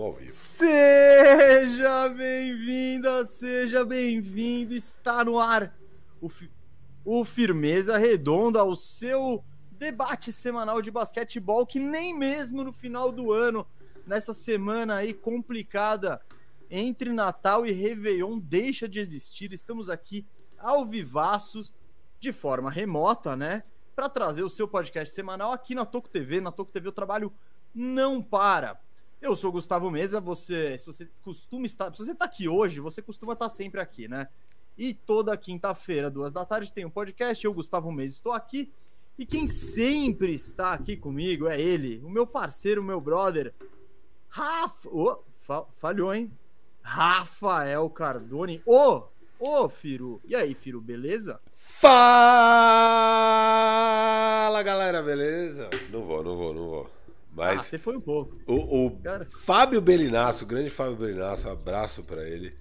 Estamos ao vivo. Seja bem-vinda, seja bem-vindo. Está no ar o, o Firmeza Redonda, o seu debate semanal de basquetebol que nem mesmo no final do ano, nessa semana aí complicada entre Natal e Réveillon, deixa de existir. Estamos aqui ao vivaços, de forma remota, né? Para trazer o seu podcast semanal aqui na Toco TV. Na Toco TV o trabalho não para. Eu sou o Gustavo Mesa, você, se você costuma estar, se você tá aqui hoje, você costuma estar sempre aqui, né? E toda quinta-feira, duas da tarde, tem um podcast, eu, Gustavo Mesa, estou aqui. E quem sempre está aqui comigo é ele, o meu parceiro, o meu brother, Rafa. Ô, fa- falhou, hein? Rafael Cardone. Ô, ô, Firu. E aí, Firu, beleza? Fala galera, beleza? Não vou, não vou, não vou. Ah, Mas você foi um pouco. o, o. Fábio Belinasso, o grande Fábio Belinasso, um abraço pra ele.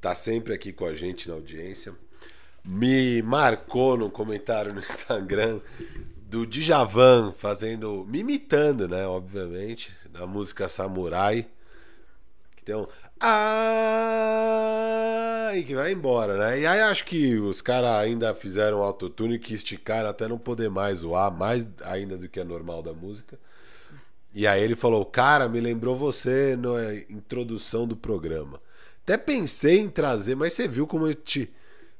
Tá sempre aqui com a gente na audiência. Me marcou no comentário no Instagram do Djavan fazendo, me imitando, né, obviamente, na música Samurai. Que tem um ah, e que vai embora, né? E aí acho que os caras ainda fizeram autotune que esticaram até não poder mais zoar, mais ainda do que é normal da música. E aí ele falou: Cara, me lembrou você na introdução do programa. Até pensei em trazer, mas você viu como eu te.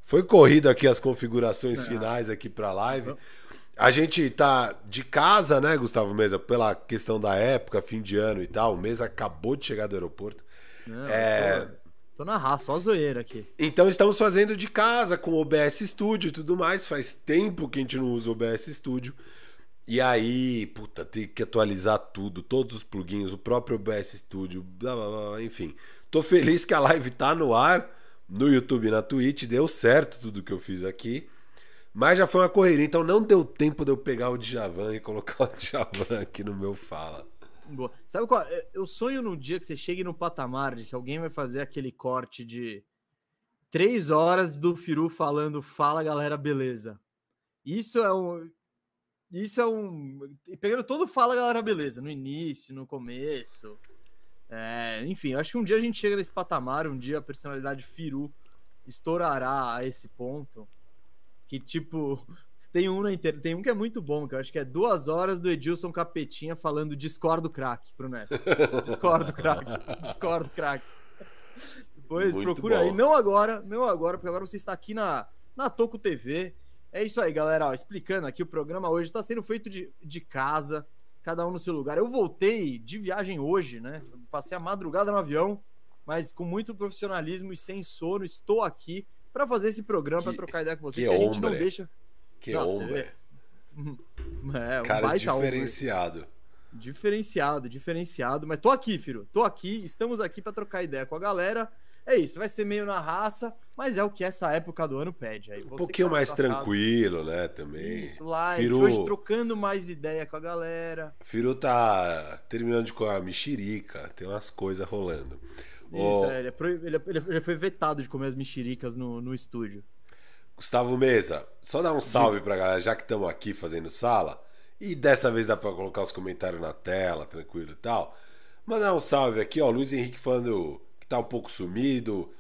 Foi corrido aqui as configurações finais aqui pra live. A gente tá de casa, né, Gustavo Mesa? Pela questão da época, fim de ano e tal. O Mesa acabou de chegar do aeroporto. Não, É. tô, tô na raça, só a zoeira aqui. Então estamos fazendo de casa com o OBS Studio e tudo mais. Faz tempo que a gente não usa o OBS Studio. E aí, puta, tem que atualizar tudo, todos os plugins, o próprio OBS Studio, blá, blá, blá, enfim. Tô feliz que a live tá no ar, no YouTube e na Twitch, deu certo tudo que eu fiz aqui. Mas já foi uma correria, então não deu tempo de eu pegar o Djavan e colocar o Djavan aqui no meu fala. Boa. Sabe qual? é? Eu sonho num dia que você chegue no patamar de que alguém vai fazer aquele corte de três horas do Firu falando fala galera, beleza. Isso é um. Isso é um. Pegando todo fala galera, beleza. No início, no começo. É, enfim, eu acho que um dia a gente chega nesse patamar, um dia a personalidade Firu estourará a esse ponto. Que tipo. Tem um, na inter... tem um que é muito bom, que eu acho que é duas horas do Edilson Capetinha falando discordo craque pro Neto. Discordo craque. Discordo craque. Depois Muito procura bom. aí. Não agora, não agora, porque agora você está aqui na, na Toco TV. É isso aí, galera. Ó, explicando aqui, o programa hoje está sendo feito de, de casa, cada um no seu lugar. Eu voltei de viagem hoje, né? Passei a madrugada no avião, mas com muito profissionalismo e sem sono, estou aqui para fazer esse programa, para trocar ideia com vocês, que que, a gente não deixa. Que homem. É, um Cara diferenciado. Diferenciado, diferenciado. Mas tô aqui, filho. Tô aqui, estamos aqui pra trocar ideia com a galera. É isso, vai ser meio na raça, mas é o que essa época do ano pede. Aí, Um pouquinho tá mais sua casa, tranquilo, né, também. Isso, live. Firu- Hoje trocando mais ideia com a galera. Firu tá terminando de comer a mexerica, tem umas coisas rolando. Isso, Ô, é, ele, é ele é- ele é- ele foi vetado de comer as mexericas no, no estúdio. Gustavo Mesa, só dar um salve pra galera, já que estamos aqui fazendo sala, e dessa vez dá pra colocar os comentários na tela, tranquilo e tal. Mandar um salve aqui, ó, Luiz Henrique falando que tá um pouco sumido,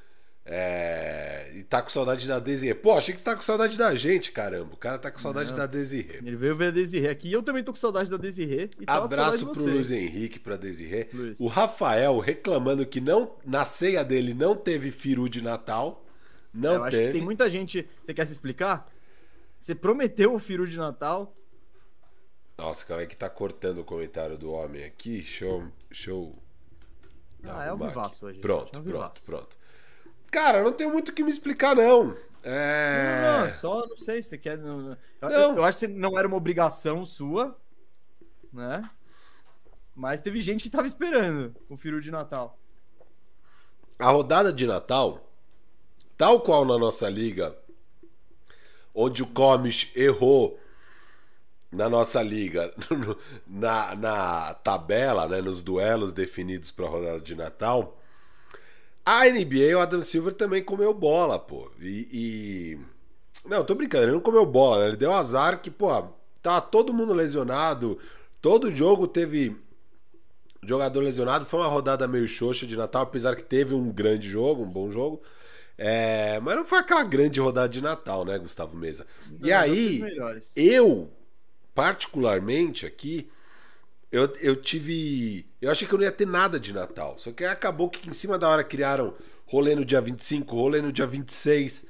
é, e tá com saudade da Desirê. Pô, achei que tá com saudade da gente, caramba. O cara tá com saudade Não. da Desirê. Ele veio ver a Desirê aqui. E eu também tô com saudade da Desirê. Abraço pro Luiz. Henrique, pra Desirê. Luiz. O Rafael reclamando que não na ceia dele não teve firu de Natal. Não eu acho teve. que tem muita gente. Você quer se explicar? Você prometeu o Firu de Natal. Nossa, calma aí que tá cortando o comentário do homem aqui. Show. Show. Ah, é o vivaço hoje, Pronto, é pronto, pronto. Cara, não tem muito o que me explicar, não. É. Não, não, só não sei se você quer. não- Eu, eu acho que não era uma obrigação sua, né? Mas teve gente que tava esperando o Firu de Natal. A rodada de Natal, tal qual na nossa liga, onde o Comis errou na nossa liga, na, na tabela, né, nos duelos definidos para a rodada de Natal, a NBA, o Adam Silver também comeu bola, pô. E. e- Não, tô brincando, ele não comeu bola, né? Ele deu azar que, pô, tá todo mundo lesionado, todo jogo teve Jogador lesionado, foi uma rodada meio xoxa de Natal, apesar que teve um grande jogo, um bom jogo. É, mas não foi aquela grande rodada de Natal, né, Gustavo Mesa? Não, e aí, eu, particularmente aqui, eu, eu tive. Eu achei que eu não ia ter nada de Natal. Só que acabou que em cima da hora criaram rolê no dia 25, rolê no dia 26.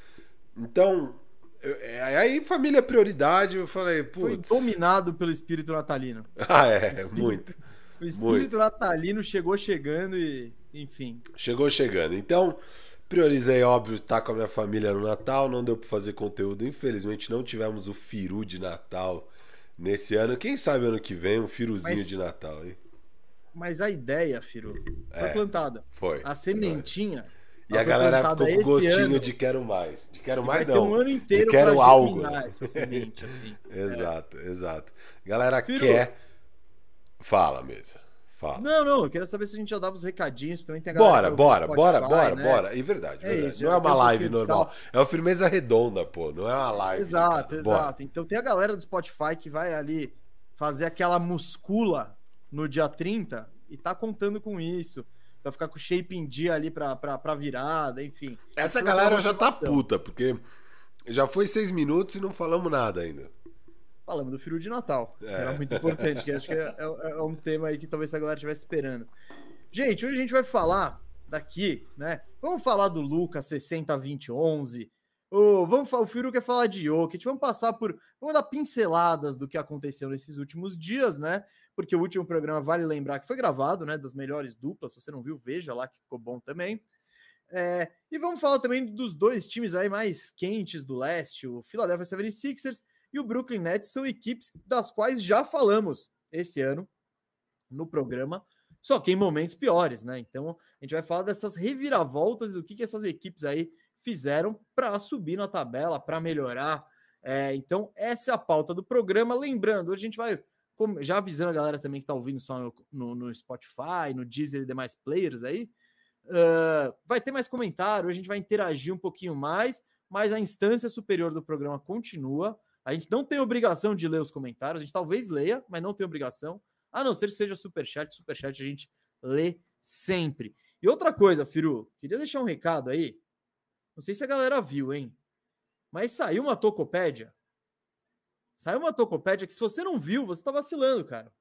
Então, é, aí família é prioridade. Eu falei, putz. Foi dominado pelo espírito natalino. Ah, é, espírito, muito. O espírito muito. natalino chegou chegando e, enfim. Chegou chegando. Então, priorizei, óbvio, estar com a minha família no Natal. Não deu para fazer conteúdo. Infelizmente, não tivemos o Firu de Natal nesse ano. Quem sabe ano que vem, um Firuzinho Mas... de Natal, hein? Mas a ideia, Firu, foi é, plantada. Foi. A sementinha. E a galera ficou com gostinho ano. de quero mais. De quero mais não. Um ano inteiro de quero algo. Essa semente, assim. exato, é. exato. Galera quer. Fala, mesa. Fala. Não, não, eu queria saber se a gente já dava os recadinhos. Também tem a bora, bora, Spotify, bora, bora, né? bora. E verdade, é verdade. Isso, não é uma live normal. É uma firmeza redonda, pô. Não é uma live. Exato, cara. exato. Bora. Então tem a galera do Spotify que vai ali fazer aquela muscula no dia 30 e tá contando com isso. Vai ficar com o shape em dia ali pra, pra, pra virada, enfim. Essa galera já tá puta, porque já foi seis minutos e não falamos nada ainda. Falamos do Firu de Natal, é. que era muito importante, que acho que é, é, é, um tema aí que talvez a galera estivesse esperando. Gente, hoje a gente vai falar daqui, né? Vamos falar do Lucas 60 20 11. Oh, vamos, o Firu quer falar de Jokic. Vamos passar por. Vamos dar pinceladas do que aconteceu nesses últimos dias, né? Porque o último programa, vale lembrar que foi gravado, né? Das melhores duplas. Se você não viu, veja lá que ficou bom também. É, e vamos falar também dos dois times aí mais quentes do leste, o Philadelphia 76ers e o Brooklyn Nets são equipes das quais já falamos esse ano no programa, só que em momentos piores, né? Então a gente vai falar dessas reviravoltas do que, que essas equipes aí fizeram para subir na tabela, para melhorar. É, então, essa é a pauta do programa. Lembrando, hoje a gente vai, já avisando a galera também que está ouvindo só no, no, no, Spotify, no Deezer e demais players aí, uh, vai ter mais comentário, a gente vai interagir um pouquinho mais, mas a instância superior do programa continua. A gente não tem obrigação de ler os comentários, a gente talvez leia, mas não tem obrigação. A não ser que seja superchat, superchat a gente lê sempre. E outra coisa, Firu, queria deixar um recado aí. Não sei se a galera viu, hein? Mas saiu uma tocopédia. Saiu uma tocopédia que se você não viu, você tá vacilando, cara.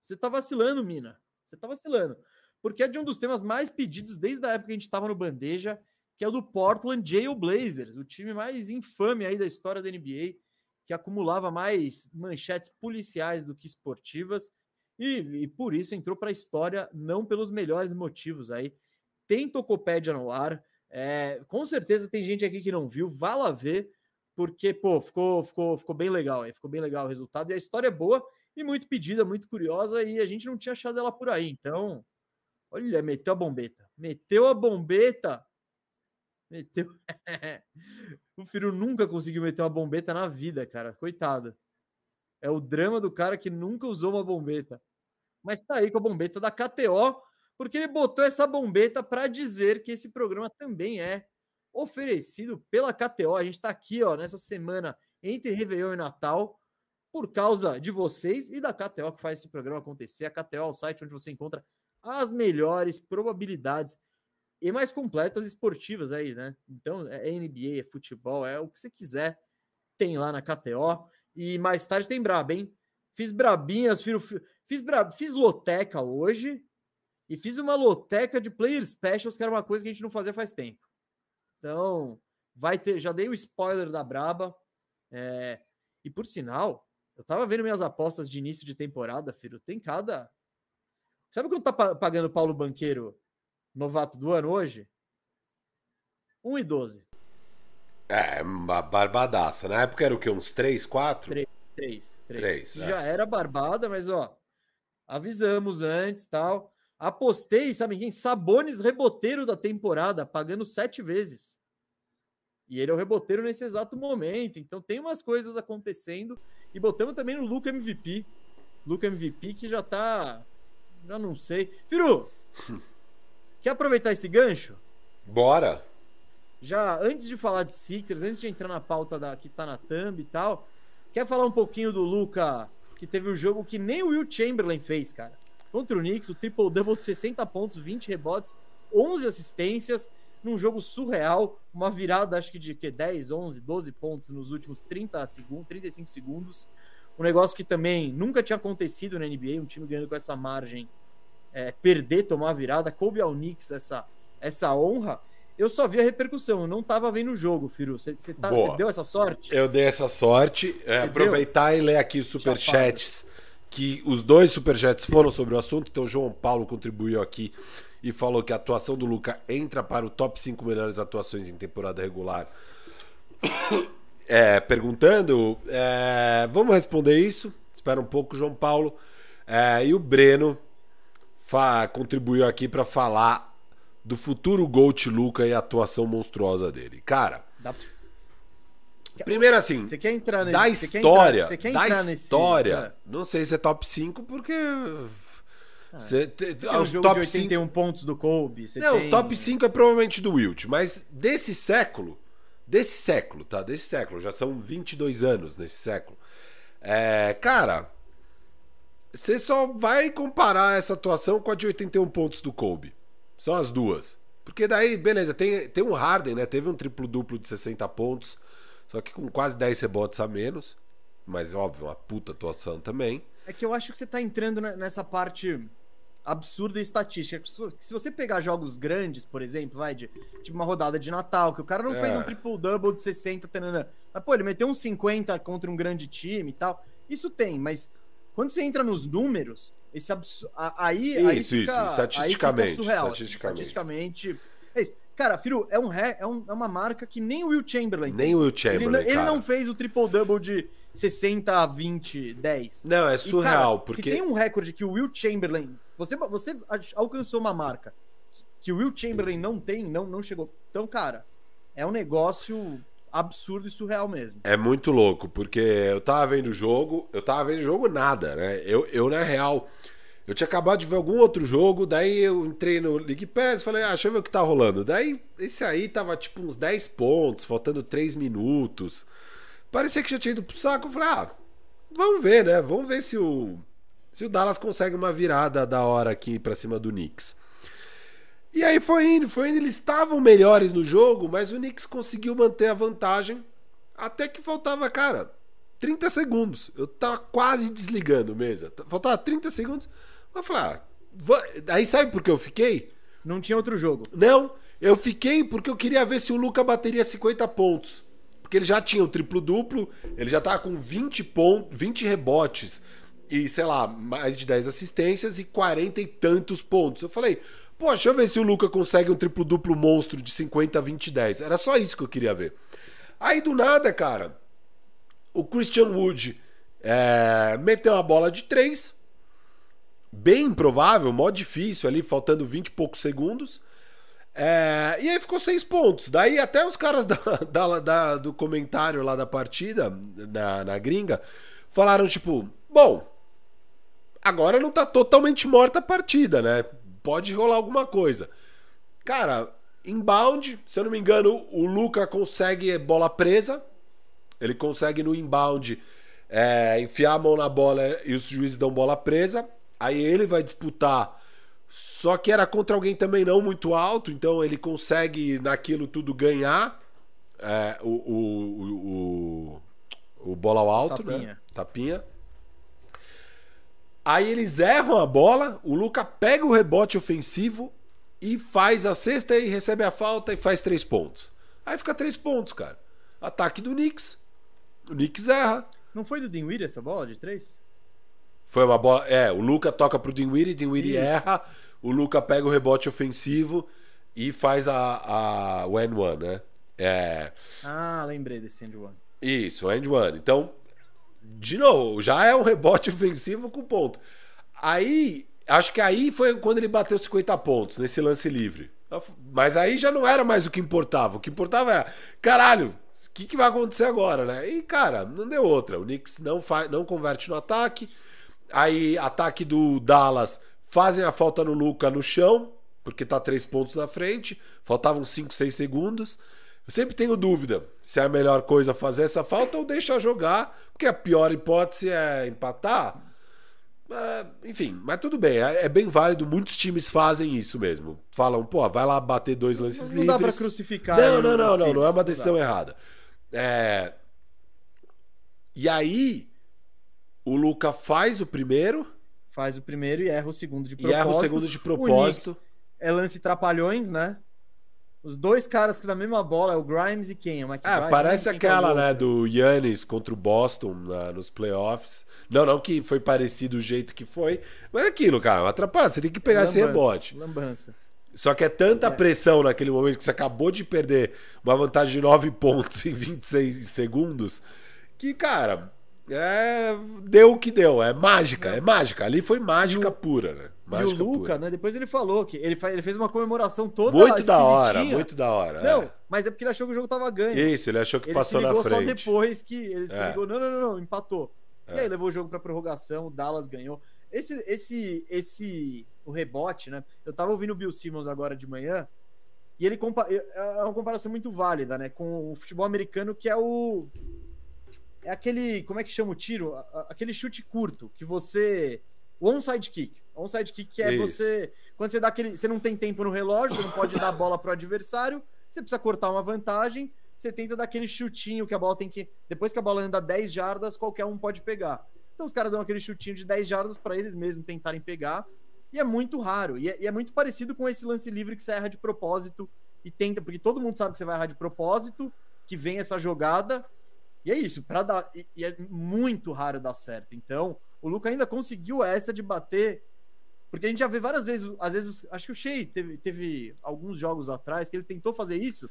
Você tá vacilando, mina. Você tá vacilando. Porque é de um dos temas mais pedidos desde a época que a gente tava no Bandeja, que é o do Portland Jail Blazers, o time mais infame aí da história da NBA que acumulava mais manchetes policiais do que esportivas e, e por isso entrou para a história, não pelos melhores motivos aí. Tem Tocopédia no ar, é, com certeza tem gente aqui que não viu, vá lá ver, porque pô, ficou, ficou, ficou bem legal aí, ficou bem legal o resultado e a história é boa e muito pedida, muito curiosa e a gente não tinha achado ela por aí, então olha, meteu a bombeta, meteu a bombeta Meteu. o Firu nunca conseguiu meter uma bombeta na vida, cara. Coitado. É o drama do cara que nunca usou uma bombeta. Mas tá aí com a bombeta da KTO, porque ele botou essa bombeta para dizer que esse programa também é oferecido pela KTO. A gente tá aqui, ó, nessa semana entre Réveillon e Natal, por causa de vocês e da KTO que faz esse programa acontecer. A KTO é o site onde você encontra as melhores probabilidades e mais completas esportivas aí, né? Então, é NBA, é futebol, é o que você quiser, tem lá na KTO. E mais tarde tem braba, hein? Fiz brabinhas, fiz, fiz, bra... fiz loteca hoje e fiz uma loteca de player specials, que era uma coisa que a gente não fazia faz tempo. Então, vai ter, já dei o spoiler da braba. É... E por sinal, eu tava vendo minhas apostas de início de temporada, filho, tem cada. Sabe quanto tá pagando Paulo Banqueiro novato do ano hoje? 1 e 12. É, uma barbadaça. Na época era o quê? Uns 3, 4? 3, 3. 3, é. Já era barbada, mas ó, avisamos antes tal. Apostei, sabe quem? Sabones reboteiro da temporada, pagando sete vezes. E ele é o reboteiro nesse exato momento. Então tem umas coisas acontecendo. E botamos também no Luca MVP. Luca MVP que já tá. Já não sei. Firu, Quer aproveitar esse gancho? Bora! Já antes de falar de Sixers, antes de entrar na pauta da, que tá na thumb e tal, quer falar um pouquinho do Luca, que teve um jogo que nem o Will Chamberlain fez, cara? contra o Knicks, o triple-double de 60 pontos, 20 rebotes, 11 assistências, num jogo surreal, uma virada acho que de que 10, 11, 12 pontos nos últimos 30 segundos, 35 segundos. Um negócio que também nunca tinha acontecido na NBA, um time ganhando com essa margem, é, perder, tomar a virada, coube ao Knicks essa, essa honra. Eu só vi a repercussão, eu não tava vendo o jogo, Firu. Você tá, deu essa sorte? Eu dei essa sorte. É, aproveitar e ler aqui os superchats, que os dois superchats foram sobre o assunto, então o João Paulo contribuiu aqui e falou que a atuação do Luca entra para o top 5 melhores atuações em temporada regular. É, perguntando, é, vamos responder isso. Espera um pouco, João Paulo. É, e o Breno contribuiu aqui para falar do futuro Gold Luca e a atuação monstruosa dele. Cara, Dá... primeiro assim, você quer entrar nesse, da história, quer entrar, quer da história, nesse... não sei se é top 5 porque ah, você tem os um top 81 5... pontos do Kobe. não, tem... o top 5 é provavelmente do Wilt, mas desse século, desse século, tá? Desse século, já são 22 anos nesse século. É, cara, você só vai comparar essa atuação com a de 81 pontos do Kobe. São as duas. Porque daí, beleza, tem, tem um Harden, né? Teve um triplo-duplo de 60 pontos, só que com quase 10 rebotes a menos. Mas, óbvio, uma puta atuação também. É que eu acho que você tá entrando nessa parte absurda e estatística. Se você pegar jogos grandes, por exemplo, vai de tipo uma rodada de Natal, que o cara não é. fez um triple-double de 60, tanana, mas pô, ele meteu uns 50 contra um grande time e tal. Isso tem, mas quando você entra nos números, esse abs... aí, isso, aí fica, isso, estatisticamente, fica surreal, assim, estatisticamente. estatisticamente. É isso. Cara, Firu, é, um ré, é, um, é uma marca que nem o Will Chamberlain. Nem o Will Chamberlain. Ele, ele não fez o triple-double de 60, 20, 10. Não, é surreal. E, cara, porque... Se tem um recorde que o Will Chamberlain. Você, você alcançou uma marca que o Will Chamberlain não tem, não, não chegou. Então, cara, é um negócio absurdo e surreal mesmo. É muito louco, porque eu tava vendo o jogo, eu tava vendo o jogo nada, né? Eu, eu na real, eu tinha acabado de ver algum outro jogo, daí eu entrei no League Pass e falei, ah, deixa eu ver o que tá rolando. Daí esse aí tava tipo uns 10 pontos, faltando 3 minutos. Parecia que já tinha ido pro saco. Eu falei, ah, vamos ver, né? Vamos ver se o, se o Dallas consegue uma virada da hora aqui pra cima do Knicks. E aí foi indo, foi indo. Eles estavam melhores no jogo, mas o Knicks conseguiu manter a vantagem até que faltava, cara, 30 segundos. Eu tava quase desligando mesmo. Faltava 30 segundos. Eu falei, ah, aí sabe por que eu fiquei? Não tinha outro jogo. Não, eu fiquei porque eu queria ver se o Luca bateria 50 pontos. Porque ele já tinha o triplo-duplo, ele já tava com 20 pontos, 20 rebotes e, sei lá, mais de 10 assistências e 40 e tantos pontos. Eu falei, Pô, deixa eu ver se o Luca consegue um triplo-duplo monstro de 50, 20 10. Era só isso que eu queria ver. Aí do nada, cara, o Christian Wood é, meteu uma bola de 3. Bem improvável, mó difícil ali, faltando 20 e poucos segundos. É, e aí ficou seis pontos. Daí até os caras da, da, da, do comentário lá da partida, na, na gringa, falaram tipo: Bom, agora não tá totalmente morta a partida, né? Pode rolar alguma coisa. Cara, inbound, se eu não me engano, o Luca consegue bola presa. Ele consegue no inbound é, enfiar a mão na bola e os juízes dão bola presa. Aí ele vai disputar. Só que era contra alguém também não muito alto, então ele consegue naquilo tudo ganhar é, o, o, o, o, bola ao alto? Tapinha. né? Tapinha. Aí eles erram a bola, o Luca pega o rebote ofensivo e faz a cesta e recebe a falta e faz três pontos. Aí fica três pontos, cara. Ataque do Knicks. O Knicks erra. Não foi do Dinwiddie essa bola de três? Foi uma bola. É, o Luca toca pro Dinwiddie, Dinwiddie erra, o Luca pega o rebote ofensivo e faz a, a o N1, né? É... Ah, lembrei desse end one. Isso, o end one. Então, de novo, já é um rebote ofensivo com ponto. Aí, acho que aí foi quando ele bateu 50 pontos nesse lance livre. Mas aí já não era mais o que importava. O que importava era, caralho, o que, que vai acontecer agora, né? E, cara, não deu outra. O Knicks não, faz, não converte no ataque. Aí, ataque do Dallas, fazem a falta no Luca no chão, porque tá três pontos na frente. Faltavam 5, 6 segundos. Sempre tenho dúvida se é a melhor coisa fazer essa falta ou deixar jogar, porque a pior hipótese é empatar. É, enfim, mas tudo bem, é, é, bem válido. Muitos times fazem isso mesmo. Falam, pô, vai lá bater dois lances não, não livres. Não dá pra crucificar. Não, não, não, não, não é uma decisão errada. É... E aí, o Luca faz o primeiro. Faz o primeiro e erra o segundo de propósito. E erra o segundo de propósito. é lance trapalhões, né? Os dois caras que na mesma bola é o Grimes e quem? O é, parece aquela, é né, do Yannis contra o Boston na, nos playoffs. Não, não que foi parecido o jeito que foi, mas é aquilo, cara, uma atrapalhada. Você tem que pegar lambança, esse rebote. Lambança. Só que é tanta é. pressão naquele momento que você acabou de perder uma vantagem de 9 pontos em 26 segundos que, cara, é, deu o que deu. É mágica, é mágica. Ali foi mágica o, pura, né? Mágica e o Luca, pura. né? Depois ele falou que ele, ele fez uma comemoração toda Muito da hora, muito da hora. Não, é. mas é porque ele achou que o jogo tava ganho. Isso, ele achou que ele passou na frente. Ele só depois que ele se é. ligou, não, não, não, não, empatou. É. E aí levou o jogo pra prorrogação, o Dallas ganhou. Esse, esse, esse, o rebote, né? Eu tava ouvindo o Bill Simmons agora de manhã, e ele compa é uma comparação muito válida, né? Com o futebol americano, que é o. É aquele. Como é que chama o tiro? Aquele chute curto, que você. O onside kick. O onside kick que é Isso. você. Quando você dá aquele. Você não tem tempo no relógio, você não pode dar a bola pro adversário, você precisa cortar uma vantagem, você tenta dar aquele chutinho que a bola tem que. Depois que a bola anda 10 jardas, qualquer um pode pegar. Então os caras dão aquele chutinho de 10 jardas para eles mesmos tentarem pegar. E é muito raro. E é, e é, muito parecido com esse lance livre que você erra de propósito e tenta. Porque todo mundo sabe que você vai errar de propósito, que vem essa jogada. E é isso, para dar. E, e, é muito raro dar certo. Então, o Luca ainda conseguiu essa de bater. Porque a gente já vê várias vezes, às vezes, acho que o Shea teve, teve alguns jogos atrás que ele tentou fazer isso.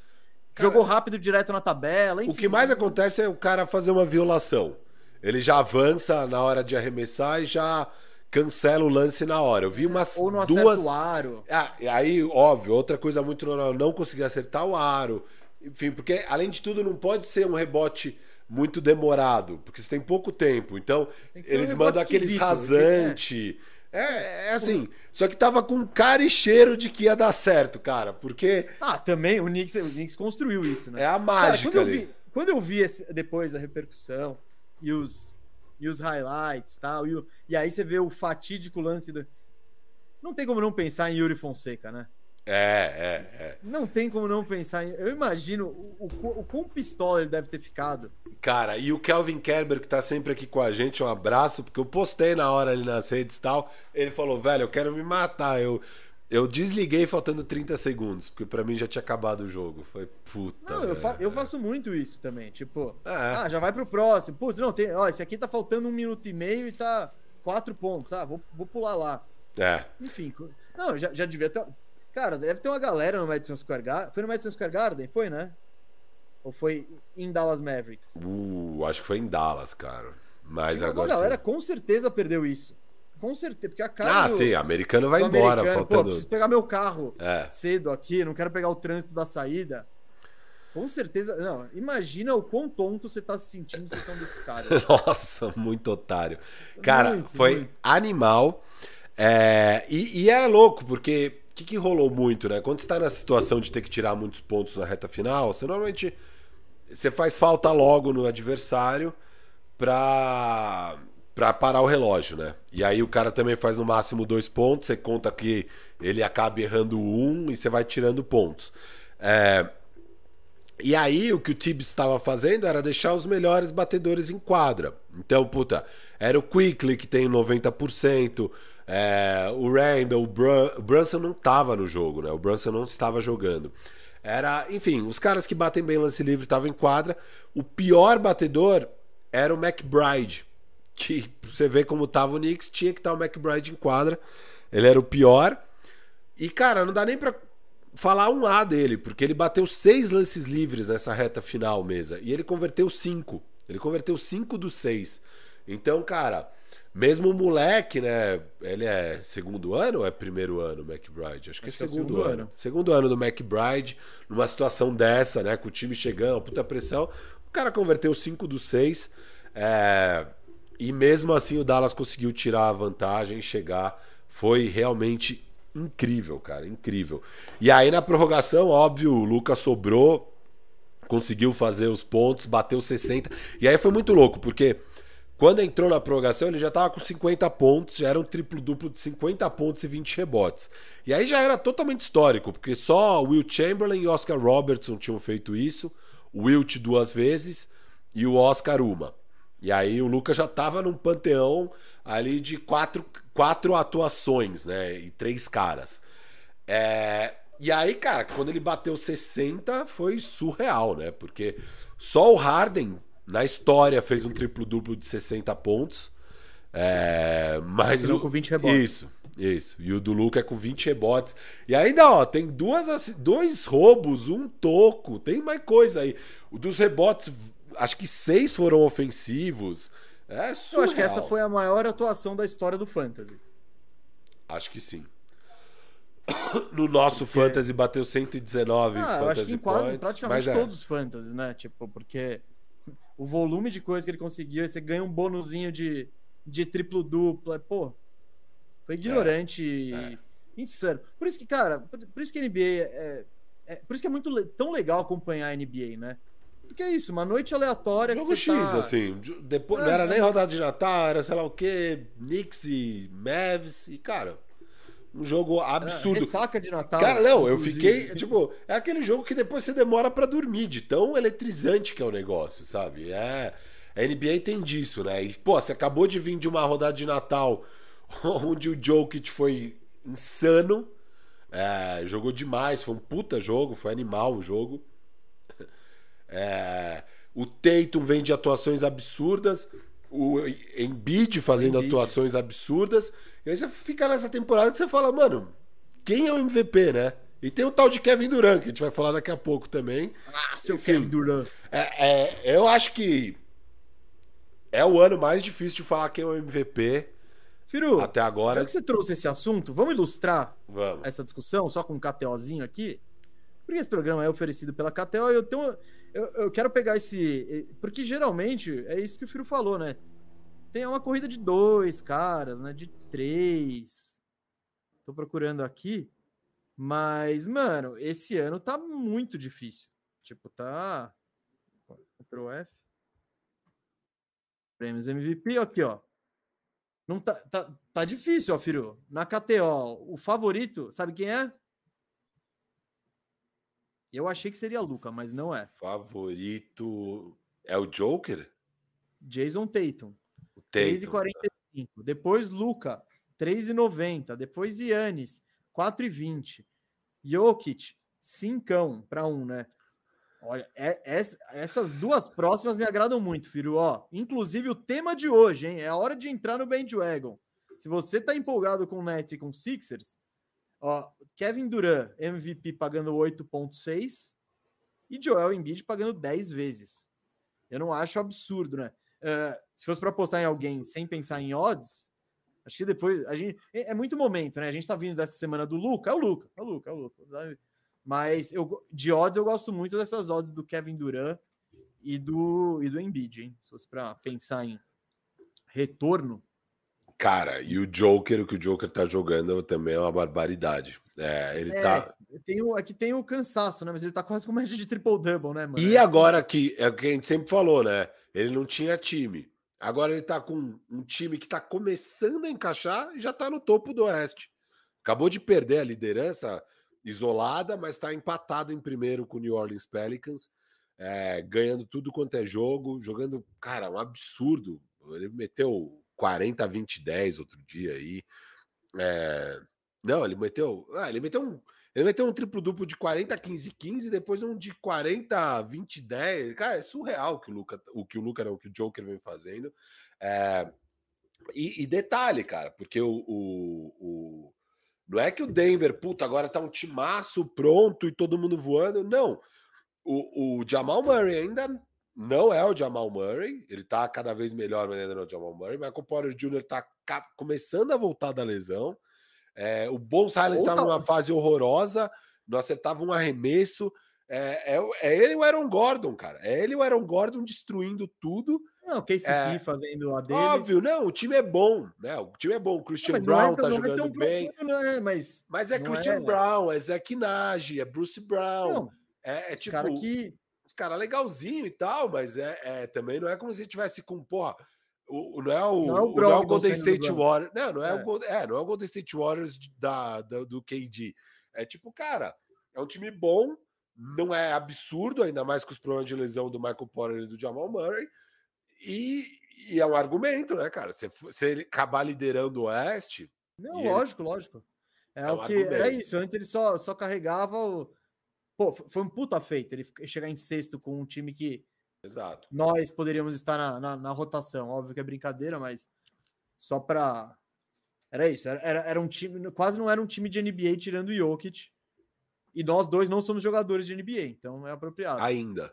Cara, jogou rápido direto na tabela. Enfim, o que mais acontece é o cara fazer uma violação. Ele já avança na hora de arremessar e já cancela o lance na hora. Eu vi umas Ou não duas. o aro. Ah, aí, óbvio, outra coisa muito normal, não conseguir acertar o aro. Enfim, porque além de tudo não pode ser um rebote muito demorado, porque você tem pouco tempo. Então, eles um mandam aqueles rasante. É. é, é assim, só que tava com cara e cheiro de que ia dar certo, cara, porque... Ah, também, o Knicks, o Knicks construiu isso, né? É a mágica cara, quando ali. Eu vi, quando eu vi esse, depois a repercussão e os, e os highlights tal, e, e aí você vê o fatídico lance do... Não tem como não pensar em Yuri Fonseca, né? É, é, é. Não tem como não pensar. Eu imagino o, o, o quão pistola ele deve ter ficado. Cara, e o Kelvin Kerber, que tá sempre aqui com a gente, um abraço, porque eu postei na hora ali nas redes e tal. Ele falou, velho, eu quero me matar. Eu, eu desliguei faltando 30 segundos, porque para mim já tinha acabado o jogo. Foi puta. Não, eu, fa eu, faço muito isso também. Tipo, é. ah, já vai pro próximo. Putz, não, tem. Ó, esse aqui tá faltando um minuto e meio e tá quatro pontos. Ah, vou, vou pular lá. É. Enfim, não, já, já devia ter. Cara, deve ter uma galera no Madison Square Garden. Foi no Madison Square Garden? Foi, né? Ou foi em Dallas Mavericks? Uh, acho que foi em Dallas, cara. Mas agora. A galera sim. com certeza perdeu isso. Com certeza. Porque a cara. Ah, do, sim, americano vai embora. Americano, faltando... Pô, preciso pegar meu carro é. cedo aqui, não quero pegar o trânsito da saída. Com certeza. Não, imagina o quão tonto você tá se sentindo se são desses caras. Nossa, muito otário. Cara, Muito, foi muito. animal. É, e, e é louco, porque o que, que rolou muito, né? Quando você tá na situação de ter que tirar muitos pontos na reta final, você normalmente você faz falta logo no adversário pra, pra parar o relógio, né? E aí o cara também faz no máximo dois pontos, você conta que ele acaba errando um e você vai tirando pontos. É, e aí o que o Tibbs estava fazendo era deixar os melhores batedores em quadra. Então, puta, era o Quickly que tem 90%, é, o Randall, o, o Brunson não estava no jogo, né? O Brunson não estava jogando. Era, enfim, os caras que batem bem lance livre estavam em quadra. O pior batedor era o McBride, que você vê como tava o Knicks, tinha que estar o McBride em quadra. Ele era o pior. E, cara, não dá nem pra falar um A dele, porque ele bateu seis lances livres nessa reta final, mesa. E ele converteu cinco. Ele converteu cinco dos seis. Então, cara, mesmo o moleque, né? Ele é segundo ano ou é primeiro ano, McBride? Acho que Acho é que é segundo, segundo ano. ano. Segundo ano do McBride, numa situação dessa, né? Com o time chegando, puta pressão. O cara converteu cinco dos seis. É... E mesmo assim o Dallas conseguiu tirar a vantagem e chegar. Foi realmente incrível, cara, incrível. E aí na prorrogação, óbvio, o Lucas sobrou, conseguiu fazer os pontos, bateu 60. E aí foi muito louco, porque Quando entrou na prorrogação, ele já estava com 50 pontos, já era um triplo-duplo de 50 pontos e 20 rebotes. E aí já era totalmente histórico, porque só Will Chamberlain e Oscar Robertson tinham feito isso, o Wilt duas vezes e o Oscar uma. E aí o Lucas já estava num panteão ali de quatro, quatro atuações, né? E três caras. É... E aí, cara, quando ele bateu 60, foi surreal, né? Porque só o Harden na história fez um triplo-duplo de 60 pontos. É, mas o, com 20 rebotes. Isso, isso. E o do Luca é com 20 rebotes. E ainda, ó, tem duas, dois roubos, um toco, tem mais coisa aí. O dos rebotes, acho que seis foram ofensivos. É surreal. Eu acho que essa foi a maior atuação da história do Fantasy. Acho que sim. No nosso porque... Fantasy bateu 119 ah, Fantasy acho que em quase, points, praticamente é. todos os Fantasies, né? Tipo, porque o volume de coisa que ele conseguiu, aí você ganha um bônusinho de, de triplo-duplo. Pô, foi ignorante é, é. e insano. Por isso que, cara, por isso que a NBA é, é, Por isso que é muito tão legal acompanhar a NBA, né? Porque é isso, uma noite aleatória. Jogo X, tá... assim. Depois, é, não era nem rodada de Natal, era sei lá o quê, Knicks e Mavs, e, cara um jogo absurdo. É, ressaca de Natal. Cara, não, eu fiquei. Tipo, é aquele jogo que depois você demora para dormir, de tão eletrizante que é o negócio, sabe? É. A NBA tem disso, né? E, pô, você acabou de vir de uma rodada de Natal onde o Jokic foi insano. É, jogou demais, foi um puta jogo, foi animal o jogo. É, o Tatum vem de atuações absurdas, o Embiid fazendo Embiid. atuações absurdas. E aí você fica nessa temporada que você fala, mano, quem é o MVP, né? E tem o tal de Kevin Durant, que a gente vai falar daqui a pouco também. Ah, seu Enfim, Kevin Durant. É, é, eu acho que é o ano mais difícil de falar quem é o MVP. Firu, até agora. Já que você trouxe esse assunto, vamos ilustrar vamos. essa discussão só com um KTOzinho aqui? Porque esse programa é oferecido pela KTO eu tenho. Eu, eu quero pegar esse. Porque geralmente é isso que o Firo falou, né? Tem uma corrida de dois caras, né? De três. Tô procurando aqui. Mas, mano, esse ano tá muito difícil. Tipo, tá. Ctrl F. Prêmios MVP, aqui, ó. Não tá, tá, tá difícil, ó, Firu. Na KTO, o favorito, sabe quem é? Eu achei que seria Luca, mas não é. Favorito é o Joker? Jason Tatum. 3,45. Depois Luca, 3,90. Depois Yannis, 4,20. Jokic, 5 para um, né? Olha, é, é, essas duas próximas me agradam muito, filho. Ó, inclusive o tema de hoje, hein? É a hora de entrar no bandwagon. Se você tá empolgado com Nets e com Sixers, ó, Kevin Durant, MVP pagando 8.6 e Joel Embiid pagando 10 vezes. Eu não acho absurdo, né? Uh, se fosse para apostar em alguém sem pensar em odds, acho que depois a gente é, é, muito momento, né? A gente tá vindo dessa semana do Luca, é o Luca, é o Luca, é o Luca. Mas eu de odds eu gosto muito dessas odds do Kevin Durant e do e do Embiid, hein? Se fosse para pensar em retorno, Cara, e o Joker, o que o Joker tá jogando também é uma barbaridade. É, ele é, tá. Tem o, aqui tem o cansaço, né? Mas ele tá quase com média de triple-double, né, mano? E é agora assim... que é o que a gente sempre falou, né? Ele não tinha time. Agora ele tá com um time que tá começando a encaixar e já tá no topo do Oeste. Acabou de perder a liderança isolada, mas tá empatado em primeiro com o New Orleans Pelicans, é, ganhando tudo quanto é jogo, jogando, cara, um absurdo. Ele meteu 40 20 10 outro dia aí. É... Não, ele meteu. Ah, ele meteu um. Ele meteu um triplo duplo de 40 15 15, depois um de 40 20 10. Cara, é surreal que o Luca, o que o Luca não, o que o Joker vem fazendo. É... E, e, detalhe, cara, porque o, o, o, não é que o Denver, puta, agora tá um timaço pronto e todo mundo voando. Não. O, o Jamal Murray ainda não é o Jamal Murray, ele tá cada vez melhor, mas ainda não é o Jamal Murray. Michael Porter Jr. tá começando a voltar da lesão. É, o Bon Silent tá numa fase horrorosa, não acertava um arremesso. É, é, é, ele e o Aaron Gordon, cara. É ele e o Aaron Gordon destruindo tudo. Não, o KCP é, fazendo a dele. Óbvio, não, o time é bom, né? O time é bom. O Christian não, Brown é, tá jogando bem. Profundo, é, mas, mas é Christian é. Brown, é Zach Nage, é Bruce Brown. Não, é, é tipo. Cara que legalzinho e tal, mas é, é, também não é como se tivesse com, porra, O, não é o, não é o, não é o Golden State Warriors. Não, não é, é. O, é, não é o Golden State Warriors da, da, do KD. É tipo, cara, é um time bom, não é absurdo, ainda mais com os problemas de lesão do Michael Porter e do Jamal Murray. E, e é um argumento, né, cara? Se, se ele acabar liderando o Oeste. Não, lógico, eles... lógico. É, é o que argumento. era isso. Antes ele só, só carregava o. Pô, foi um puta feito ele chegar em sexto com um time que Exato. nós poderíamos estar na, na, na rotação. Óbvio que é brincadeira, mas só para. Era isso. Era, era, era, um time. Quase não era um time de NBA tirando o Jokic. E nós dois não somos jogadores de NBA, então é apropriado. Ainda.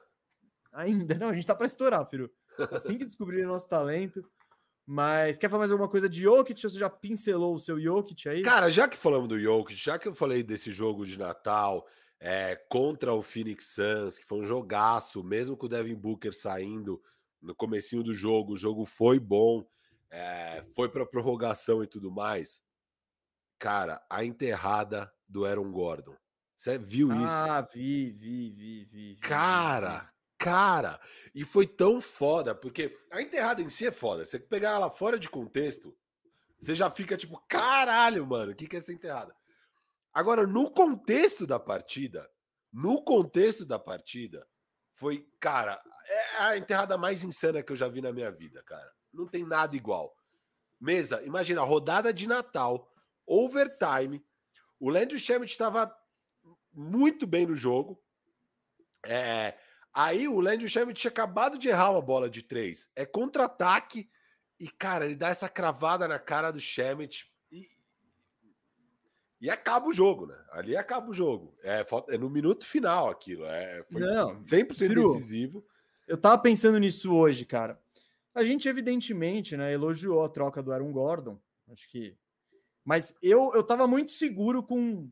Ainda. Não, a gente tá para estourar, filho. Assim que descobrirem nosso talento. Mas quer falar mais alguma coisa de Jokic? Você já pincelou o seu Jokic aí? Cara, já que falamos do Jokic, já que eu falei desse jogo de Natal é, contra o Phoenix Suns, que foi um jogaço, mesmo com o Devin Booker saindo no comecinho do jogo, o jogo foi bom, é, foi para prorrogação e tudo mais. Cara, a enterrada do Aaron Gordon. Você viu isso? Ah, vi, vi, vi, vi. Cara, cara, e foi tão foda, porque a enterrada em si é foda. Você pegar ela fora de contexto, você já fica tipo, caralho, mano, o que, que é essa enterrada? Agora, no contexto da partida, no contexto da partida, foi, cara, é a enterrada mais insana que eu já vi na minha vida, cara. Não tem nada igual. Mesa, imagina, rodada de Natal, overtime. O Landry Shamet estava muito bem no jogo. É, Aí o Landry Shamet tinha acabado de errar uma bola de três. É contra-ataque. E, cara, ele dá essa cravada na cara do Shamet e, acaba o jogo, né? Ali acaba o jogo. É, é no minuto final aquilo. É, foi Não, 100% Firu, decisivo. Eu tava pensando nisso hoje, cara. A gente, evidentemente, né, elogiou a troca do Aaron Gordon. Acho que. Mas eu, eu tava muito seguro com,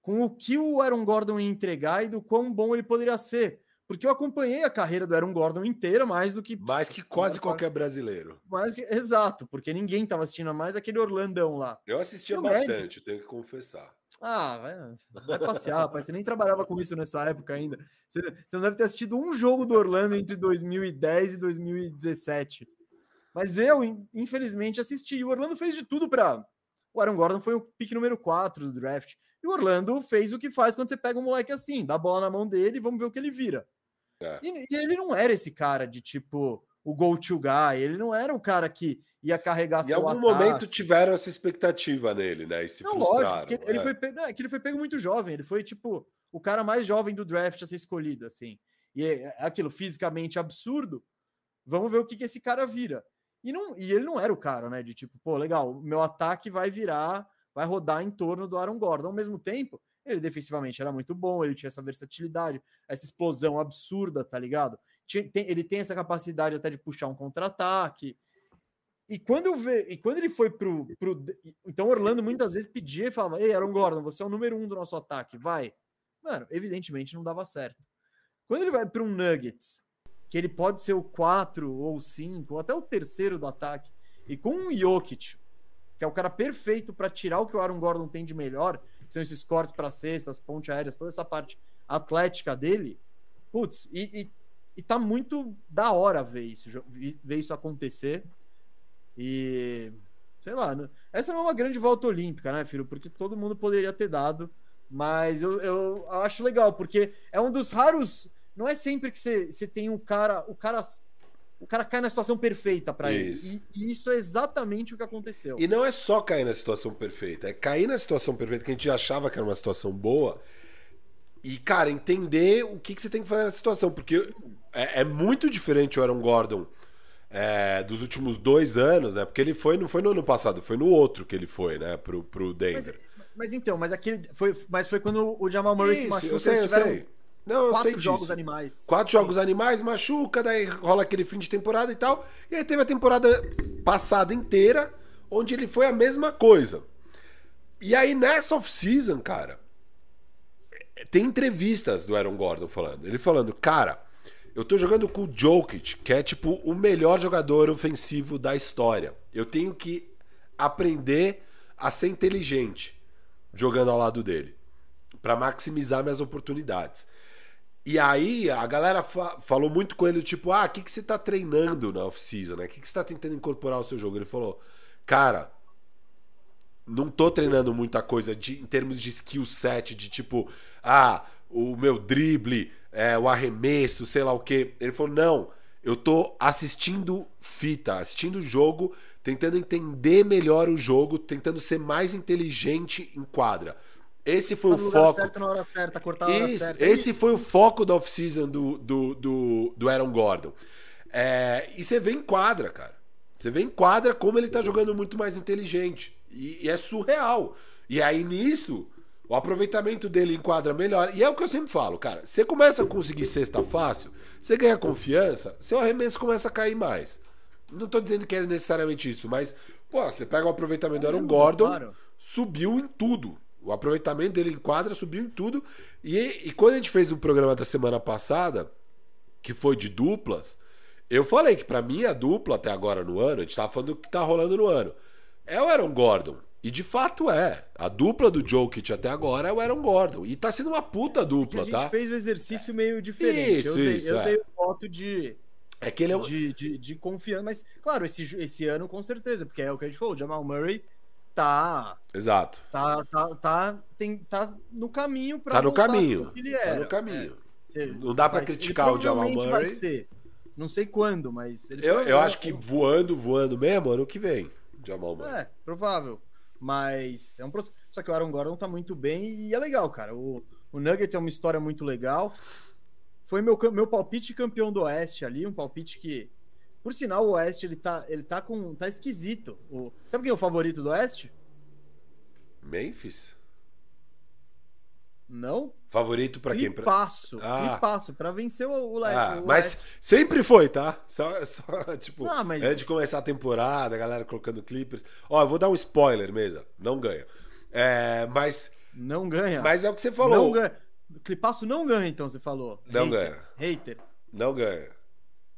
com o que o Aaron Gordon ia entregar e do quão bom ele poderia ser porque eu acompanhei a carreira do Aaron Gordon inteira mais do que. Mais que quase qualquer brasileiro. Mais que, exato, porque ninguém estava assistindo mais aquele Orlandão lá. Eu assistia bastante, tenho que confessar. Ah, vai, vai passear, rapaz. Você nem trabalhava com isso nessa época ainda. Você, você não deve ter assistido um jogo do Orlando entre 2010 e 2017. Mas eu, infelizmente, assisti. O Orlando fez de tudo para. O Aaron Gordon foi o pick número 4 do draft. E o Orlando fez o que faz quando você pega um moleque assim, dá a bola na mão dele e vamos ver o que ele vira. É. E, e, ele não era esse cara de tipo o go-to guy, ele não era um cara que ia carregar Em algum ataque. momento tiveram essa expectativa nele, né? E se não, lógico, ele, ele, é. foi, não, é que ele foi pego muito jovem, ele foi tipo o cara mais jovem do draft a ser escolhido, assim. E é, é aquilo fisicamente absurdo. Vamos ver o que, que esse cara vira. E, não, e ele não era o cara, né? De tipo, pô, legal, meu ataque vai virar, vai rodar em torno do Aaron Gordon. Ao mesmo tempo, ele defensivamente era muito bom, ele tinha essa versatilidade, essa explosão absurda, tá ligado? Ele tem essa capacidade até de puxar um contra-ataque. E quando eu ve, e quando ele foi pro, pro. Então Orlando muitas vezes pedia e falava: Ei, Aaron Gordon, você é o número um do nosso ataque, vai. Mano, evidentemente não dava certo. Quando ele vai para um Nuggets, que ele pode ser o 4 ou 5, ou até o terceiro do ataque, e com um Jokic, que é o cara perfeito para tirar o que o Aaron Gordon tem de melhor, são esses cortes para cestas, ponte aéreas, toda essa parte atlética dele. Putz, e, e, e tá muito da hora ver isso, ver isso acontecer. E sei lá, né? essa não é uma grande volta olímpica, né, filho? Porque todo mundo poderia ter dado, mas eu, eu acho legal, porque é um dos raros. Não é sempre que você, você tem um cara. O cara o cara cai na situação perfeita para ele. E, e, isso é exatamente o que aconteceu. E não é só cair na situação perfeita, é cair na situação perfeita que a gente achava que era uma situação boa. E, cara, entender o que, que você tem que fazer nessa situação. Porque é, é muito diferente o Aaron Gordon é, dos últimos dois anos, né? Porque ele foi, não foi no ano passado, foi no outro que ele foi, né? Pro, pro Denver. Mas, mas então, mas aquele. Foi, mas foi quando o Jamal Murray Isso, se machucou. Eu sei, eu sei. Não, eu Quatro sei jogos disso. animais. Quatro jogos animais, machuca, daí rola aquele fim de temporada e tal. E aí teve a temporada passada inteira, onde ele foi a mesma coisa. E aí nessa off-season, cara, tem entrevistas do Aaron Gordon falando. Ele falando, cara, eu tô jogando com o Jokic, que é tipo o melhor jogador ofensivo da história. Eu tenho que aprender a ser inteligente jogando ao lado dele, para maximizar minhas oportunidades. E aí a galera fa falou muito com ele, tipo, ah, o que, que você tá treinando na off-season, né? O que, que você tá tentando incorporar ao seu jogo? Ele falou, cara, não tô treinando muita coisa de, em termos de skill set, de tipo, ah, o meu drible, é, o arremesso, sei lá o que. Ele falou, não, eu tô assistindo fita, assistindo o jogo, tentando entender melhor o jogo, tentando ser mais inteligente em quadra. Esse foi Tá o foco. Certo, na hora certa, cortar na hora Isso, certa. esse foi o foco da off-season do, do, do, do Aaron Gordon. É, e você vê em quadra, cara. Você vê em quadra como ele tá jogando muito mais inteligente. E, e é surreal. E aí nisso, o aproveitamento dele em quadra melhor. E é o que eu sempre falo, cara. Você começa a conseguir cesta fácil, você ganha confiança, seu arremesso começa a cair mais. Não tô dizendo que é necessariamente isso, mas, pô, você pega o aproveitamento do Aaron Gordon, subiu em tudo. O aproveitamento dele em quadra subiu em tudo. E, e quando a gente fez o programa da semana passada, que foi de duplas, eu falei que pra mim a dupla até agora no ano, a gente tava falando do que tá rolando no ano, é o Aaron Gordon. E de fato é. A dupla do Jokic até agora é o Aaron Gordon. E tá sendo uma puta Que dupla, a gente tá? fez o exercício meio diferente. Isso, eu dei, isso, eu é. dei foto de, É que ele é um... de, de, de confiança. Mas, claro, esse, esse ano com certeza, porque é o que a gente falou, o Jamal Murray tá. Exato. Tá, tá, tá, tem, tá no caminho pra Tá no caminho. ele Tá era. no caminho. É, Não dá ele criticar o Jamal Murray. Vai ser. Não sei quando, mas. Eu, eu acho que voando, voando mesmo, ano que vem. Jamal Murray. É, provável. Mas é um processo. Só que o Aaron Gordon tá muito bem e é legal, cara. O, o Nuggets é uma história muito legal. Foi meu, meu palpite campeão do Oeste ali, um palpite que. Por sinal, o Oeste ele tá, ele tá com. tá esquisito. O, sabe quem é o favorito do Oeste? Memphis? Não? Favorito pra quem? Pra... Clipaço. Ah. Clipaço, pra vencer o, o, Ah, o mas Oeste. sempre foi, tá? Só, só tipo, Não, mas- antes de começar a temporada, a galera colocando Clippers. Ó, eu vou dar um spoiler mesmo. Não ganha. É, mas, Não ganha. mas é o que você Não falou. ganha. Clipaço não ganha, então, você falou. Não Hater. ganha. Hater. Não ganha.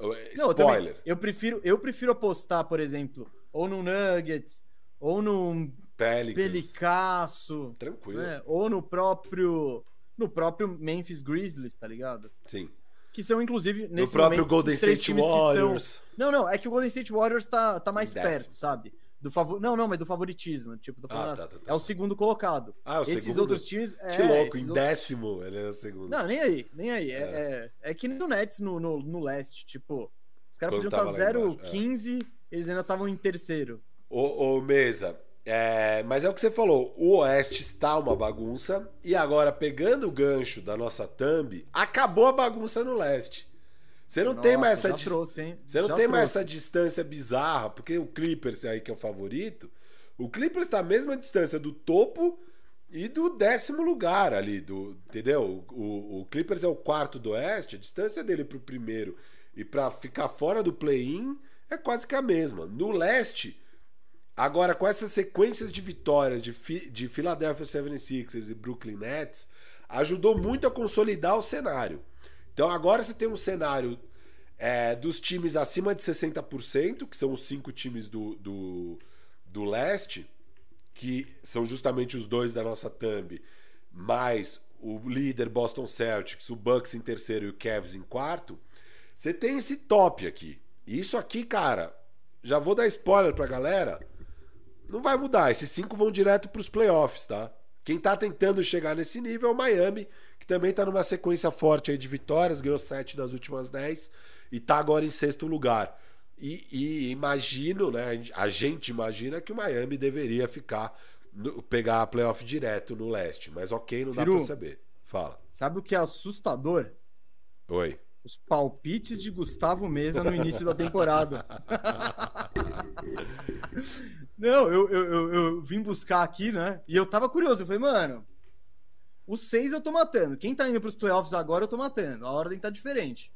Não, eu, também- Spoiler. eu prefiro, eu prefiro apostar, por exemplo, ou no Nuggets, ou num Pelicans. Pelicasso, Tranquilo. né? ou no próprio no próprio Memphis Grizzlies, tá ligado? Sim. Que são, inclusive, No nesse próprio momento, Golden State Warriors. estão... Não, não, é que o Golden State Warriors tá, tá mais Décimo. perto, sabe? Do favor... Não, não, mas do favoritismo. Tipo, tô falando Ah, assim, tá, tá, tá. É o segundo colocado. Ah, o Esses segundo? outros times... Que é, louco, esses em outros- décimo ele é o segundo. Não, nem aí, nem aí. É, é, é que nem o Nets no, no, no leste, tipo... Os caras podiam estar embaixo, é. 0-15, eles ainda estavam em terceiro. Ô, ô Mesa, é, mas é o que você falou, o Oeste está uma bagunça, e agora, pegando o gancho da nossa thumb, acabou a bagunça no Leste. Você não tem Nossa, mais essa trouxe, hein? Você não Já tem mais trouxe. essa distância bizarra, porque o Clippers aí que é o favorito, o Clippers está a mesma distância do topo e do décimo lugar ali, do, entendeu? O, o- o Clippers é o quarto do Oeste, a distância dele pro primeiro e para ficar fora do play-in é quase que a mesma. No Leste, agora com essas sequências de vitórias de, Fi- de Philadelphia 76ers e Brooklyn Nets, ajudou muito a consolidar o cenário. Então agora você tem um cenário é, dos times acima de 60%, que são os cinco times do, do, do leste, que são justamente os dois da nossa thumb, mais o líder Boston Celtics, o Bucks em terceiro e o Cavs em quarto. Você tem esse top aqui. E isso aqui, cara, já vou dar spoiler pra galera. Não vai mudar. Esses cinco vão direto pros playoffs, tá? Quem tá tentando chegar nesse nível é o Miami, que também tá numa sequência forte aí de vitórias, ganhou sete das últimas dez e tá agora em sexto lugar. E, e imagino, né? A gente imagina que o Miami deveria ficar no- pegar a playoff direto no leste, mas ok, não dá Firu. pra saber. Fala. Sabe o que é assustador? Oi. Os palpites de Gustavo Mesa no início da temporada. Não, eu, eu, eu, eu vim buscar aqui, né? E eu tava curioso. Eu falei, mano, os seis eu tô matando. Quem tá indo pros playoffs agora eu tô matando. A ordem tá diferente.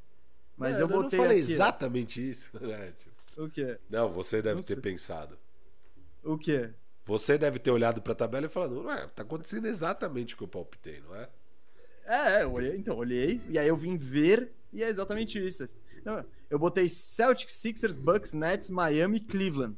Mas Mano, eu botei não falei aqui, ó. exatamente isso, né? Tipo, O quê? Não, você deve Não ter sei. pensado. O quê? Você deve ter olhado pra tabela e falado, ué, tá acontecendo exatamente o que eu palpitei, não é? É, eu olhei, então, olhei, e aí eu vim ver, e é exatamente isso. Não, eu botei Celtics, Sixers, Bucks, Nets, Miami e Cleveland.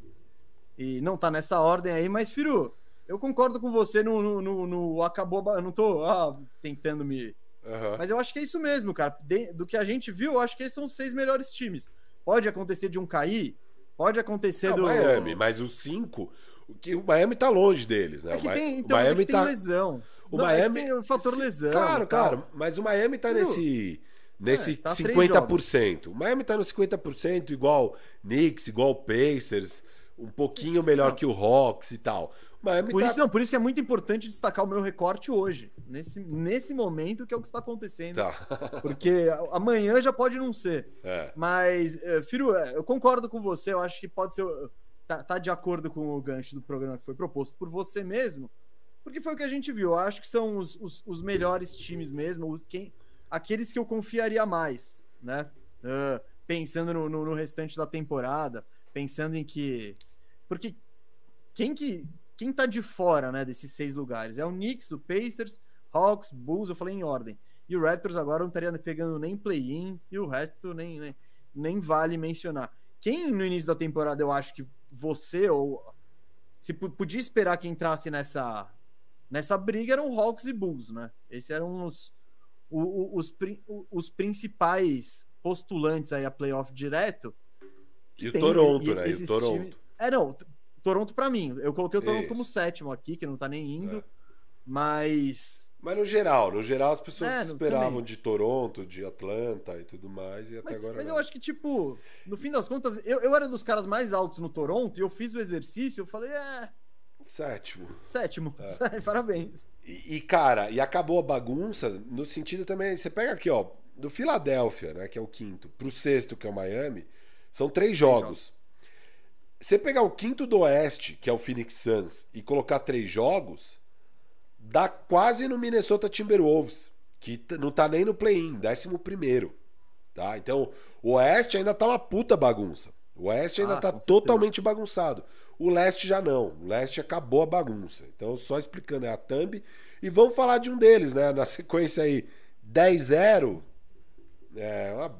E não tá nessa ordem aí, mas, Firu, eu concordo com você no, no, no- no acabou. Eu não tô ah, tentando me, Uhum. Mas eu acho que é isso mesmo, cara. De, do que a gente viu, eu acho que esses são os seis melhores times. Pode acontecer de um cair, pode acontecer Não, do. Miami, mas os cinco. Que o Miami tá longe deles, né? É que o tem, então, o Miami é tá... tem lesão. O Não, Miami. É tem o fator lesão. Claro, claro. Mas o Miami tá nesse. Nesse É, tá 50%. O Miami tá no 50%, igual Knicks, igual Pacers, um pouquinho melhor que o Hawks e tal. Miami Por tá... isso, não, por isso que é muito importante destacar o meu recorte hoje. Nesse, nesse momento que é o que está acontecendo. Tá. Porque amanhã já pode não ser. É. Mas, eh, Firu, eh, eu concordo com você. Eu acho que pode ser. Tá, tá de acordo com o gancho do programa que foi proposto por você mesmo. Porque foi o que a gente viu. Eu acho que são os, os, os melhores times mesmo. Quem, aqueles que eu confiaria mais, né? Ah, pensando no, no, no restante da temporada. Pensando em que. Porque quem que. Quem tá de fora, né, desses seis lugares? É o Knicks, o Pacers, Hawks, Bulls, eu falei em ordem. E o Raptors agora não estaria pegando nem play-in e o resto nem, nem, nem vale mencionar. Quem no início da temporada eu acho que você ou se podia esperar que entrasse nessa nessa briga eram Hawks e Bulls, né? Esses eram os, os, pri- o- os principais postulantes aí a playoff direto. E o Toronto, né? E o Toronto. times- É, não, Toronto pra mim. Eu coloquei o Toronto Isso. como sétimo aqui, que não tá nem indo. É. Mas Mas no geral, no geral as pessoas É, esperavam também. de Toronto, de Atlanta e tudo mais, e até Mas, agora mas não. eu acho que, tipo, no fim das contas, eu, eu era dos caras mais altos no Toronto e eu fiz o exercício, eu falei, é, Sétimo. sétimo. É. Parabéns. E, e, cara, e acabou a bagunça no sentido também. Você pega aqui, ó, do Filadélfia, né, que é o quinto, pro sexto, que é o Miami, são três jogos. Você pegar o quinto do Oeste, que é o Phoenix Suns, e colocar três jogos, dá quase no Minnesota Timberwolves, que não tá nem no play-in, décimo primeiro. Tá? Então, o Oeste ainda tá uma puta bagunça. O Oeste ainda Ah, tá certeza. totalmente bagunçado. O Leste já não. O Leste acabou a bagunça. Então, só explicando, é a thumb. E vamos falar de um deles, né? Na sequência aí, 10-0. É uma,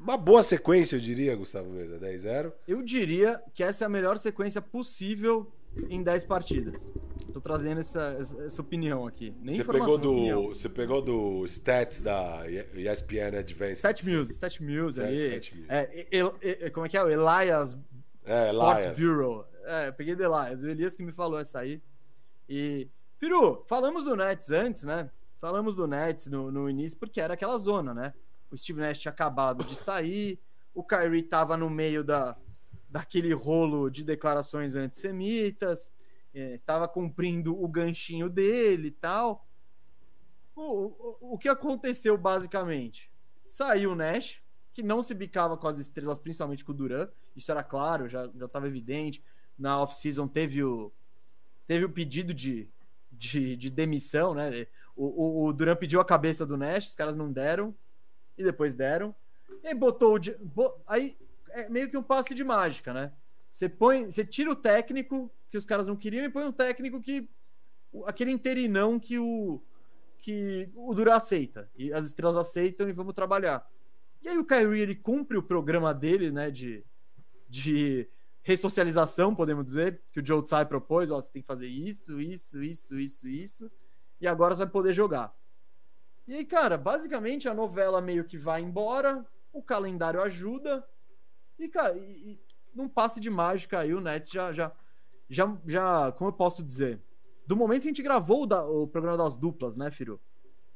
uma boa sequência, eu diria, Gustavo Mesa. 10-0. Eu diria que essa é a melhor sequência possível em 10 partidas. Tô trazendo essa, essa, opinião aqui. Nem Você pegou, do, você pegou do Stats da ESPN Advanced. Stat Muse, Stat É, ali. Stat Muse. É, El- El- como é que é? O Elias É, Sports Elias. Bureau. É, eu peguei do Elias. O Elias que me falou essa aí. E, Firu, falamos do Nets antes, né? Falamos do Nets no, no início, porque era aquela zona, né? O Steve Nash tinha acabado de sair, o Kyrie tava no meio da, daquele rolo de declarações antissemitas, é, tava cumprindo o ganchinho dele e tal. O, o, o que aconteceu basicamente? Saiu o Nash, que não se bicava com as estrelas, principalmente com o Duran. Isso era claro, já estava evidente. Na off-season teve o, teve o pedido de, de, de demissão, né? O, o, o Duran pediu a cabeça do Nash, os caras não deram, e depois deram. E aí botou o. Bo- Aí é meio que um passe de mágica, né? Você põe, você tira o técnico que os caras não queriam e põe um técnico que aquele inteirinão que o que o Duran aceita e as estrelas aceitam e vamos trabalhar. E aí o Kyrie ele cumpre o programa dele, né, de, de ressocialização, podemos dizer, que o Joe Tsai propôs, ó, você tem que fazer isso, isso, isso, isso, isso, e agora você vai poder jogar. E aí, cara, basicamente a novela meio que vai embora, o calendário ajuda, e, cara, e, e num passe de mágica aí o Nets já, já, já, já, como eu posso dizer, do momento que a gente gravou o, da- o programa das duplas, né, Firu?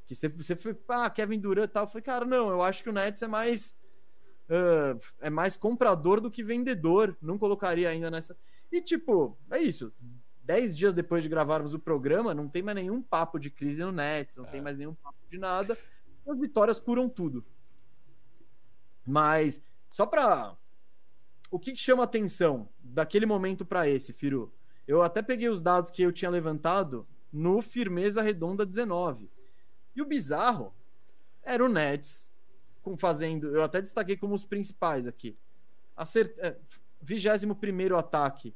Que você, você foi, ah, Kevin Durant e tal. Eu falei, cara, não, eu acho que o Nets é mais. ah, é mais comprador do que vendedor. Não colocaria ainda nessa. E, tipo, é isso. Dez dias depois de gravarmos o programa, não tem mais nenhum papo de crise no Nets, não É. tem mais nenhum papo de nada. As vitórias curam tudo. Mas, só pra. O que, que chama atenção daquele momento pra esse, Firu? Eu até peguei os dados que eu tinha levantado no Firmeza Redonda 19. E o bizarro era o Nets com fazendo. Eu até destaquei como os principais aqui. Acert... É, 21 ataque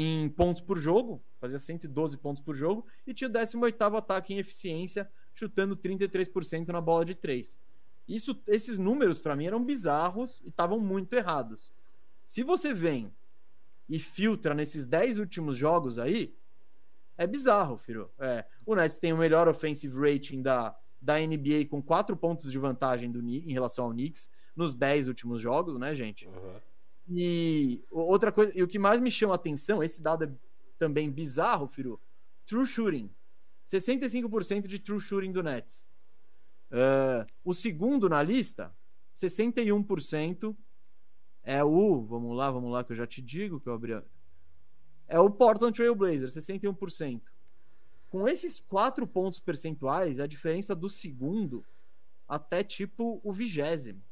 em pontos por jogo, fazia 112 pontos por jogo, e tinha o 18 ataque em eficiência, chutando 33% na bola de 3. Isso, esses números para mim eram bizarros e estavam muito errados. Se você vem e filtra nesses 10 últimos jogos aí, é bizarro, Firo. É, o Nets tem o melhor offensive rating da, da NBA com quatro pontos de vantagem do, em relação ao Knicks nos dez últimos jogos, né, gente? Uhum. E outra coisa, e o que mais me chama a atenção, esse dado é também bizarro, Firu, true shooting. 65% de true shooting do Nets. Uh, o segundo na lista, 61% é o. Vamos lá, vamos lá, que eu já te digo que eu abri. A, é o Portland Trail Blazers, 61%. Com esses quatro pontos percentuais, a diferença do segundo até tipo o vigésimo.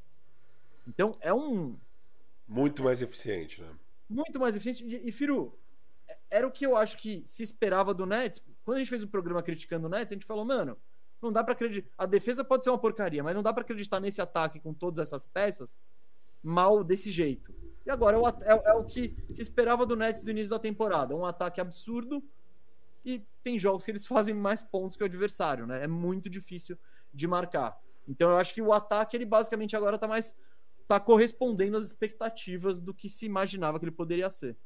Então é um. Muito mais eficiente, né? Muito mais eficiente. E, Firu, era o que eu acho que se esperava do Nets. Quando a gente fez o um programa criticando o Nets, a gente falou, mano, não dá para acreditar. A defesa pode ser uma porcaria, mas não dá para acreditar nesse ataque com todas essas peças mal desse jeito. E agora é, é, é, o que se esperava do Nets do início da temporada. Um ataque absurdo e tem jogos que eles fazem mais pontos que o adversário, né? É muito difícil de marcar. Então eu acho que o ataque ele basicamente agora tá mais tá correspondendo às expectativas do que se imaginava que ele poderia ser.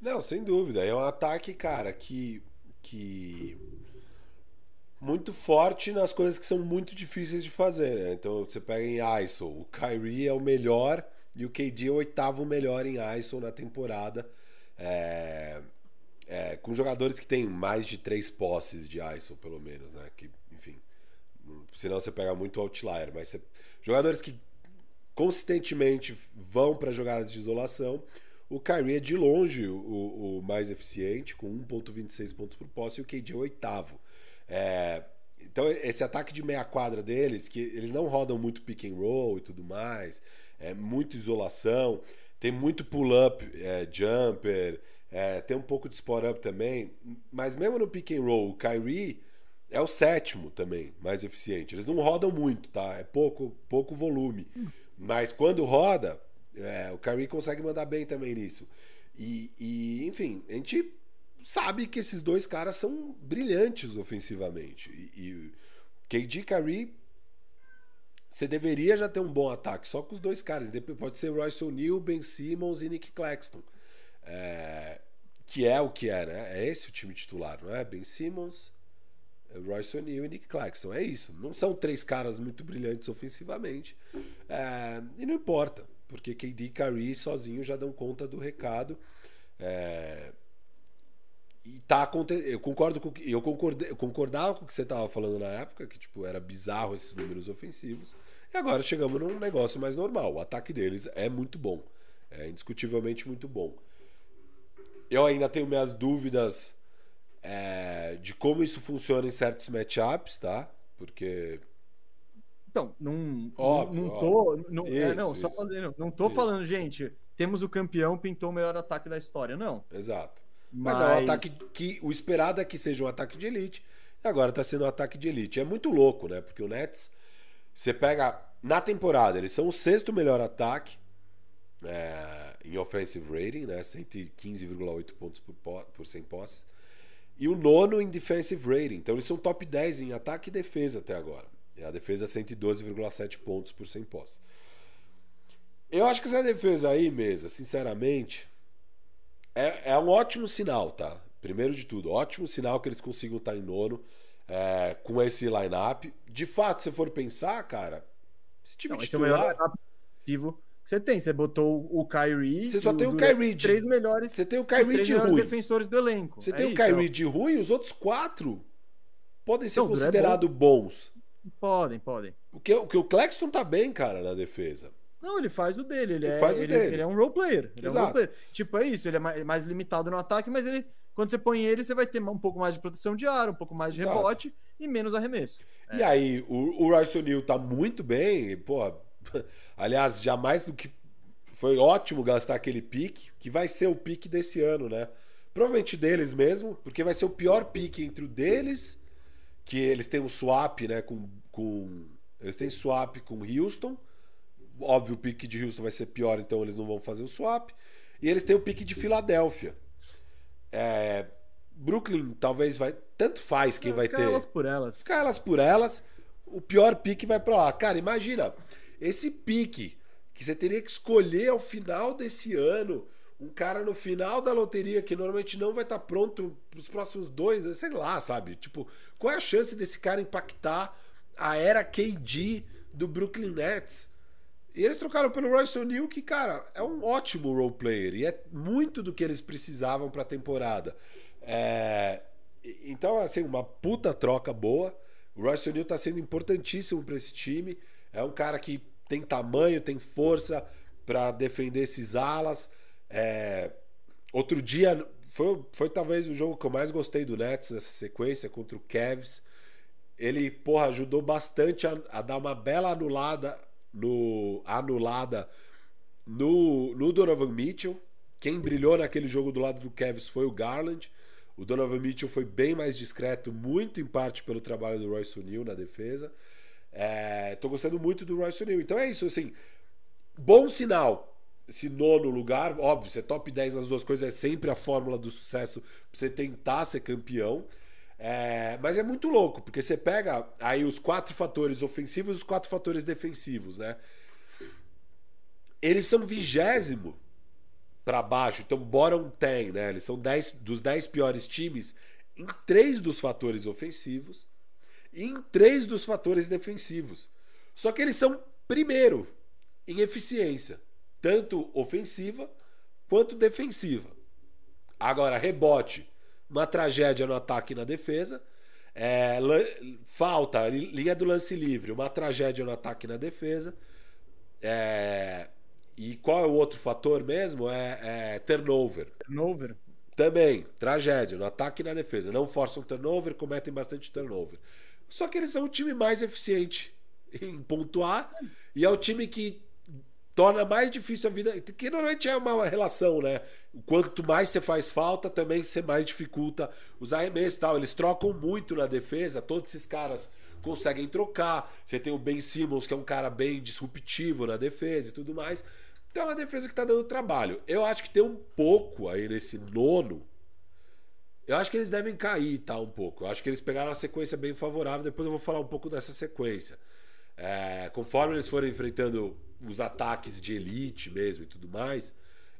Não, sem dúvida. É um ataque, cara, que que muito forte nas coisas que são muito difíceis de fazer, né? Então você pega em ISO, o Kyrie é o melhor e o KD é o oitavo melhor em ISO na temporada. É, é, com jogadores que têm mais de três posses de ISO, pelo menos, né? Que, enfim, senão você pega muito outlier, mas você, jogadores que consistentemente vão para jogadas de isolação. O Kyrie é de longe o, o mais eficiente, com 1,26 pontos por posse, e o KD é o oitavo. É, então, esse ataque de meia quadra deles, que eles não rodam muito pick and roll e tudo mais, é muito isolação, tem muito pull-up, é, jumper, é, tem um pouco de spot-up também, mas mesmo no pick and roll, o Kyrie é o sétimo também, mais eficiente. Eles não rodam muito, tá? É pouco, pouco volume. Mas quando roda, é, o Kyrie consegue mandar bem também nisso. E, e, enfim, a gente sabe que esses dois caras são brilhantes ofensivamente. E, e KD Curry, você deveria já ter um bom ataque só com os dois caras. Pode ser Royce O'Neal, Ben Simmons e Nick Claxton. É, que é o que é, né? É esse o time titular, não é? Ben Simmons, Royce O'Neal e Nick Claxton. É isso. Não são três caras muito brilhantes ofensivamente. É, e não importa, porque KD e Curry sozinhos já dão conta do recado. É, e tá acontecendo. Eu concordo com eu, concordei, eu concordava com o que você tava falando na época, que tipo, era bizarro esses números ofensivos. E agora chegamos num negócio mais normal. O ataque deles é muito bom. É indiscutivelmente muito bom. Eu ainda tenho minhas dúvidas é, de como isso funciona em certos matchups, tá? Porque. Então, não, óbvio, não, não tô. Não, isso, é, não só fazendo. Não tô isso. falando, gente, temos o campeão, pintou o melhor ataque da história. Não. Exato. Mas, Mas, é um ataque que o esperado é que seja um ataque de elite. E agora está sendo um ataque de elite. É muito louco, né? Porque o Nets, você pega na temporada, eles são o sexto melhor ataque é, em offensive rating, né? 115,8 pontos por, por 100 posses. E o nono em defensive rating. Então eles são top 10 em ataque e defesa até agora. E a defesa 112,7 pontos por 100 posses. Eu acho que essa defesa aí, mesa, sinceramente, é, é um ótimo sinal, tá? Primeiro de tudo, ótimo sinal que eles consigam estar em nono é, com esse line-up. De fato, se for pensar, cara, esse time Não, titular... Esse é o melhor você tem. Você botou o Kyrie... Você só tem o Kyrie de... Três melhores... Você tem o Kyrie de ruim. defensores do elenco. Você é tem isso, o Kyrie é. de ruim os outros quatro podem ser considerados bons. Podem, podem. O que, o que o Claxton tá bem, cara, na defesa. Não, ele faz o dele. Ele, ele é, faz o ele, dele. ele é um role player. Ele Exato. é um role player. Tipo, é isso. Ele é mais, mais, limitado no ataque, mas ele, quando você põe ele, você vai ter um pouco mais de proteção de ar, um pouco mais de Exato. rebote e menos arremesso. E é. aí, o, o Royce O'Neal tá muito bem. Pô, aliás, jamais do que. Foi ótimo gastar aquele pique, que vai ser o pique desse ano, né? Provavelmente deles mesmo, porque vai ser o pior pique entre o deles, que eles têm um swap, né? Com, com, eles têm swap com Houston Óbvio, o pique de Houston vai ser pior, então eles não vão fazer o swap. E eles têm o pique de Filadélfia. É, Brooklyn talvez vai. Tanto faz quem vai ter. elas por elas. Ficar elas por elas. O pior pique vai para lá. Cara, imagina. Esse pique que você teria que escolher ao final desse ano. Um cara no final da loteria que normalmente não vai estar pronto para os próximos dois, sei lá, sabe? Tipo, qual é a chance desse cara impactar a era KD do Brooklyn Nets. E eles trocaram pelo Royce O'Neal, que, cara, é um ótimo role player. E é muito do que eles precisavam pra temporada. É... Então, assim, uma puta troca boa. O Royce O'Neal tá sendo importantíssimo para esse time. É um cara que tem tamanho, tem força para defender esses alas. É... Outro dia, foi, foi talvez o jogo que eu mais gostei do Nets nessa sequência contra o Cavs. Ele, porra, ajudou bastante a, a dar uma bela anulada no anulada no, no Donovan Mitchell. Quem brilhou naquele jogo do lado do Cavs foi o Garland. O Donovan Mitchell foi bem mais discreto, muito em parte pelo trabalho do Royce O'Neal na defesa. É, tô gostando muito do Royce O'Neal. Então é isso, assim. Bom sinal. Esse nono lugar, óbvio, ser top 10 nas duas coisas é sempre a fórmula do sucesso pra você tentar ser campeão. É, mas é muito louco, porque você pega aí os quatro fatores ofensivos e os quatro fatores defensivos, né? Eles são vigésimo para baixo, então bottom 10, né? Eles são 10 dos 10 piores times em três dos fatores ofensivos em três dos fatores defensivos. Só que eles são primeiro em eficiência, tanto ofensiva quanto defensiva. Agora, rebote, uma tragédia no ataque e na defesa. É, falta, linha do lance livre, uma tragédia no ataque e na defesa. É, e qual é o outro fator mesmo? É, é turnover. Turnover. Também, tragédia, no ataque e na defesa. Não forçam turnover, cometem bastante turnover. Só que eles são o time mais eficiente em pontuar e é o time que torna mais difícil a vida. Que normalmente é uma relação, né? Quanto mais você faz falta, também você mais dificulta os arremessos e tal. Eles trocam muito na defesa, todos esses caras conseguem trocar. Você tem o Ben Simmons, que é um cara bem disruptivo na defesa e tudo mais. Então é uma defesa que está dando trabalho. Eu acho que tem um pouco aí nesse nono. Eu acho que eles devem cair, tá? Um pouco. Eu acho que eles pegaram uma sequência bem favorável. Depois eu vou falar um pouco dessa sequência. É, conforme eles forem enfrentando os ataques de elite mesmo e tudo mais,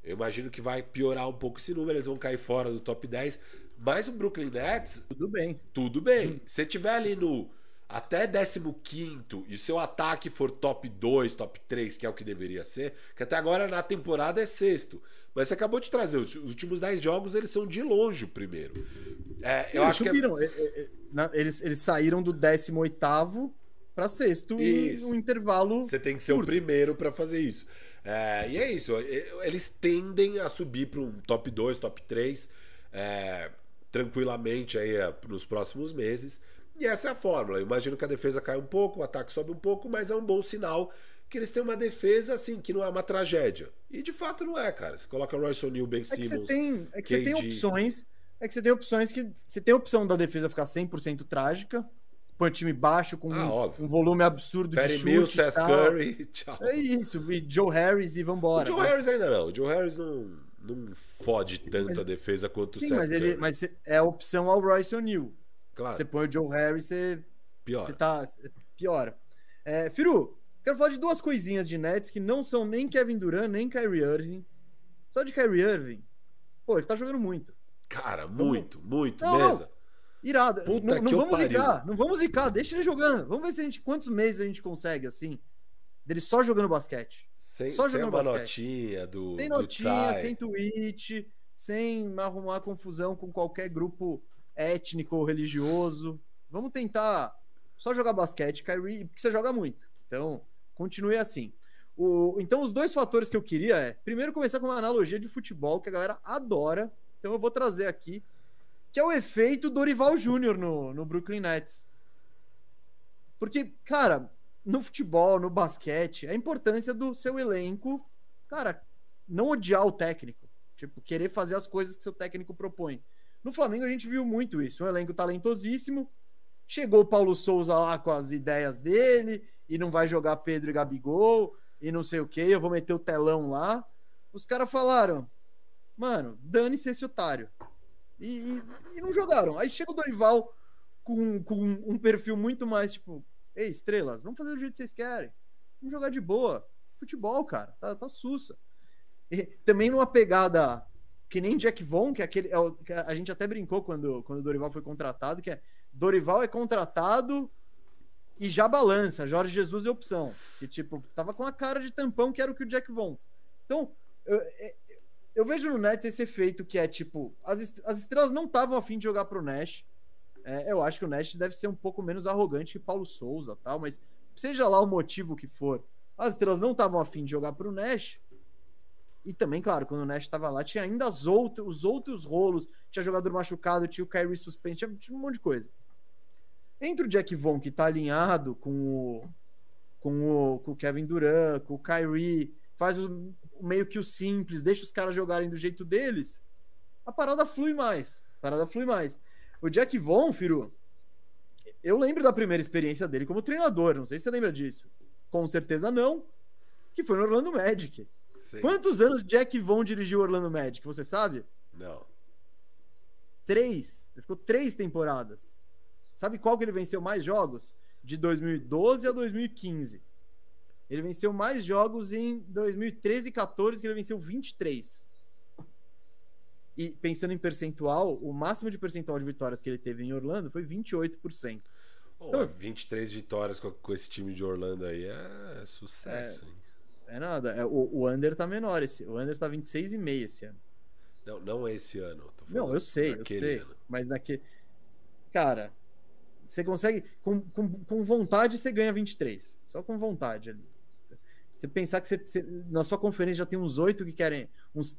eu imagino que vai piorar um pouco esse número. Eles vão cair fora do top 10. Mas o Brooklyn Nets. Tudo bem. Tudo bem. Se tiver ali no até 15 e seu ataque for top 2, top 3, que é o que deveria ser, que até agora na temporada é sexto. Mas você acabou de trazer, os últimos 10 jogos eles são de longe o primeiro. É, Sim, eu acho subiram. que. É... é, é eles, eles saíram do 18 para sexto em um intervalo. Você tem que ser curto. o primeiro para fazer isso. É, e é isso. Eles tendem a subir para um top 2, top 3 é, tranquilamente aí nos próximos meses. E essa é a fórmula. Eu imagino que a defesa cai um pouco, o ataque sobe um pouco, mas é um bom sinal que eles têm uma defesa assim, que não é uma tragédia. E de fato não é, cara. Você coloca Royce O'Neal, Ben Simmons. É que você tem, é que você tem opções. É que você tem opções que. Você tem a opção da defesa ficar 100% trágica. Põe time baixo com ah, um, um, volume absurdo Perry de chute. Mills, Seth Curry, tchau. É isso. E Joe Harris e vambora. O Joe né? Harris ainda não. O Joe Harris não, não fode tanto mas, a defesa quanto sim, o Seth mas Curry. Ele, mas é a opção ao Royce O'Neal. Claro. Você põe o Joe Harris, você. Piora. Você tá, piora. É, Firu, quero falar de duas coisinhas de Nets que não são nem Kevin Durant, nem Kyrie Irving. Só de Kyrie Irving. Pô, ele tá jogando muito. Cara, muito, vamos... muito, não, mesa. Não. Irado. Puta não, não vamos zicar, não vamos zicar, deixa ele jogando. Vamos ver se a gente, quantos meses a gente consegue assim, dele só jogando basquete. Sem, só jogando sem uma basquete. notinha do Sem notinha, do sem tweet, sem arrumar confusão com qualquer grupo étnico ou religioso. Vamos tentar só jogar basquete, Kyrie, porque você joga muito. Então, continue assim. O, então, os dois fatores que eu queria é, primeiro, começar com uma analogia de futebol que a galera adora. Então, eu vou trazer aqui, que é o efeito Dorival Júnior no, no Brooklyn Nets. Porque, cara, no futebol, no basquete, a importância do seu elenco, cara, não odiar o técnico. Tipo, querer fazer as coisas que seu técnico propõe. No Flamengo a gente viu muito isso, um elenco talentosíssimo. Chegou o Paulo Souza lá com as ideias dele e não vai jogar Pedro e Gabigol e não sei o que, eu vou meter o telão lá. Os caras falaram, mano, dane-se esse otário. E, e, e, não jogaram. Aí chega o Dorival com, com um perfil muito mais tipo, ei, estrelas, vamos fazer do jeito que vocês querem. Vamos jogar de boa. Futebol, cara, tá, tá sussa. E também numa pegada que nem Jack Vaughn, que é aquele. É o, que a gente até brincou quando, quando o Dorival foi contratado, que é Dorival é contratado e já balança. Jorge Jesus é opção. Que, tipo, tava com a cara de tampão que era o que o Jack Von. Então, eu, é, eu vejo no Nets esse efeito que é, tipo, as, as estrelas não estavam afim de jogar pro Nash. É, eu acho que o Nash deve ser um pouco menos arrogante que Paulo Souza tal, mas seja lá o motivo que for, as estrelas não estavam afim de jogar pro Nash. E também, claro, quando o Nash estava lá, tinha ainda as outros, os outros rolos, tinha jogador machucado, tinha o Kyrie suspenso, tinha, tinha um monte de coisa. Entre o Jack Vaughn, que tá alinhado com o, com o, com o Kevin Durant, com o Kyrie, faz o, meio que o simples, deixa os caras jogarem do jeito deles, a parada flui mais. A parada flui mais. O Jack Vaughn, Firu, eu lembro da primeira experiência dele como treinador, não sei se você lembra disso. Com certeza não, que foi no Orlando Magic. Sim. Quantos anos Jack Vaughn dirigiu o Orlando Magic, você sabe? Não. Três. Ele ficou três temporadas. Sabe qual que ele venceu mais jogos? De 2012 a 2015. Ele venceu mais jogos em 2013 e 14, que ele venceu 23. E pensando em percentual, o máximo de percentual de vitórias que ele teve em Orlando foi 28%. Oh, então, 23 vitórias com, com, esse time de Orlando aí é, sucesso. É, é nada. É, o, o under tá menor. Esse, o under tá 26,5 esse ano. Não, não é esse ano. não, eu sei, eu sei. Ano. Mas naquele. Cara, você consegue. Com, com, com vontade, você ganha 23. Só com vontade ali. Você pensar que você, você, na sua conferência já tem uns oito que querem. Uns,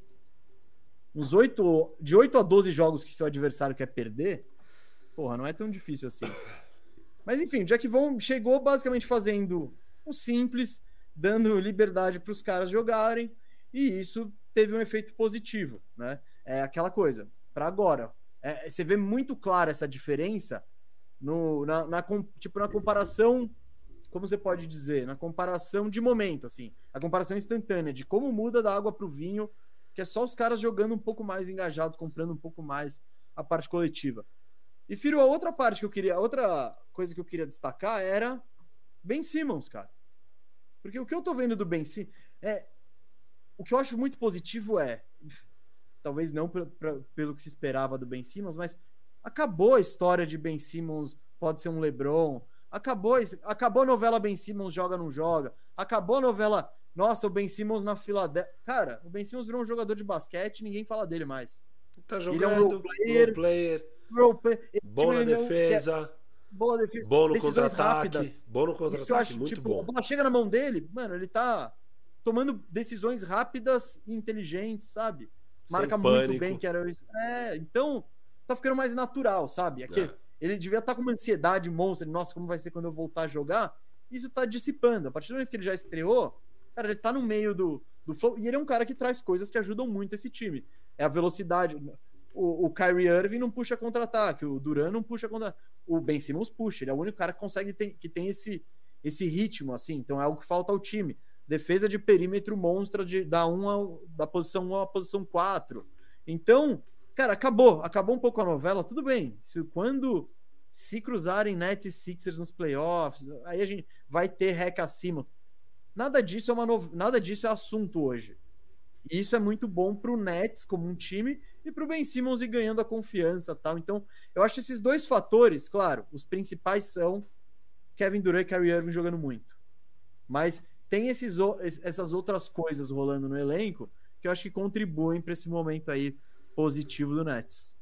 uns oito. De 8 a 12 jogos que seu adversário quer perder. Porra, não é tão difícil assim. Mas enfim, Jack Vaughn chegou basicamente fazendo o simples, dando liberdade para os caras jogarem. E isso teve um efeito positivo, né? É aquela coisa. Para agora, é, você vê muito clara essa diferença no, na, na, tipo, na comparação, como você pode dizer, na comparação de momento, assim, a comparação instantânea de como muda da água para o vinho, que é só os caras jogando um pouco mais engajados, comprando um pouco mais a parte coletiva. E Firo, a outra parte que eu queria, outra coisa que eu queria destacar era Ben Simmons, cara. Porque o que eu tô vendo do Ben Simmons é o que eu acho muito positivo é talvez não pra, pra, pelo que se esperava do Ben Simmons, mas Acabou a história de Ben Simmons pode ser um LeBron. Acabou, acabou a novela Ben Simmons joga não joga. Acabou a novela Nossa, o Ben Simmons na Filadélfia. Cara, o Ben Simmons virou um jogador de basquete, ninguém fala dele mais. Tá jogando, Ele é um role player, player, role player bom na defesa. É, boa defesa. Bom no contra-ataque. Bom no contra-ataque, muito tipo, bom. A bola chega na mão dele, mano, ele tá tomando decisões rápidas e inteligentes, sabe? Marca muito bem que era isso. É, então tá ficando mais natural, sabe? É. Ele devia estar tá com uma ansiedade monstra, nossa, como vai ser quando eu voltar a jogar? Isso tá dissipando. A partir do momento que ele já estreou, cara, ele tá no meio do, do flow. E ele é um cara que traz coisas que ajudam muito esse time. É a velocidade. O, o Kyrie Irving não puxa contra-ataque, o Duran não puxa contra O Ben Simmons puxa, ele é o único cara que consegue ter, que tem esse, esse ritmo, assim. Então é algo que falta ao time. Defesa de perímetro monstra de, da, 1 da posição 1 à posição 4. Então, Cara, acabou. Acabou um pouco a novela. Tudo bem. Se, quando se cruzarem Nets e Sixers nos playoffs, aí a gente vai ter rec acima. Nada disso é uma no... nada disso é assunto hoje. E isso é muito bom para o Nets como um time e para o Ben Simmons ir ganhando a confiança tal. Então, eu acho esses dois fatores, claro, os principais são Kevin Durant e Kyrie Irving jogando muito. Mas tem esses, essas outras coisas rolando no elenco que eu acho que contribuem para esse momento aí positivo do Nets.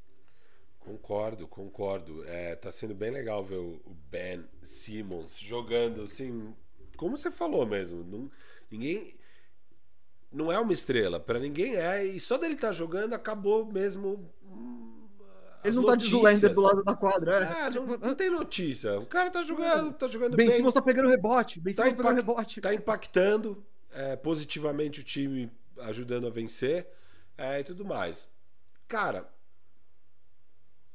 Concordo, concordo. É, tá sendo bem legal ver o Ben Simmons jogando assim, como você falou mesmo. Não, ninguém. Não é uma estrela, para ninguém é. E só dele estar tá jogando acabou mesmo. Hum, Ele não notícias. tá de Zulander do lado da quadra, é. é não, não, tem notícia. O cara tá jogando, tá jogando ben bem. Simmons tá pegando rebote. Ben tá Simmons tá pegando rebote. Tá impactando é, positivamente o time, ajudando a vencer é, e tudo mais. Cara,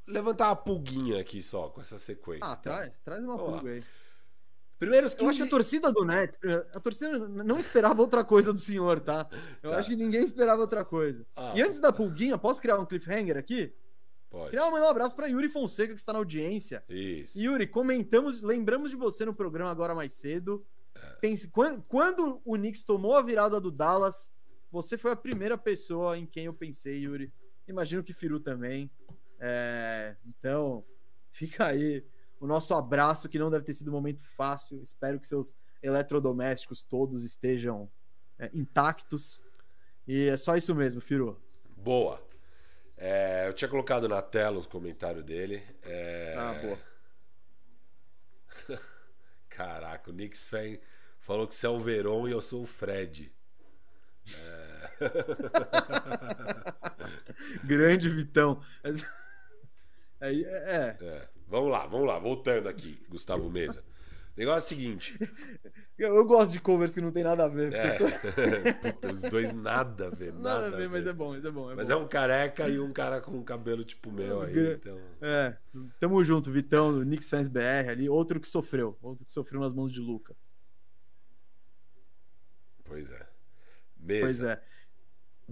levantar uma pulguinha aqui só com essa sequência. Ah, tá? traz, traz uma Vamos pulga lá. aí. Primeiros 15... Eu acho que a torcida do Net, a torcida não esperava outra coisa do senhor, tá? Eu tá. acho que ninguém esperava outra coisa. Ah, e antes da pulguinha, posso criar um cliffhanger aqui? Pode. Mandar um abraço para Yuri Fonseca, que está na audiência. Isso. Yuri, comentamos, lembramos de você no programa agora mais cedo. É. Pense, quando, quando o Knicks tomou a virada do Dallas, você foi a primeira pessoa em quem eu pensei, Yuri. Imagino que Firu também. É, então, fica aí o nosso abraço, que não deve ter sido um momento fácil. Espero que seus eletrodomésticos todos estejam é, intactos. E é só isso mesmo, Firu. Boa. É, eu tinha colocado na tela os comentários dele. É... Ah, boa. Caraca, o Knicks fan falou que você é o Veron e eu sou o Fred. É... Grande Vitão. É, é. é. Vamos lá, vamos lá. Voltando aqui, Gustavo Mesa. O negócio é o seguinte. Eu, eu, gosto de covers que não tem nada a ver. É. Puta, os dois nada a ver. Nada, nada a, ver, ver, mas é bom, mas é bom. É mas bom. é um careca e um cara com um cabelo tipo meu aí. Então... É, tamo junto, Vitão, do Knicks Fans BR ali. Outro que sofreu. Outro que sofreu nas mãos de Luca. Pois é. Mesa. Pois é.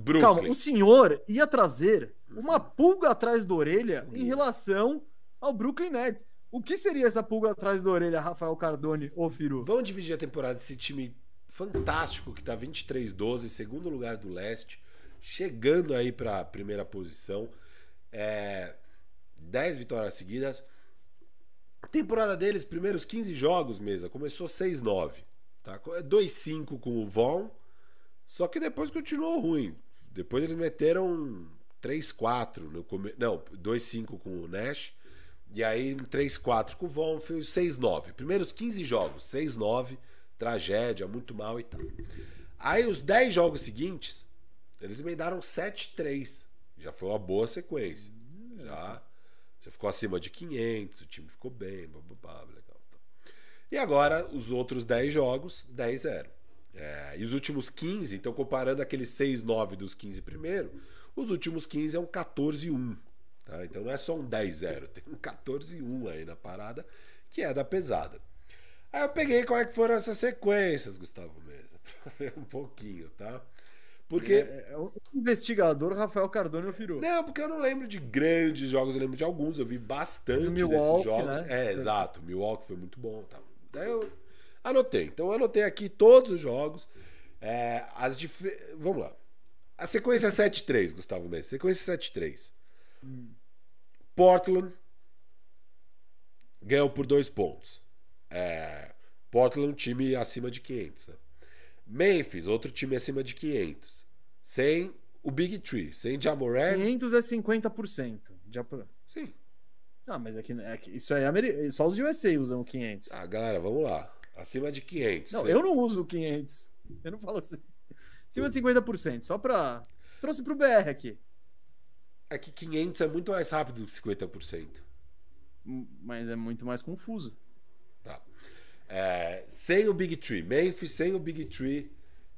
Brooklyn. Calma, o senhor ia trazer uma pulga atrás da orelha em relação ao Brooklyn Nets. O que seria essa pulga atrás da orelha, Rafael Cardone ou Firu? Vamos dividir a temporada desse time fantástico que tá 23-12, segundo lugar do leste, chegando aí para a primeira posição. É, 10 vitórias seguidas. A temporada deles, primeiros 15 jogos, mesa, começou 6-9. Tá? 2-5 com o Von, só que depois continuou ruim. Depois eles meteram 3-4 no come... Não, 2-5 com o Nash e aí, 3-4 com o Von, foi 6-9. Primeiros 15 jogos, 6-9, tragédia, muito mal e tal. Aí, os 10 jogos seguintes, eles emendaram 7-3. Já foi uma boa sequência. Já, já ficou acima de 500, o time ficou bem, blá, blá, blá, legal. E agora, os outros 10 jogos, 10-0. É, e os últimos 15, então comparando aqueles 6-9 dos 15 primeiro, os últimos 15 é um 14-1. Tá? Então não é só um 10-0, tem um 14-1 aí na parada, que é da pesada. Aí eu peguei qual é que foram essas sequências, Gustavo Mesa, pra ver um pouquinho, tá? Porque. É, é o investigador Rafael Cardone virou. Não, porque eu não lembro de grandes jogos, eu lembro de alguns, eu vi bastante Milwaukee, desses jogos. Né? É, exato. Milwaukee foi muito bom. Tá? Daí eu anotei. Então eu anotei aqui todos os jogos. É, as dif... Vamos lá. A sequência 7-3, Gustavo Mesa. Sequência 7-3. Hum. Portland ganhou por dois pontos. É, Portland, um time acima de 500. Né? Memphis, outro time acima de 500. Sem o Big Tree, sem Jamoran. 500 é 50%. Já... Sim. Ah, mas é que, é que isso é Ameri... só os USA usam 500. Ah, galera, vamos lá. Acima de 500. Não, eu não uso 500. Eu não falo assim. Acima de 50%, só pra. Trouxe pro BR aqui. É que 500 é muito mais rápido que 50%. Mas é muito mais confuso. Tá. É, sem o Big Tree, Memphis sem o Big Tree,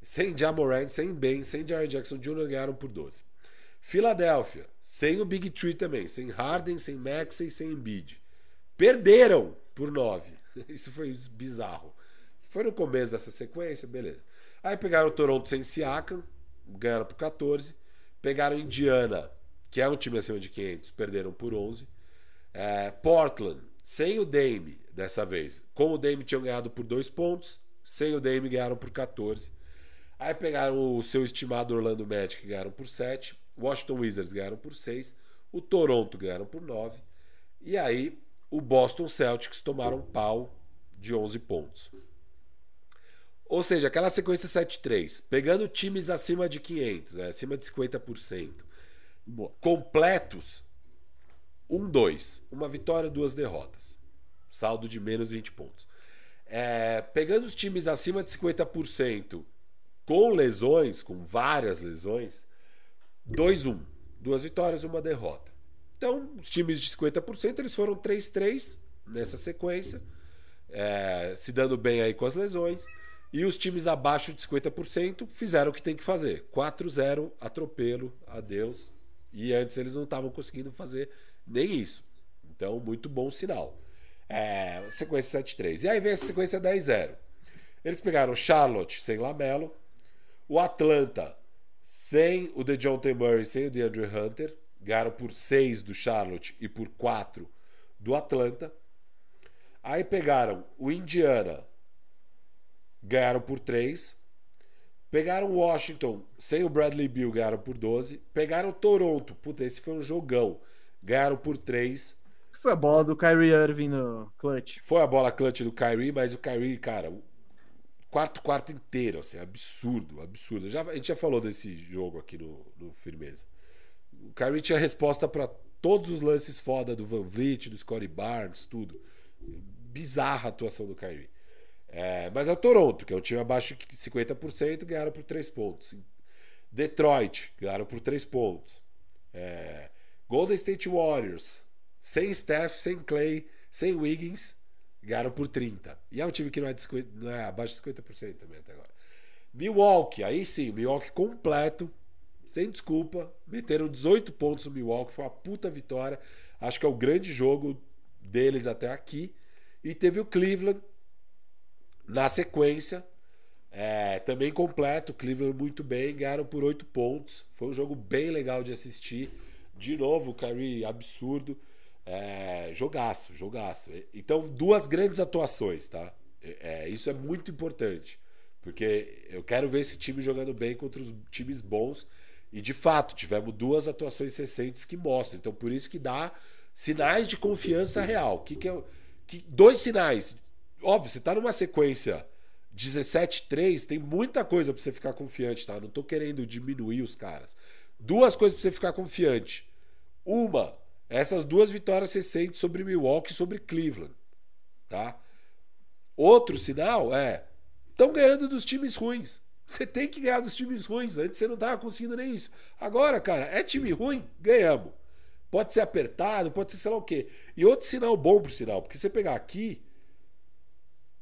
sem Jamorant, sem Ben, sem Jared Jackson Jr. ganharam por 12. Filadélfia, sem o Big Tree também, sem Harden, sem Maxey, sem Embiid. Perderam por 9. Isso foi bizarro. Foi no começo dessa sequência, beleza. Aí pegaram o Toronto sem Siakam, ganharam por 14. Pegaram Indiana que é um time acima de 500, perderam por 11. É, Portland, sem o Dame dessa vez. Com o Dame tinham ganhado por 2 pontos, sem o Dame ganharam por 14. Aí pegaram o seu estimado Orlando Magic, ganharam por 7. Washington Wizards ganharam por 6. O Toronto ganharam por 9. E aí o Boston Celtics tomaram pau de 11 pontos. Ou seja, aquela sequência 7-3, pegando times acima de 500, né, acima de 50%, Boa. Completos, um, dois. Uma vitória, duas derrotas. Saldo de menos 20 pontos. É, pegando os times acima de 50% com lesões, com várias lesões, 2-1. Duas vitórias, uma derrota. Então, os times de 50% eles foram 3-3 nessa sequência, é, se dando bem aí com as lesões. E os times abaixo de 50% fizeram o que tem que fazer. 4-0, atropelo, adeus, e antes eles não estavam conseguindo fazer nem isso. Então, muito bom sinal. É, sequência 7-3. E aí vem a sequência 10-0. Eles pegaram Charlotte sem Lamelo, o Atlanta sem o DeJounte Murray, sem o DeAndre Hunter, ganharam por 6 do Charlotte e por 4 do Atlanta. Aí pegaram o Indiana, ganharam por 3. Pegaram Washington sem o Bradley Bill, ganharam por 12. Pegaram Toronto, puta, esse foi um jogão. Ganharam por 3. Foi a bola do Kyrie Irving no clutch. Foi a bola clutch do Kyrie, mas o Kyrie, cara, o quarto quarto inteiro, assim, absurdo, absurdo. Já, a gente já falou desse jogo aqui no, no Firmeza. O Kyrie tinha resposta para todos os lances foda do Van Vliet, do Scottie Barnes, tudo. Bizarra a atuação do Kyrie. É, mas é o Toronto, que é um time abaixo de 50%, ganharam por 3 pontos. Detroit, ganharam por 3 pontos. É, Golden State Warriors, sem Steph, sem Clay, sem Wiggins, ganharam por 30. E é um time que não é, de 50, não é abaixo de 50% também até agora. Milwaukee, aí sim, Milwaukee completo, sem desculpa. Meteram 18 pontos no Milwaukee, foi uma puta vitória. Acho que é o grande jogo deles até aqui. E teve o Cleveland na sequência, é, também completo, Cleveland muito bem, ganharam por 8 pontos. Foi um jogo bem legal de assistir. De novo, Kyrie absurdo. É, jogaço, jogaço. Então, duas grandes atuações, tá? É, isso é muito importante. Porque eu quero ver esse time jogando bem contra os times bons. E de fato, tivemos duas atuações recentes que mostram. Então, por isso que dá sinais de confiança real. Que, que é, que, dois sinais Óbvio, você tá numa sequência 17-3, tem muita coisa para você ficar confiante, tá? Não tô querendo diminuir os caras. Duas coisas para você ficar confiante. Uma, essas duas vitórias recentes sobre Milwaukee e sobre Cleveland, tá? Outro sinal é, estão ganhando dos times ruins. Você tem que ganhar dos times ruins. Antes você não tava conseguindo nem isso. Agora, cara, é time ruim? Ganhamos. Pode ser apertado, pode ser sei lá o quê. E outro sinal bom pro sinal, porque você pegar aqui,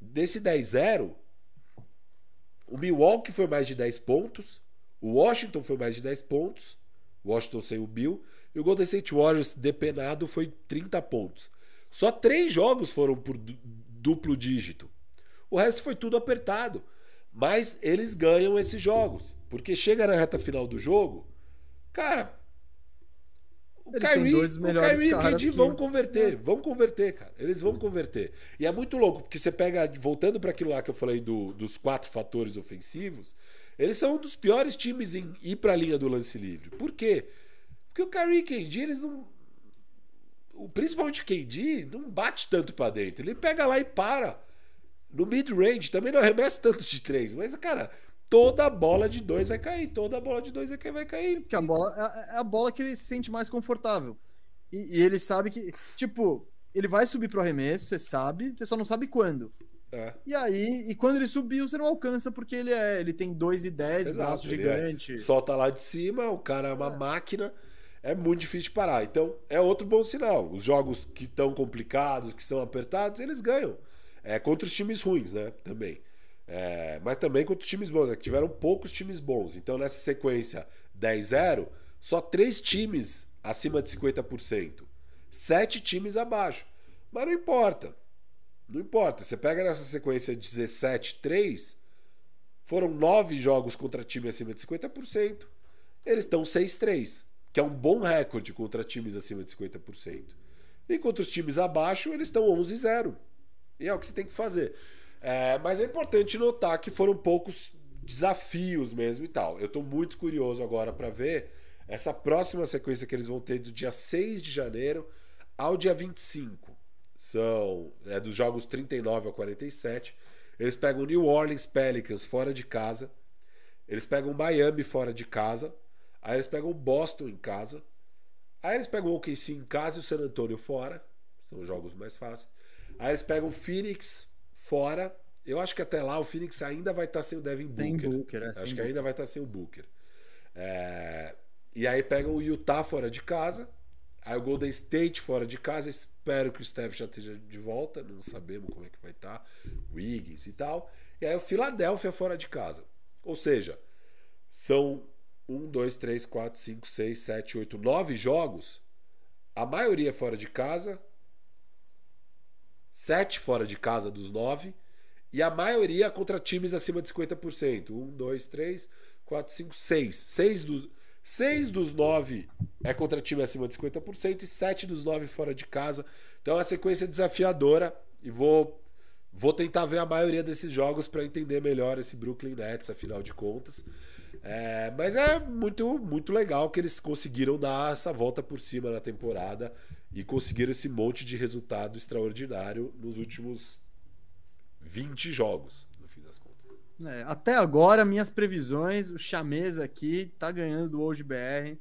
Desse 10-0, o Milwaukee foi mais de 10 pontos, o Washington foi mais de 10 pontos, Washington sem o Bill, e o Golden State Warriors depenado foi 30 pontos. Só três jogos foram por duplo dígito. O resto foi tudo apertado. Mas eles ganham esses jogos. Porque chega na reta final do jogo, cara, o Eles Kyrie, dois o Kyrie e o KD vão converter, vão converter, cara. Eles vão converter. E é muito louco, porque você pega, voltando para aquilo lá que eu falei do- dos quatro fatores ofensivos, eles são um dos piores times em ir para a linha do lance livre. Por quê? Porque o Kyrie e o KD, eles não o- principalmente o KD, não bate tanto para dentro. Ele pega lá e para. No mid-range também não arremessa tanto de três, mas cara, toda bola de dois vai cair, toda bola de dois vai cair, vai cair. Porque a bola é é a bola que ele se sente mais confortável. E, e ele sabe que, tipo, ele vai subir pro arremesso, você sabe, você só não sabe quando. É. E aí, e quando ele subiu, você não alcança porque ele é, ele tem 2 e 10, Exato, braço ele gigante. é- solta lá de cima, o cara é uma máquina, é muito difícil de parar. Então, é outro bom sinal. Os jogos que estão complicados, que são apertados, eles ganham. É contra os times ruins, né? Também. É, mas também contra os times bons, né? que tiveram poucos times bons. Então, nessa sequência 10-0, só três times acima de 50%. Sete times abaixo. Mas não importa. Não importa. Você pega nessa sequência 17-3, foram nove jogos contra time acima de 50%. Eles estão 6-3, que é um bom recorde contra times acima de 50%. E contra os times abaixo, eles estão 11-0. E é o que você tem que fazer. É, mas é importante notar que foram poucos desafios mesmo e tal. Eu estou muito curioso agora para ver essa próxima sequência que eles vão ter do dia 6 de janeiro ao dia 25. São é, dos jogos 39 ao 47. Eles pegam New Orleans Pelicans fora de casa. Eles pegam Miami fora de casa. Aí eles pegam Boston em casa. Aí eles pegam o OKC em casa e o San Antonio fora. São os jogos mais fáceis. Aí eles pegam Phoenix fora. Eu acho que até lá o Phoenix ainda vai estar sem o Devin Sem Booker. Booker, é, acho que Booker. ainda vai estar sem o Booker. É, E aí pegam o Utah fora de casa. Aí o Golden State fora de casa. Espero que o Steph já esteja de volta. Não sabemos como é que vai estar. Wiggins e tal. E aí o Philadelphia fora de casa. Ou seja, são 1, 2, 3, 4, 5, 6, 7, 8, 9 jogos. A maioria fora de casa. 7 fora de casa dos 9. E a maioria contra times acima de 50%. 1, 2, 3, 4, 5, 6. 6 dos, 6 dos 9 é contra time acima de 50% e 7 dos 9 fora de casa. Então é uma sequência desafiadora. E vou, vou tentar ver a maioria desses jogos para entender melhor esse Brooklyn Nets, afinal de contas. É, mas é muito, muito legal que eles conseguiram dar essa volta por cima na temporada e conseguiram esse monte de resultado extraordinário nos últimos 20 jogos, no fim das contas. É, até agora, minhas previsões, o Chamez aqui tá ganhando do Hoje BR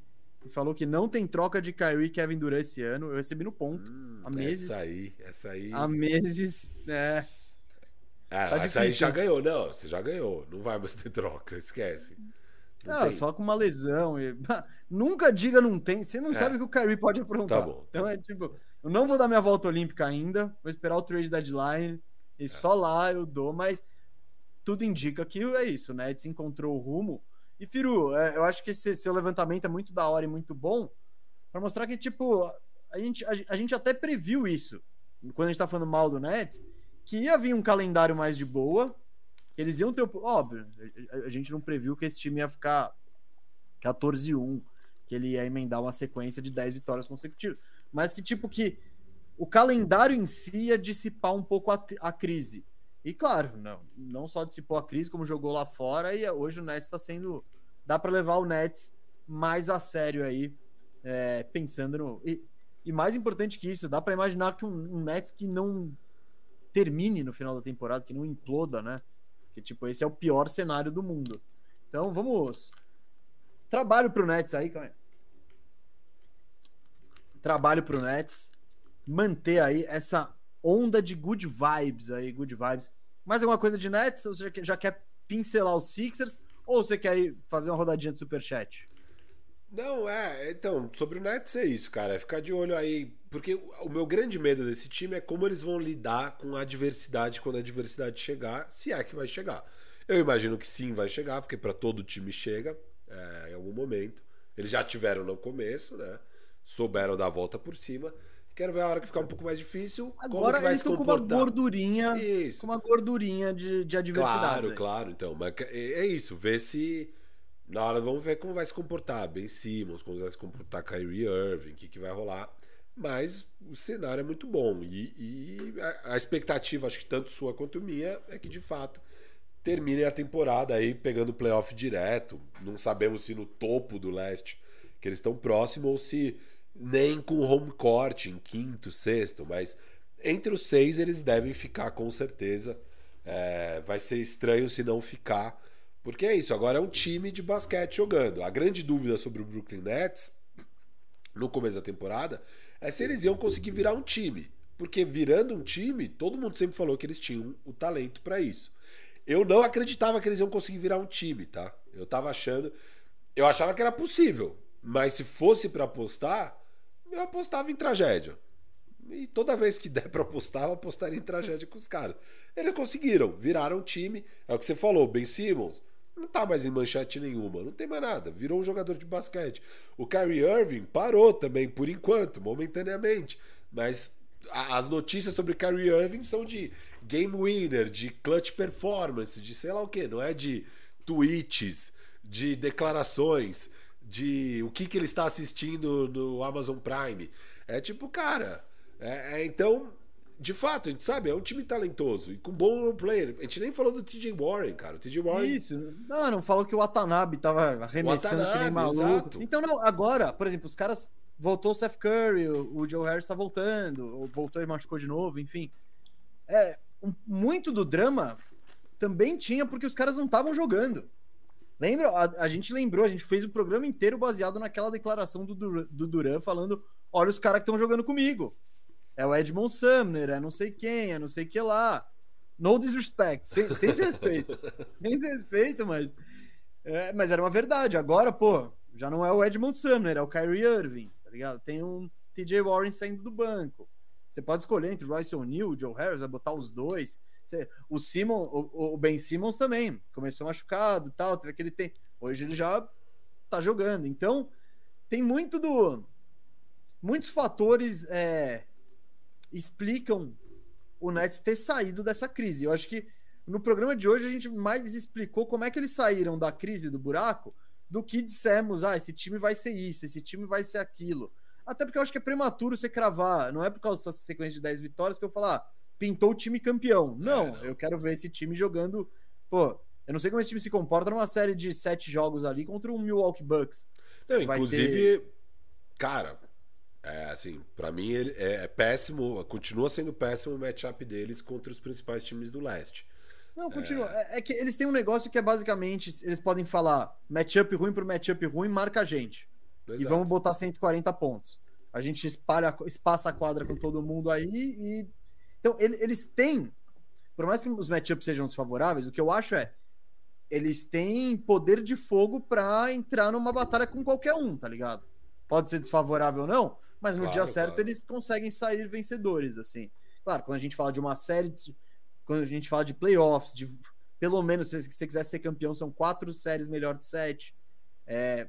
e falou que não tem troca de Kyrie e Kevin Durant esse ano. Eu recebi no ponto. Hum, há meses. Essa aí, essa aí. Há meses, é. Ah, Tá essa aí difícil. já ganhou, não. Você já ganhou. Não vai mais ter troca, esquece. Não só com uma lesão. e- Nunca diga não tem. Você não É. sabe o que o Kyrie pode aprontar. Tá bom. Então é tipo, eu não vou dar minha volta olímpica ainda. Vou esperar o trade deadline. É. E só lá eu dou, mas tudo indica que é isso, né? Nets encontrou o rumo. E, Firu, é, eu acho que esse seu levantamento é muito da hora e muito bom para mostrar que, tipo, a gente, a, a gente até previu isso quando a gente tá falando mal do Nets, que ia vir um calendário mais de boa, eles iam ter. Óbvio, a, gente não previu que esse time ia ficar 14-1, que ele ia emendar uma sequência de 10 vitórias consecutivas. Mas que, tipo, que o calendário em si ia dissipar um pouco a, a crise. E claro, não, não só dissipou a crise, como jogou lá fora, e hoje o Nets está sendo. Dá para levar o Nets mais a sério aí, é, pensando no. E, e mais importante que isso, dá para imaginar que um, um Nets que não termine no final da temporada, que não imploda, né? Que tipo, esse é o pior cenário do mundo. Então vamos. Trabalho pro Nets aí, calma aí. Trabalho pro Nets. Manter aí essa onda de good vibes aí, good vibes. Mais alguma coisa de Nets? Ou você já quer, pincelar os Sixers? Ou você quer fazer uma rodadinha de superchat? Não, é. Então, sobre o Nets é isso, cara. É ficar de olho aí. Porque o meu grande medo desse time é como eles vão lidar com a adversidade quando a adversidade chegar, se é que vai chegar. Eu imagino que sim vai chegar, porque para todo time chega é, em algum momento. Eles já tiveram no começo, né? Souberam dar a volta por cima. Quero ver a hora que ficar um pouco mais difícil. como Agora eles estão com uma gordurinha. Isso. Com uma gordurinha de, de adversidade. Claro, claro. Então, mas é é isso. Ver se. Na hora vamos ver como vai se comportar Ben Simmons, como vai se comportar Kyrie Irving, o que, que vai rolar. Mas o cenário é muito bom. E, e a, a expectativa, acho que tanto sua quanto minha, é que de fato terminem a temporada aí pegando o playoff direto. Não sabemos se no topo do leste que eles estão próximos ou se nem com home court em quinto, sexto, mas entre os seis eles devem ficar com certeza. É, vai ser estranho se não ficar, porque é isso. Agora é um time de basquete jogando. A grande dúvida sobre o Brooklyn Nets no começo da temporada é se eles iam conseguir virar um time, porque virando um time, todo mundo sempre falou que eles tinham o talento para isso. Eu não acreditava que eles iam conseguir virar um time, tá? Eu tava achando, eu achava que era possível, mas se fosse para apostar, eu apostava em tragédia. E toda vez que der pra apostar, eu apostaria em tragédia com os caras. Eles conseguiram, viraram time. É o que você falou, Ben Simmons não tá mais em manchete nenhuma, não tem mais nada. Virou um jogador de basquete. O Kyrie Irving parou também, por enquanto, momentaneamente. Mas as notícias sobre Kyrie Irving são de game winner, de clutch performance, de sei lá o que, não é de tweets, de declarações, de o que, que ele está assistindo no Amazon Prime. É tipo, cara, é, é, então, de fato, a gente sabe, é um time talentoso e com bom role player. A gente nem falou do TJ Warren, cara. O TJ Warren. Isso. Não, não falou que o Watanabe tava arremessando que Watanabe, nem maluco. exato. Então, não, agora, por exemplo, os caras. Voltou o Seth Curry, o Joe Harris tá voltando, ou voltou e machucou de novo, enfim. É, muito do drama também tinha porque os caras não estavam jogando. Lembra? A, a gente lembrou, a gente fez o programa inteiro baseado naquela declaração do, Dur- do Duran falando: olha os caras que estão jogando comigo. É o Edmond Sumner, é não sei quem, é não sei que lá. No disrespect, sem, sem desrespeito. sem desrespeito, mas. é, mas era uma verdade. Agora, pô, já não é o Edmond Sumner, é o Kyrie Irving, tá ligado? Tem um TJ Warren saindo do banco. Você pode escolher entre o Royce O'Neal o Joe Harris, vai botar os dois. Você- o Simon, o, o Ben Simmons também começou machucado e tal, teve aquele tempo. Hoje ele já tá jogando. Então, tem muito do. Muitos fatores é, explicam o Nets ter saído dessa crise. Eu acho que no programa de hoje a gente mais explicou como é que eles saíram da crise do buraco do que dissemos, ah, esse time vai ser isso, esse time vai ser aquilo. Até porque eu acho que é prematuro você cravar, não é por causa dessa sequência de 10 vitórias que eu falar, pintou o time campeão. Não, não. eu quero ver esse time jogando. Pô, eu não sei como esse time se comporta numa série de sete jogos ali contra o Milwaukee Bucks. Não, inclusive, cara, É, assim, para mim ele é, é, péssimo, continua sendo péssimo o matchup deles contra os principais times do leste. Não, continua. É... é, que eles têm um negócio que é basicamente, eles podem falar matchup ruim pro matchup ruim, marca a gente. Exato. E vamos botar 140 pontos. A gente espalha, espaça a quadra com todo mundo aí e. Então, eles têm. Por mais que os matchups sejam desfavoráveis, o que eu acho é. Eles têm poder de fogo para entrar numa batalha com qualquer um, tá ligado? Pode ser desfavorável ou não, mas no claro, dia certo claro. eles conseguem sair vencedores, assim. Claro, quando a gente fala de uma série, de, quando a gente fala de playoffs, de pelo menos se você quiser ser campeão, são quatro séries melhor de sete. É,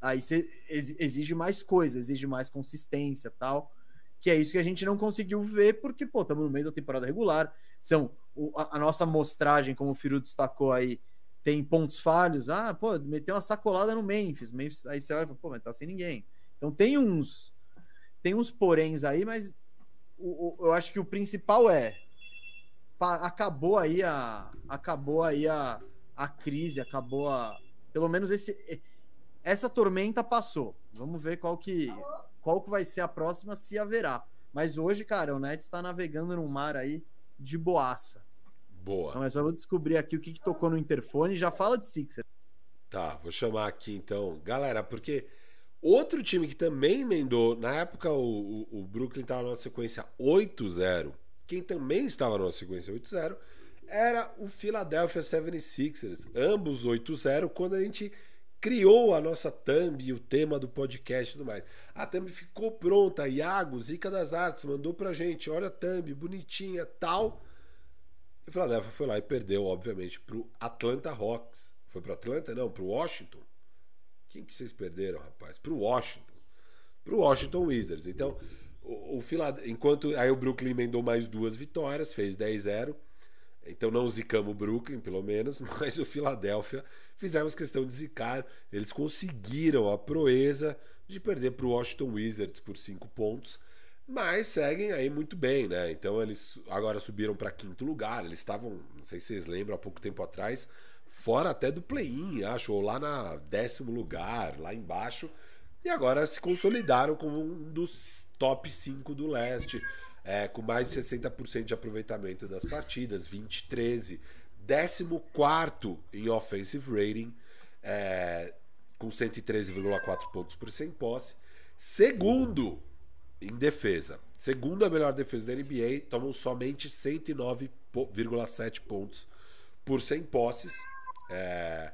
aí você exige mais coisa, exige mais consistência tal. Que é isso que a gente não conseguiu ver, porque, pô, estamos no meio da temporada regular. São o, a, a, nossa mostragem, como o Firu destacou aí, tem pontos falhos. Ah, pô, meteu uma sacolada no Memphis. Memphis aí você olha e fala, pô, mas tá sem ninguém. Então tem uns. Tem uns poréns aí, mas o, o, eu acho que o principal é. acabou aí a. Acabou aí a, a crise, acabou a. Pelo menos esse essa tormenta passou. Vamos ver qual que, qual que vai ser a próxima, se haverá. Mas hoje, cara, o Nets está navegando num mar aí de boaça. Boa. Então, mas só vou descobrir aqui o que, que tocou no interfone. Já fala de Sixer. Tá, vou chamar aqui então. Galera, porque outro time que também emendou, na época o, o, o Brooklyn estava na sequência 8-0. Quem também estava na sequência 8-0 era o Philadelphia 76ers. Ambos 8-0 quando a gente criou a nossa thumb e o tema do podcast e tudo mais. A thumb ficou pronta, Iago, Zica das Artes, mandou pra gente, olha a thumb, bonitinha, tal. E o Philadelphia foi lá e perdeu, obviamente, pro Atlanta Hawks. Foi pro Atlanta? Não, pro Washington. Quem que vocês perderam, rapaz? Pro Washington. Pro Washington Wizards. Então, o, o Philadelphia, enquanto aí o Brooklyn emendou mais duas vitórias, fez 10-0. Então não zicamos o Brooklyn, pelo menos, mas o Philadelphia fizemos questão de zicar. Eles conseguiram a proeza de perder para o Washington Wizards por cinco pontos, mas seguem aí muito bem, né? Então eles agora subiram para quinto lugar. Eles estavam, não sei se vocês lembram, há pouco tempo atrás, fora até do play-in, acho, ou lá na décimo lugar, lá embaixo. E agora se consolidaram como um dos top 5 do leste é, com mais de 60% de aproveitamento das partidas, 20-13. 14 em offensive rating, é, com 113,4 pontos por 100 posse. Segundo em defesa. Segundo a melhor defesa da NBA, tomam somente 109,7 pontos por 100 posses. É,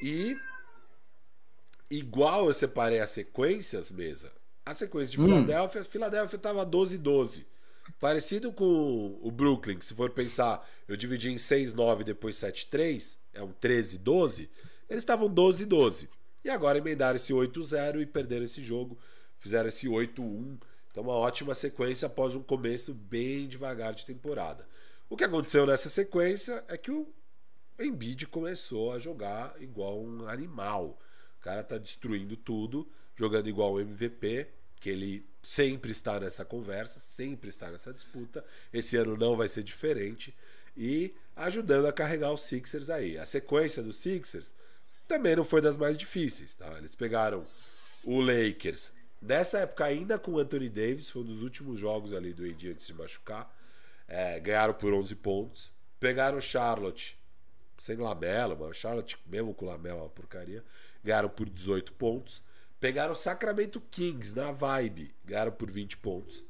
e igual eu separei as sequências, mesa, a sequência de hum. Filadélfia, Filadélfia estava 12-12. Parecido com o Brooklyn, que se for pensar, eu dividi em 6-9 depois 7-3, é um 13-12. Eles estavam 12-12. E agora emendaram esse 8-0 e perderam esse jogo. Fizeram esse 8-1. Então, uma ótima sequência após um começo bem devagar de temporada. O que aconteceu nessa sequência é que o Embiid começou a jogar igual um animal. O cara tá destruindo tudo, jogando igual o MVP que ele sempre está nessa conversa, sempre está nessa disputa. Esse ano não vai ser diferente. E ajudando a carregar os Sixers aí. A sequência dos Sixers também não foi das mais difíceis. Tá? Eles pegaram o Lakers. Nessa época, ainda com o Anthony Davis, foi um dos últimos jogos ali do AD antes de machucar. É, ganharam por 11 pontos. Pegaram o Charlotte, sem Lamelo, mas o Charlotte, mesmo com Lamelo, é uma porcaria. Ganharam por 18 pontos. Pegaram o Sacramento Kings na vibe, ganharam por 20 pontos.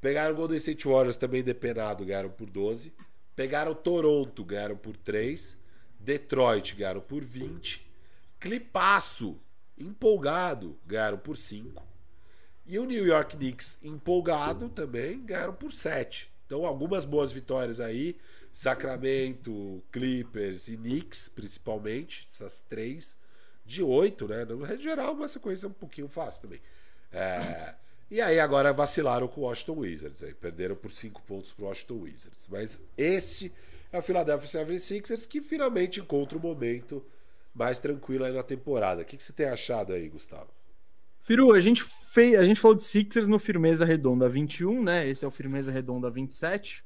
Pegaram o Golden State Warriors também depenado, ganharam por 12. Pegaram o Toronto, ganharam por 3. Detroit ganharam por 20. Clipaço, empolgado, ganharam por 5. E o New York Knicks, empolgado também, ganharam por 7. Então, algumas boas vitórias aí. Sacramento, Clippers e Knicks, principalmente, essas três de 8, né? No geral, uma sequência um pouquinho fácil também. É, e aí agora vacilaram com o Washington Wizards. Aí, perderam por 5 pontos para o Washington Wizards. Mas esse é o Philadelphia 76ers que finalmente encontra um momento mais tranquilo aí na temporada. O que, que você tem achado aí, Gustavo? Firu, a gente, fez, a gente falou de Sixers no Firmeza Redonda 21, né? Esse é o Firmeza Redonda 27.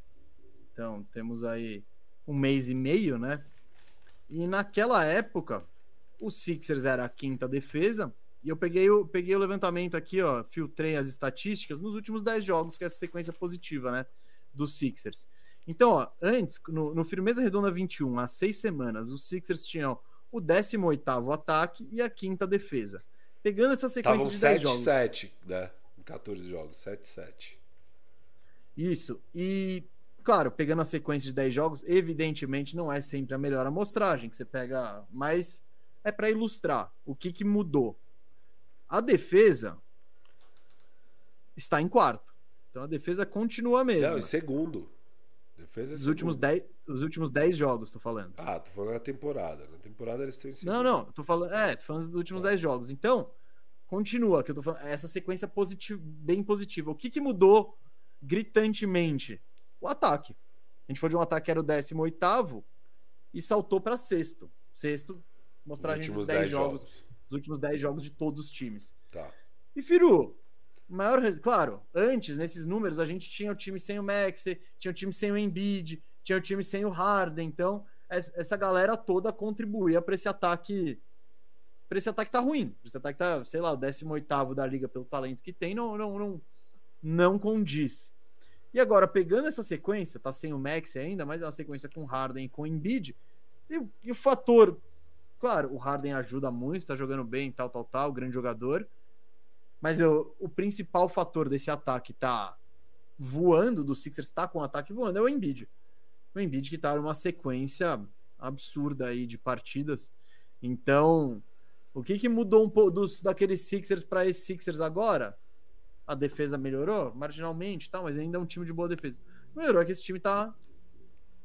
Então, temos aí um mês e meio, né? E naquela época, o Sixers era a quinta defesa E eu peguei o, peguei o levantamento aqui, ó, filtrei as estatísticas nos últimos 10 jogos, que é essa sequência positiva, né? Dos Sixers. Então, ó, antes, no, no Firmeza Redonda 21, há seis semanas, os Sixers tinham o 18 ataque e a quinta defesa. Pegando essa sequência Tavam de 10 7 jogos. 7 né? Em 14 jogos, 7 7. Isso. E, claro, pegando a sequência de 10 jogos, evidentemente não é sempre a melhor amostragem que você pega, mas é para ilustrar o que, que mudou. A defesa está em quarto. Então a defesa continua a mesma. Não, em segundo. Defesa é Os últimos, segundo. 10, os últimos 10 jogos, tô falando. Ah, tô falando na temporada. Na temporada eles estão em segundo. Não, não, tô falando, é, tô falando dos últimos 10 jogos. Então, continua, que eu tô falando, essa sequência positiva, bem positiva. O que, que mudou gritantemente? O ataque. A gente foi de um ataque que era o 18 e saltou para sexto. Sexto, mostrar a Nos gente últimos os 10 10 jogos, jogos. os últimos 10 jogos de todos os times. Tá. E Firu, maior, claro, antes nesses números a gente tinha o time sem o Max, tinha o time sem o Embiid, tinha o time sem o Harden, então es- essa galera toda contribuía para esse ataque para esse ataque tá ruim. Esse ataque tá, sei lá, o 18º da liga pelo talento que tem, não não não não condiz. E agora pegando essa sequência, tá sem o Max ainda, mas é uma sequência com Harden e com Embiid. E, e o fator, claro, o Harden ajuda muito, tá jogando bem, tal, tal, tal, grande jogador. Mas eu, o principal fator desse ataque tá voando, do Sixers tá com o ataque voando, é o Embiid. O Embiid que tá numa sequência absurda aí de partidas. Então, o que que mudou um pouco dos, daqueles Sixers para esses Sixers agora? A defesa melhorou marginalmente, tá, mas ainda é um time de boa defesa. Melhorou é que esse time tá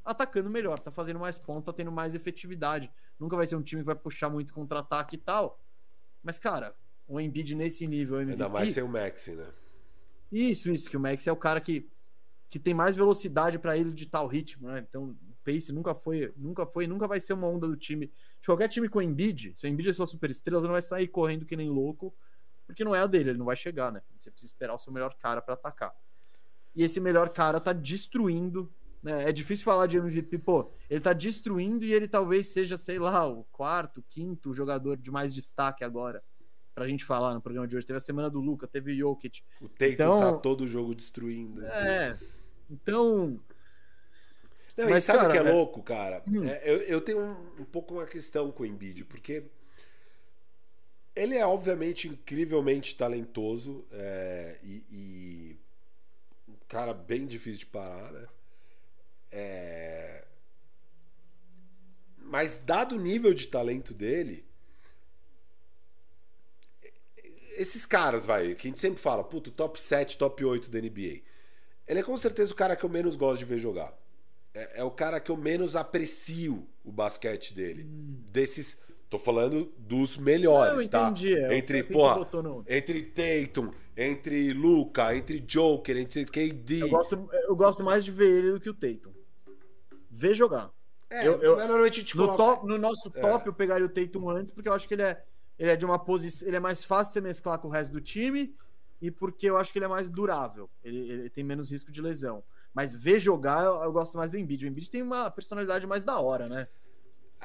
atacando melhor, tá fazendo mais pontos, tá tendo mais efetividade. Nunca vai ser um time que vai puxar muito contra-ataque e tal. Mas, cara, o Embiid nesse nível, MVP, Ainda mais sem o Maxi, né? isso, isso, que o Max é o cara que, que tem mais velocidade para ele de tal ritmo, né? Então, o Pace nunca foi, nunca foi, nunca vai ser uma onda do time. De qualquer time com o Embiid, se o Embiid é sua super estrela, você não vai sair correndo que nem louco, porque não é a dele, ele não vai chegar, né? Você precisa esperar o seu melhor cara para atacar. E esse melhor cara tá destruindo, né? É difícil falar de MVP, pô, ele tá destruindo e ele talvez seja, sei lá, o quarto, quinto jogador de mais destaque agora. Pra gente falar no programa de hoje. Teve a semana do Luca, teve o Jokic, O Tatum Então- tá todo o jogo destruindo. é. Então, Não, Mas, e sabe o que é é- louco, cara? Hum. É, eu, eu tenho um, um pouco uma questão com o Embiid, porque ele é obviamente incrivelmente talentoso é, e, e um cara bem difícil de parar, né? É, Mas dado o nível de talento dele, esses caras, vai, que a gente sempre fala, puto, top 7, top 8 da NBA. Ele é com certeza o cara que eu menos gosto de ver jogar. É, é o cara que eu menos aprecio o basquete dele. Desses. Tô falando dos melhores, eu tá? entendi. é, Entre, assim que porra, botou no- entre Tatum, entre Luca, entre Joker, entre KD. Eu gosto, eu gosto mais de ver ele do que o Tatum. Ver jogar. É, eu- eu- normalmente No, coloca- top, no nosso É. top, eu pegaria o Tatum antes, porque eu acho que ele é, ele é de uma posição. Ele é mais fácil de mesclar com o resto do time e porque eu acho que ele é mais durável. Ele, ele tem menos risco de lesão. Mas ver jogar, eu, eu gosto mais do Embiid. O Embiid tem uma personalidade mais da hora, né?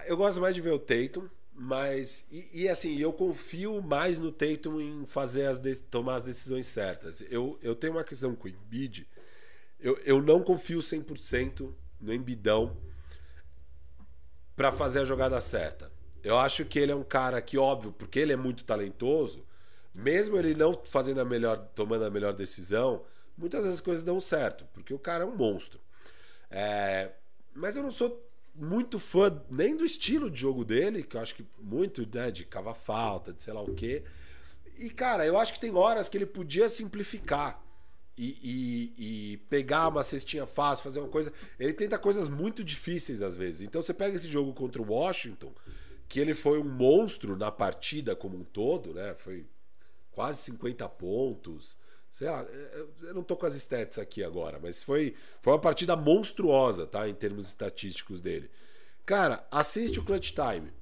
Eu gosto mais de ver o Tatum, mas. E, e, assim, eu confio mais no Tatum em fazer as de- tomar as decisões certas. Eu, eu tenho uma questão com o Embiid. Eu, eu não confio 100% no Embidão para fazer a jogada certa. Eu acho que ele é um cara que, óbvio, porque ele é muito talentoso, mesmo ele não fazendo a melhor, tomando a melhor decisão, muitas vezes as coisas dão certo, porque o cara é um monstro. É, mas eu não sou muito fã nem do estilo de jogo dele, que eu acho que muito né, de cavar falta, de sei lá o quê. E, cara, eu acho que tem horas que ele podia simplificar e, e- e pegar uma cestinha fácil, fazer uma coisa. Ele tenta coisas muito difíceis às vezes. Então você pega esse jogo contra o Washington, que ele foi um monstro na partida como um todo, né? Foi quase 50 pontos. Sei lá, eu- eu não tô com as stats aqui agora, mas foi, foi uma partida monstruosa, tá? Em termos estatísticos dele. Cara, assiste o Clutch Time.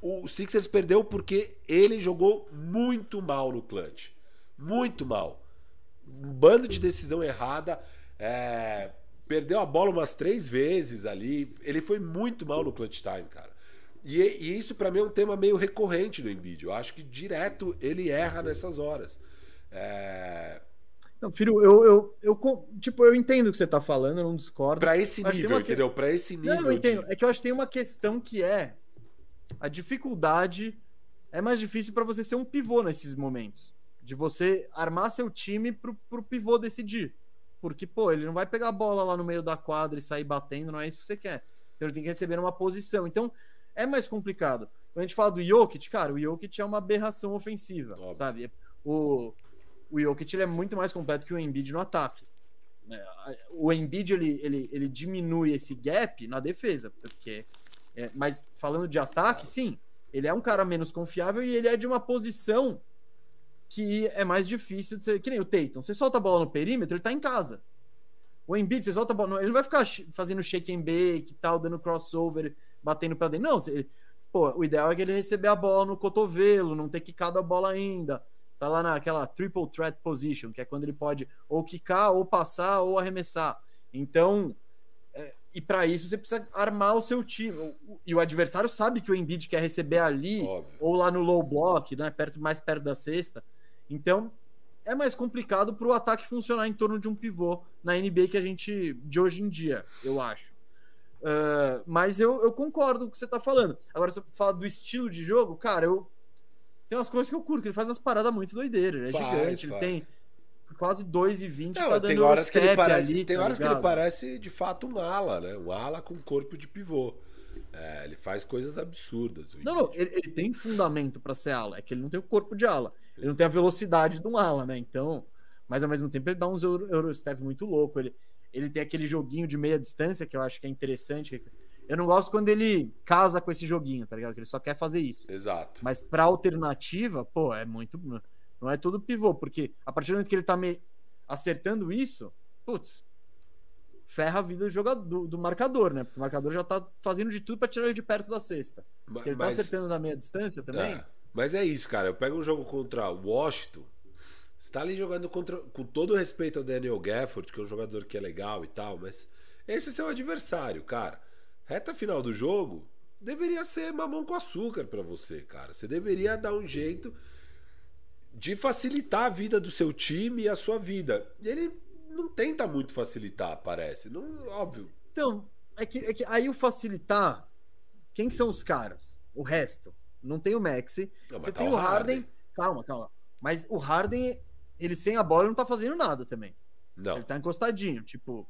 O Sixers perdeu porque ele jogou muito mal no clutch. Muito mal. Um bando de decisão errada. é, Perdeu a bola umas três vezes ali. Ele foi muito mal no clutch time, cara. E, e isso para mim é um tema meio recorrente no Embiid. Eu acho que direto ele erra nessas horas. É... Não, filho, eu, eu, eu, tipo, eu entendo o que você tá falando, eu não discordo. Para esse nível, entendeu? Que... Para esse nível. Não, eu entendo. De... É que eu acho que tem uma questão que é a dificuldade é mais difícil para você ser um pivô nesses momentos. De você armar seu time pro, pro pivô decidir. Porque, pô, ele não vai pegar a bola lá no meio da quadra e sair batendo, não é isso que você quer. Então ele tem que receber numa posição. Então é mais complicado. Quando a gente fala do Jokic, cara, o Jokic é uma aberração ofensiva, Óbvio. sabe? O, o Jokic é muito mais completo que o Embiid no ataque. É, o Embiid ele, ele, ele diminui esse gap na defesa, porque é, mas falando de ataque, sim, ele é um cara menos confiável e ele é de uma posição que é mais difícil de ser. Que nem o Tatum. Você solta a bola no perímetro, ele tá em casa. O Embiid, você solta a bola. Ele não vai ficar fazendo shake and bake e tal, dando crossover, batendo pra dentro. Não, ele, pô, o ideal é que ele receber a bola no cotovelo, não ter quicado a bola ainda. Tá lá naquela triple threat position, que é quando ele pode ou quicar, ou passar, ou arremessar. Então, é, e para isso você precisa armar o seu time. E o adversário sabe que o Embiid quer receber ali Óbvio. ou lá no low block, né, perto mais perto da cesta. Então, é mais complicado para o ataque funcionar em torno de um pivô na NBA que a gente de hoje em dia, eu acho. Uh, mas eu, eu, concordo com o que você está falando. Agora, você fala do estilo de jogo, cara, eu tem umas coisas que eu curto. Ele faz umas paradas muito doideiras. Ele é faz, gigante, faz. ele tem quase 2,20 tá dando tem horas que ele parece, ali, Tem tá horas ligado? que ele parece de fato um ala, né? Um ala com corpo de pivô. É, ele faz coisas absurdas. Não, não, ele, ele tem fundamento para ser ala, é que ele não tem o corpo de ala. Ele não tem a velocidade de um ala, né? Então, mas ao mesmo tempo ele dá uns Eurostep muito louco. Ele, ele tem aquele joguinho de meia distância que eu acho que é interessante. Eu não gosto quando ele casa com esse joguinho, tá ligado? Que ele só quer fazer isso. Exato. Mas pra alternativa, pô, é muito. Não é todo pivô, porque a partir do momento que ele tá me acertando isso, putz, ferra a vida do jogador, do, do, marcador, né? Porque o marcador já tá fazendo de tudo para tirar ele de perto da cesta. Mas, Se ele tá acertando na meia distância também. É, mas é isso, cara. Eu pego um jogo contra o Washington. Você tá ali jogando contra. Com todo respeito ao Daniel Gafford, que é um jogador que é legal e tal, mas esse é seu adversário, cara. Reta final do jogo deveria ser mamão com açúcar para você, cara. Você deveria dar um jeito de facilitar a vida do seu time e a sua vida. E ele não tenta muito facilitar, parece. Não, óbvio. Então, é que, é que aí o facilitar, quem são os caras? O resto. Não tem o Maxi. Não, você tá tem o Harden. Harden. Calma, calma. Mas o Harden, ele sem a bola não tá fazendo nada também. Não. Ele tá encostadinho, tipo.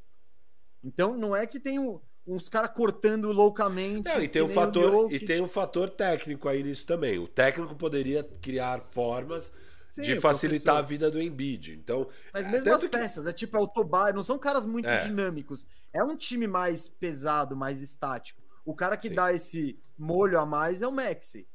Então não é que tem um, uns caras cortando loucamente. Não, e tem um fator e tem um fator técnico aí nisso também. O técnico poderia criar formas Sim, de facilitar a vida do Embiid. Então, mas mesmo as que... peças, é tipo é o Tobias, não são caras muito é. dinâmicos. É um time mais pesado, mais estático. O cara que Sim. dá esse molho a mais é o Maxi,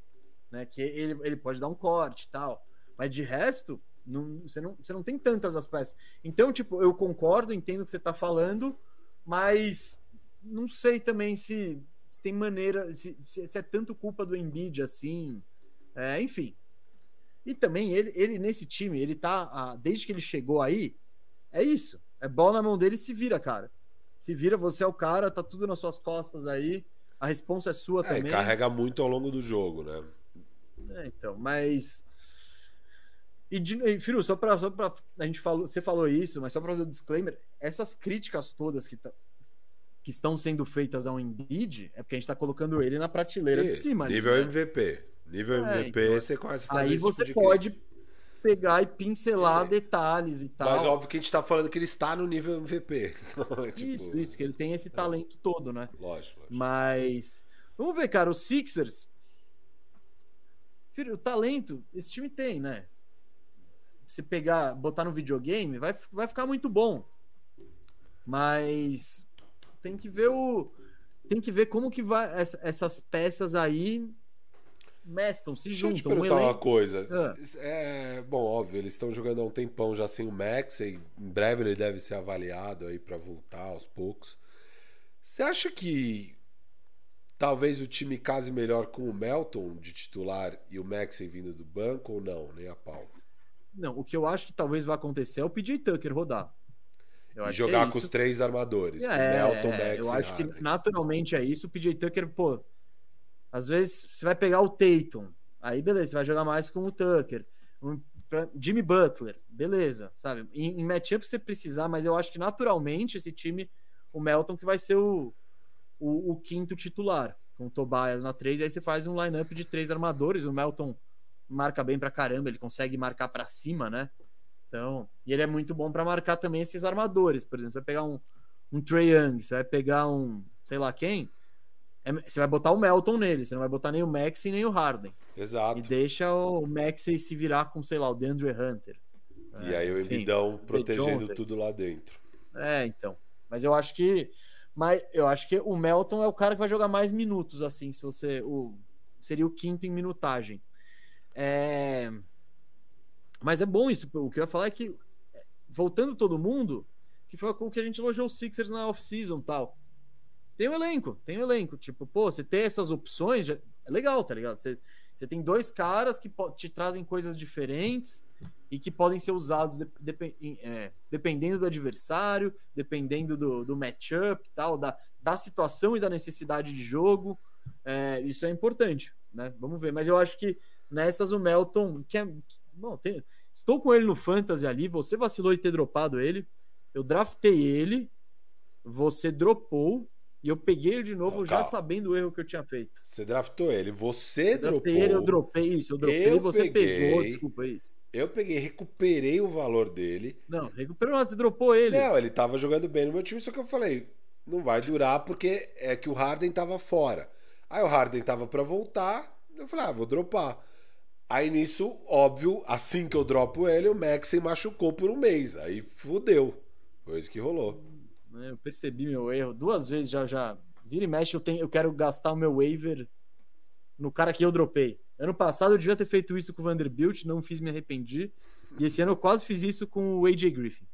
né? Que ele, ele pode dar um corte e tal. Mas de resto, não, você, não, você não tem tantas as peças. Então, tipo, eu concordo, entendo o que você tá falando, mas não sei também se, se tem maneira, se, se, é tanto culpa do Embiid assim. É, enfim, e também ele, ele nesse time, ele tá. Desde que ele chegou aí, é isso. É bola na mão dele se vira, cara. Se vira, você é o cara, tá tudo nas suas costas aí. A responsa é sua é, também. carrega muito ao longo do jogo, né? É, então, mas. E, de, e Firu, só pra, só pra. A gente falou, você falou isso, mas só pra fazer o um disclaimer: essas críticas todas que, tá, que estão sendo feitas ao Embiid é porque a gente tá colocando ele na prateleira e, de cima. Nível ali, né? MVP. Nível é, MVP, então, você começa a fazer Aí você tipo pode crítica. pegar e pincelar é. detalhes e tal. Mas óbvio que a gente tá falando que ele está no nível MVP. Então, tipo... Isso, isso, que ele tem esse talento é. todo, né? Lógico, lógico. Mas. Vamos ver, cara, os Sixers. Filho, o talento, esse time tem, né? Se pegar, botar no videogame, vai, vai ficar muito bom. Mas tem que ver o. Tem que ver como que vai essas peças aí mesclam, se juntam. Deixa eu te perguntar um uma coisa. Ah. É, bom, óbvio, eles estão jogando há um tempão já sem o Max, e em breve ele deve ser avaliado aí para voltar aos poucos. Você acha que talvez o time case melhor com o Melton de titular e o Max vindo do banco ou não, nem a pau? Não, o que eu acho que talvez vai acontecer é o PJ Tucker rodar. E jogar é com os três armadores, é, Melton, Max Eu acho que naturalmente é isso. O PJ Tucker, pô, Às vezes você vai pegar o Tatum, aí beleza, você vai jogar mais com o Tucker. Um, Jimmy Butler, beleza, sabe? Em, em matchup você precisar, mas eu acho que naturalmente esse time, o Melton, que vai ser o, o, o quinto titular, com o Tobias na 3, e aí você faz um lineup de três armadores. O Melton marca bem pra caramba, ele consegue marcar para cima, né? Então, e ele é muito bom para marcar também esses armadores. Por exemplo, você vai pegar um, um Trae Young, você vai pegar um, sei lá quem, é, você vai botar o Melton nele, você não vai botar nem o Maxi nem o Harden. Exato. E deixa o Maxi se virar com, sei lá, o DeAndre Hunter. E é, aí o Embidão protegendo tudo lá dentro. É, então. Mas eu acho que mas eu acho que o Melton é o cara que vai jogar mais minutos assim, se você o seria o quinto em minutagem. É... Mas é bom isso. O que eu ia falar é que voltando todo mundo, que foi o que a gente elogiou os Sixers na off-season tal. Tem um elenco, tem um elenco. Tipo, pô, você ter essas opções já é legal, tá ligado? Você, você tem dois caras que te trazem coisas diferentes e que podem ser usados de, de, é, dependendo do adversário, dependendo do, do matchup tal, da, da situação e da necessidade de jogo. É, isso é importante, né? Vamos ver. Mas eu acho que nessas o Melton, que é. Bom, tem, estou com ele no Fantasy ali, você vacilou de ter dropado ele. Eu draftei ele, você dropou. E eu peguei ele de novo, não, já sabendo o erro que eu tinha feito. Você draftou ele, você eu dropou. ele, eu dropei isso, eu dropei, eu você peguei, pegou, desculpa isso. Eu peguei, recuperei o valor dele. Não, recuperou, você dropou ele. Não, ele tava jogando bem no meu time, só que eu falei, não vai durar porque é que o Harden tava fora. Aí o Harden tava para voltar, eu falei, ah, vou dropar. Aí nisso, óbvio, assim que eu dropo ele, o Maxi machucou por um mês. Aí fudeu. Foi isso que rolou. Né? Eu percebi meu erro. Duas vezes já, já. Vira e mexe, eu, tenho, eu quero gastar o meu waiver no cara que eu dropei. Ano passado eu devia ter feito isso com o Vanderbilt, não fiz, me arrependi. E esse ano eu quase fiz isso com o AJ Griffin.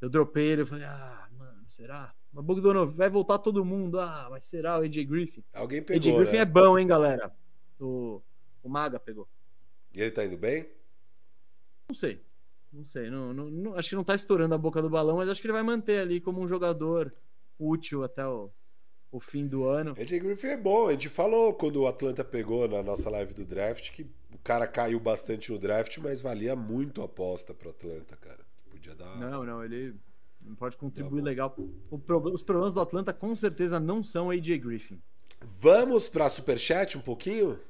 Eu dropei ele, eu falei, ah, mano, será? Mas Bogdanov, vai voltar todo mundo. Ah, mas será o AJ Griffin? Alguém pegou. AJ Griffin né? é bom, hein, galera? O, o Maga pegou. E ele tá indo bem? Não sei. Não sei, não, não, não, acho que não tá estourando a boca do balão, mas acho que ele vai manter ali como um jogador útil até o, o fim do ano. AJ Griffin é bom, a gente falou quando o Atlanta pegou na nossa live do draft que o cara caiu bastante no draft, mas valia muito a aposta pro Atlanta, cara. Podia dar. Não, não, ele pode contribuir legal. Pro, os problemas do Atlanta com certeza não são AJ Griffin. Vamos pra Superchat um pouquinho?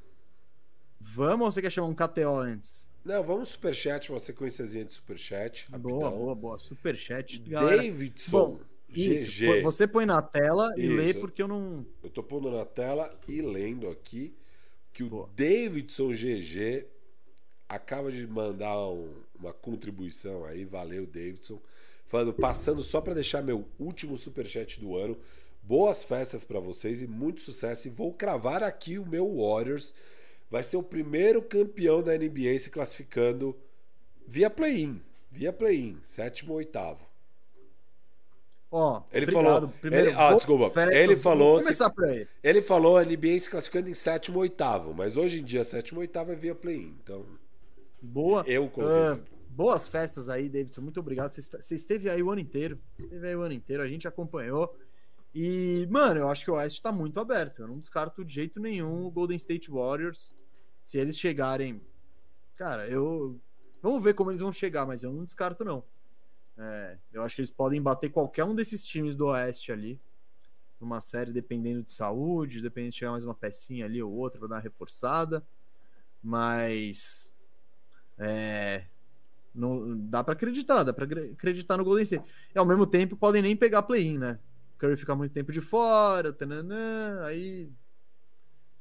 Vamos ou você quer chamar um KTO antes? Não, vamos superchat, uma sequenciazinha de superchat. Boa, boa, boa. Superchat. Davidson. Bom, isso, GG. Você põe na tela e isso. lê porque eu não. Eu tô pondo na tela e lendo aqui que o Davidson GG acaba de mandar um, uma contribuição aí. Valeu, Davidson. Falando, passando só para deixar meu último superchat do ano. Boas festas para vocês e muito sucesso. E vou cravar aqui o meu Warriors vai ser o primeiro campeão da NBA se classificando via play-in. Via play-in, sétimo ou oitavo. Ó, oh, ele obrigado. falou. Primeiro, ele, ah, desculpa. Ele falou. Começar por aí. Ele falou a NBA se classificando em sétimo ou oitavo, mas hoje em dia sétimo ou oitavo é via play-in. Então. Boa. Eu coloquei. Uh, boas festas aí, Davidson. Muito obrigado. Você esteve aí o ano inteiro. Esteve aí o ano inteiro. A gente acompanhou. E, mano, eu acho que o Oeste tá muito aberto. Eu não descarto de jeito nenhum o Golden State Warriors. Se eles chegarem. Cara, eu. Vamos ver como eles vão chegar, mas eu não descarto, não. É, eu acho que eles podem bater qualquer um desses times do Oeste ali. Numa série, dependendo de saúde, dependendo de chegar mais uma pecinha ali ou outra para dar uma reforçada. Mas. É, dá para acreditar, dá para acreditar no Golden State. E ao mesmo tempo podem nem pegar play-in, né? Curry ficar muito tempo de fora, tananã, aí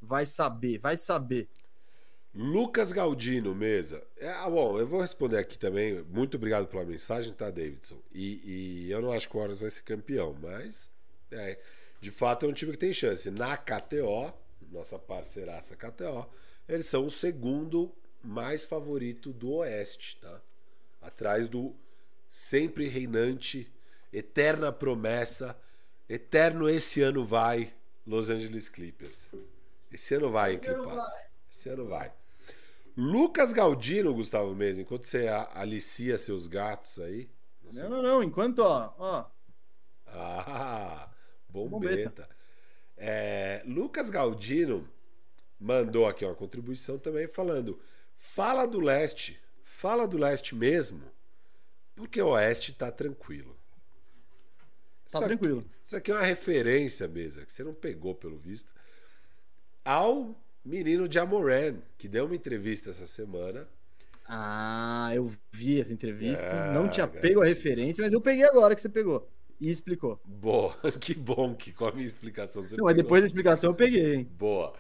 vai saber, vai saber. Lucas Galdino, mesa. É, ah, bom, eu vou responder aqui também. Muito obrigado pela mensagem, tá, Davidson? E, e eu não acho que o Warriors vai ser campeão, mas é, de fato é um time que tem chance. Na KTO, nossa parceiraça KTO, eles são o segundo mais favorito do Oeste, tá? Atrás do sempre reinante, eterna promessa, eterno esse ano vai, Los Angeles Clippers. Esse ano vai, Clippers. Esse ano vai. Lucas Galdino, Gustavo Mesa, enquanto você alicia seus gatos aí. Não, não, não, enquanto, ó. ó. Ah, bombeta. bombeta. É, Lucas Galdino mandou aqui uma contribuição também falando: fala do leste, fala do leste mesmo, porque o oeste tá tranquilo. Tá Isso aqui- tranquilo. isso aqui é uma referência, mesa, que você não pegou pelo visto, ao menino Jamoran, que deu uma entrevista essa semana. Ah, eu vi essa entrevista. Ah, não tinha garoto. pego a referência, mas eu peguei agora que você pegou. E explicou. Boa, que bom que com a minha explicação você Não, mas depois da explicação eu peguei, hein? Boa.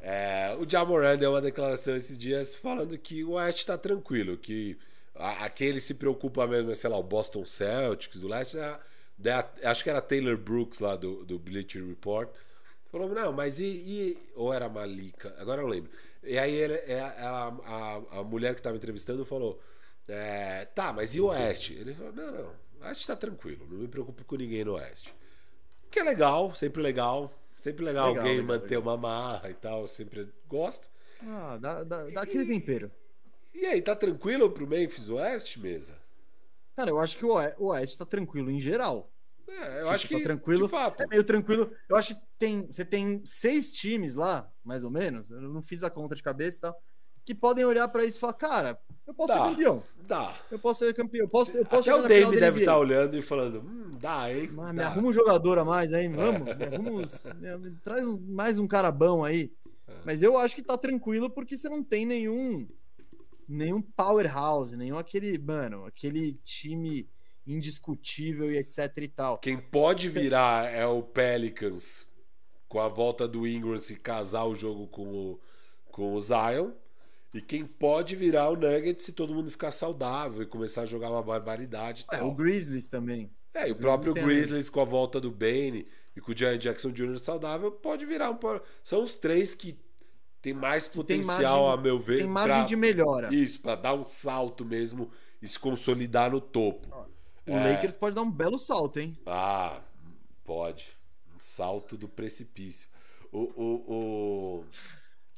É, o Jamoran deu uma declaração esses dias falando que o Oeste tá tranquilo, que a, a quem ele se preocupa mesmo é, sei lá, o Boston Celtics do Leste, é, da- acho que era Taylor Brooks lá do, do Bleacher Report, falou, não, mas e, e- Ou era Malika, agora eu lembro. E aí ele, é, ela- a, a mulher que estava entrevistando falou, é, tá, mas e o Oeste? Ele falou, não, não, o Oeste tá tranquilo, não me preocupo com ninguém no Oeste. Que é legal, sempre legal. Sempre legal, Legal, alguém legal, manter uma marra e tal, sempre gosto. Ah, dá, dá, dá aquele tempero. E aí, tá tranquilo pro Memphis West, mesa? Cara, eu acho que o Oeste tá tranquilo em geral. É, eu Tipo, acho que, tá tranquilo. de fato. É meio tranquilo. Eu acho que tem, você tem seis times lá, mais ou menos. Eu não fiz a conta de cabeça e tal. Que podem olhar pra isso e falar, cara, eu posso Dá. ser campeão. Dá. Eu posso ser campeão. Eu posso, eu posso Até o Dave da deve estar olhando e falando, hum, dá, hein? Mas me Dá. arruma um jogador a mais aí, vamos. Me arruma me- me traz um- mais um cara bom aí. É. Mas eu acho que tá tranquilo porque você não tem nenhum nenhum powerhouse, nenhum aquele, mano, aquele time indiscutível e etc e tal. Quem pode virar é o Pelicans com a volta do Ingram se casar o jogo com o, com o Zion. E quem pode virar o Nuggets se todo mundo ficar saudável e começar a jogar uma barbaridade É, tal. o Grizzlies também. É, e o O próprio Grizzlies Grizzlies com a volta do Bane e com o Jaren Jackson Jr. saudável pode virar um. São os três que tem mais tem potencial, margem- a meu ver, Tem margem pra- de melhora. isso, para dar um salto mesmo e se consolidar no topo. O É. Lakers pode dar um belo salto, hein? Ah, pode. Um salto do precipício. O, o,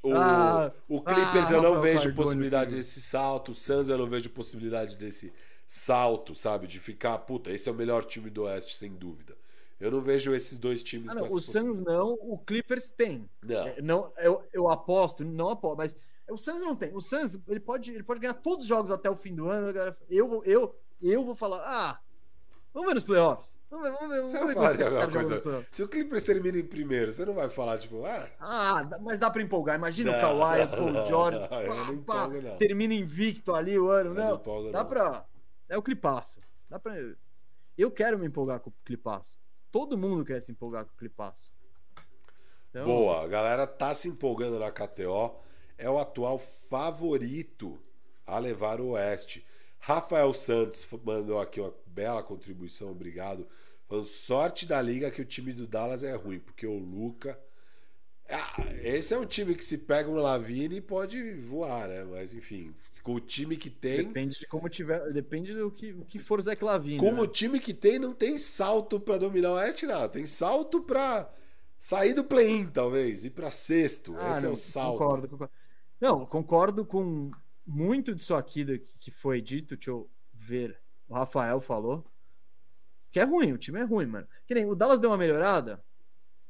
o, o, Ah, o Clippers ah, eu não vejo possibilidade desse salto. O Suns eu não vejo possibilidade desse salto, sabe? De ficar, puta, esse é o melhor time do Oeste, sem dúvida. Eu não vejo esses dois times Ah, não, o Suns não, o Clippers tem. Não. É, não eu, eu aposto, não aposto, mas o Suns não tem. O Suns, ele pode, ele pode ganhar todos os jogos até o fim do ano. Eu, eu, eu vou falar, ah, vamos ver nos playoffs. Vamos ver, vamos ver. Você vamos não ver falaria quantos a mesma coisa. Se o Clippers termina em primeiro, você não vai falar, tipo, ah, Ah, mas dá pra empolgar. Imagina Não, o Kawhi, o Paul não, George, eu pá, não pá, empolgo, não. termina invicto ali o ano. Eu não Não, empolgo, dá não. pra... É o clipaço. Dá pra... Eu quero me empolgar com o clipaço. Todo mundo quer se empolgar com o clipaço. Então, Boa, a galera tá se empolgando na KTO. É o atual favorito a levar o Oeste. Rafael Santos mandou aqui uma bela contribuição, obrigado. Falando sorte da liga que o time do Dallas é ruim, porque o Luca. Ah, esse é um time que se pega um Lavine pode voar, né? Mas enfim, com o time que tem. Depende de como tiver. Depende do que, o que for Zé Clavini. Com né? o time que tem, não tem salto pra dominar o Oeste, não. Tem salto pra sair do play-in, talvez, ir pra sexto. Ah, Esse é não, o salto. Concordo, concordo. Não, concordo com muito disso aqui do que foi dito. Deixa eu ver. O Rafael falou. Que é ruim, o time é ruim, mano. Que nem o Dallas deu uma melhorada.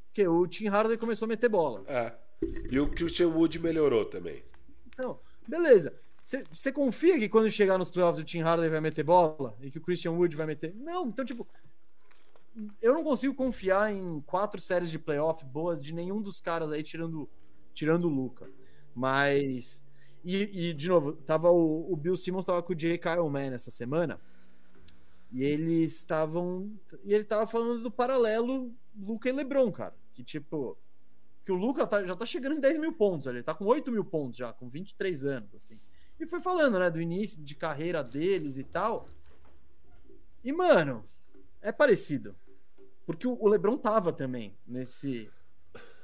Porque o Tim Hardaway começou a meter bola. É. E o Christian Wood melhorou também. Então, beleza. Você confia que quando chegar nos playoffs o Tim Hardaway vai meter bola? E que o Christian Wood vai meter? Não, então, tipo. Eu não consigo confiar em quatro séries de playoff boas de nenhum dos caras aí, tirando, tirando o Luca. Mas. E, e, de novo, tava o, o Bill Simmons tava com o J. Kyle Mann essa semana. E eles estavam. E ele tava falando do paralelo Luca e Lebron, cara. Que tipo. Que o Luca tá- já tá chegando em 10 mil pontos. Ele tá com 8 mil pontos já, com 23 anos, assim. E foi falando, né, do início de carreira deles e tal. E, mano, é parecido. Porque o LeBron tava também nesse.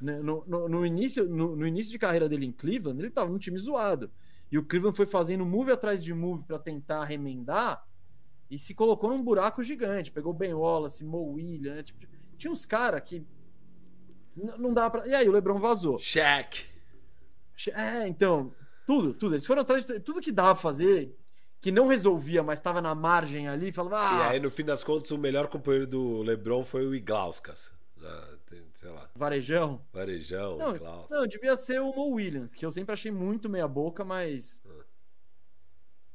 Né, No, no, no início, no, no início de carreira dele em Cleveland, ele tava num time zoado. E o Cleveland foi fazendo move atrás de move para tentar remendar e se colocou num buraco gigante. Pegou Ben Wallace, Mo Williams, né? tipo, tinha uns caras que não dá pra. E aí o LeBron vazou. Shaq. É, então, tudo, tudo. Eles foram atrás de tudo que dava pra fazer, que não resolvia, mas tava na margem ali, falava, E ah, aí, no fim das contas, o melhor companheiro do LeBron foi o Iglauskas. Tem- sei lá. Varejão. Varejão, Não, Klaus. não, devia ser o Mo Williams, que eu sempre achei muito meia boca, mas. Ah.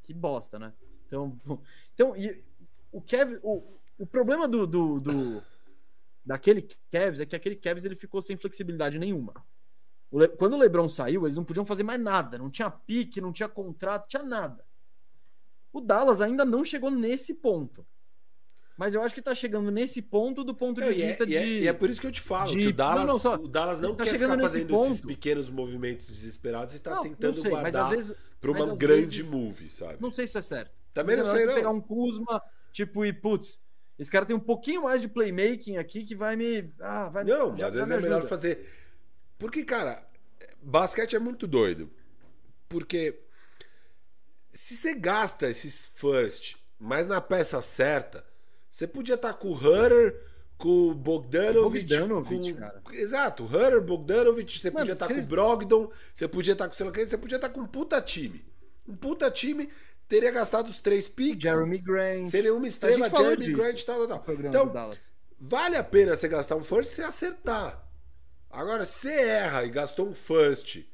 Que bosta, né? Então, então e o Kev, o, o problema do, do, do- daquele Kevs é que aquele Kevs ele ficou sem flexibilidade nenhuma. O Le- Quando o LeBron saiu, eles não podiam fazer mais nada, não tinha pique, não tinha contrato, tinha nada. O Dallas ainda não chegou nesse ponto. Mas eu acho que tá chegando nesse ponto do ponto de é, vista é- de e é por isso que eu te falo, de- que o Dallas Não, não, só- o Dallas não tá quer chegando ficar fazendo esses ponto. pequenos movimentos desesperados e tá Não, tentando sei, guardar vezes pra uma grande vezes- move, sabe? Não sei se é certo. Também Às não é sei, não. você pegar um Kuzma, tipo, e putz, esse cara tem um pouquinho mais de playmaking aqui que vai me. Ah, vai Não, mas às vezes é melhor fazer. Porque, cara, basquete é muito doido. Porque se você gasta esses first, mas na peça certa, você podia estar com o Hutter, com o Bogdanovich. Bogdanovich, com... cara. Exato, Hutter, Bogdanovich, você Mano, podia estar se com o eles- Brogdon, você podia estar com sei lá quem, você podia estar com um puta time. Um puta time teria gastado os três picks. Jeremy Grant, Seria uma estrela, Jeremy disso Grant tal, tal, tal. Então, vale a pena você gastar um first se acertar. Agora, se você erra e gastou um first,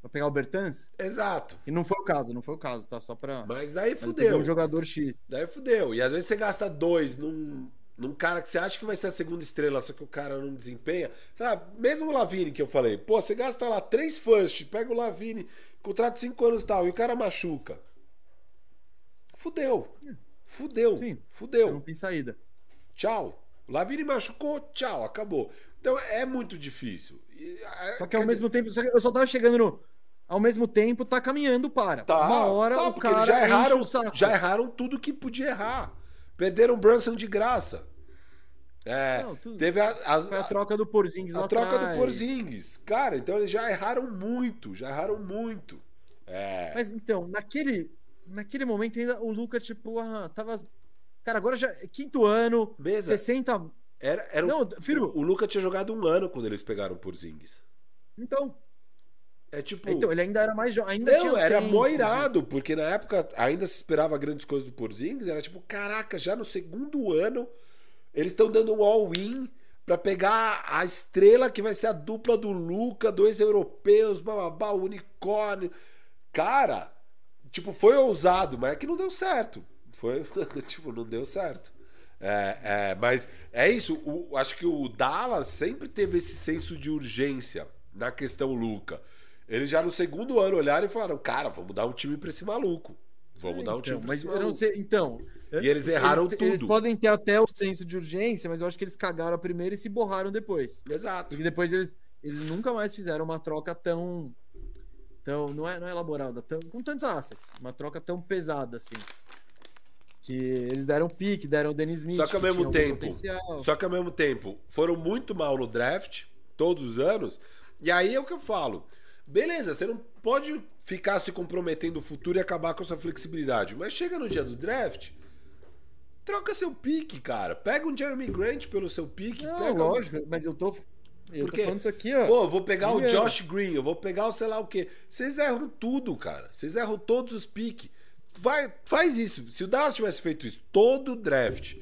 Pra pegar o Bertans? exato. E não foi o caso, não foi o caso, tá? Só pra. Mas daí fudeu. um jogador X. Daí fudeu. E às vezes você gasta dois num, num cara que você acha que vai ser a segunda estrela, só que o cara não desempenha. Sabe? Mesmo o Lavine que eu falei, pô, você gasta lá três first, pega o Lavine, contrato de cinco anos e tal, e o cara machuca. Fudeu. Fudeu. Sim, Fudeu. não tem saída. Tchau. O Lavine machucou, tchau, acabou. Então é muito difícil. Só que ao quer mesmo tempo, só que eu só tava chegando no. Ao mesmo tempo, tá caminhando para. Tá, Uma hora tá, o cara já erraram, o já erraram tudo que podia errar. Perderam o Brunson de graça. É, Não, tudo- teve a, a- Foi a troca do Porzingis a troca atrás. do Porzingis. Cara, então eles já erraram muito, já erraram muito. É, Mas então, naquele, naquele momento ainda o Luca, tipo, ah, tava. Cara, agora já. Quinto ano, Beleza. 60. Era, era Não, o, filho. o Luca tinha jogado um ano quando eles pegaram o Porzingis. Então. É tipo. Então, ele ainda era mais jovem. Ainda Não, tinha era tempo, mó né? irado, porque na época ainda se esperava grandes coisas do Porzingis. Era tipo, caraca, já no segundo ano eles estão dando um all-in pra pegar a estrela que vai ser a dupla do Luca, dois europeus, bababá, unicórnio. Cara, tipo, foi ousado, mas é que não deu certo. Foi, tipo, não deu certo. É, é, mas é isso, o- acho que o Dallas sempre teve esse senso de urgência na questão Luca. Eles já no segundo ano olharam e falaram: Cara, vamos dar um time pra esse maluco. Vamos dar um time Então, pra mas esse maluco. não sei. Então. E eles erraram eles, Eles tudo. podem ter até o senso de urgência, mas eu acho que eles cagaram a primeira e se borraram depois. Exato. Porque depois eles, eles nunca mais fizeram uma troca tão. tão não, é, não é elaborada, tão, com tantos assets. Uma troca tão pesada assim. Que eles deram pique, deram o Dennis Smith. Só que ao mesmo algum tempo. Só que ao mesmo tempo, foram muito mal no draft, todos os anos. E aí é o que eu falo. Beleza, você não pode ficar se comprometendo o futuro e acabar com a sua flexibilidade. Mas chega no dia do draft, troca seu pique, cara. Pega um Jeremy Grant pelo seu pique. Não, pega um- lógico, mas eu tô. Eu Por tô falando isso aqui, ó. Pô, eu vou pegar o. Josh Green, eu vou pegar o sei lá o quê. Vocês erram tudo, cara. Vocês erram todos os piques. Vai, faz isso. Se o Dallas tivesse feito isso todo o draft,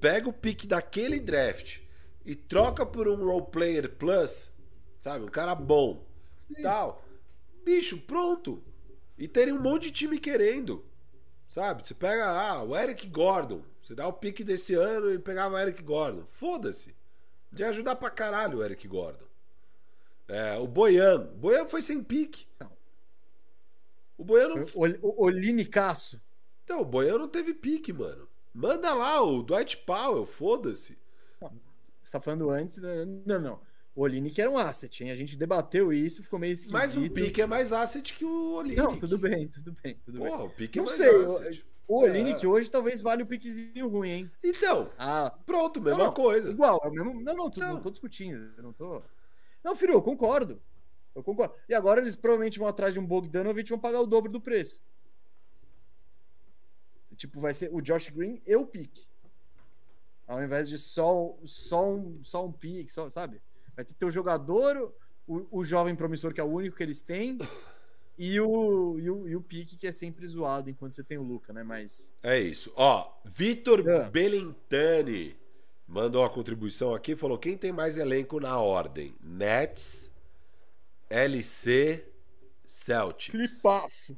pega o pique daquele draft e troca por um role player plus, sabe? Um cara bom. Tal. Bicho, pronto. E teria um monte de time querendo. Sabe? Você pega ah, o Eric Gordon. Você dá o pique desse ano e pegava o Eric Gordon. Foda-se. De ajudar pra caralho o Eric Gordon. É, o Boyan. O Boyan foi sem pique. Não. O Boyan não. O, o, o Linicaço. Então, o Boyan não teve pique, mano. Manda lá o Dwight Powell, foda-se. Você tá falando antes. né? Não, não. O Olinick era um asset, hein? A gente debateu isso, ficou meio esquisito. Mas o pique é mais asset que o Olinick. Não, tudo bem, tudo bem, tudo bem. O pique é mais sei, asset. O Olinick É. hoje talvez valha o piquezinho ruim, hein? Então, Ah, pronto, mesma não, coisa. Igual, é o mesmo. Não, não, tu- Não. não tô discutindo. Eu não tô. Não, filho, eu concordo. Eu concordo. E agora eles provavelmente vão atrás de um Bogdanovich e vão pagar o dobro do preço. Tipo, vai ser o Josh Green e o pique. Ao invés de só, só, um, só um pique, só, sabe? Vai ter que ter o jogador, o, o jovem promissor, que é o único que eles têm, e o, e o, e o pique, que é sempre zoado enquanto você tem o Luca, né? Mas. É isso. Ó, Vitor É. Belintani. mandou uma contribuição aqui falou: quem tem mais elenco na ordem? Nets, LC, Celtics. Clipaço.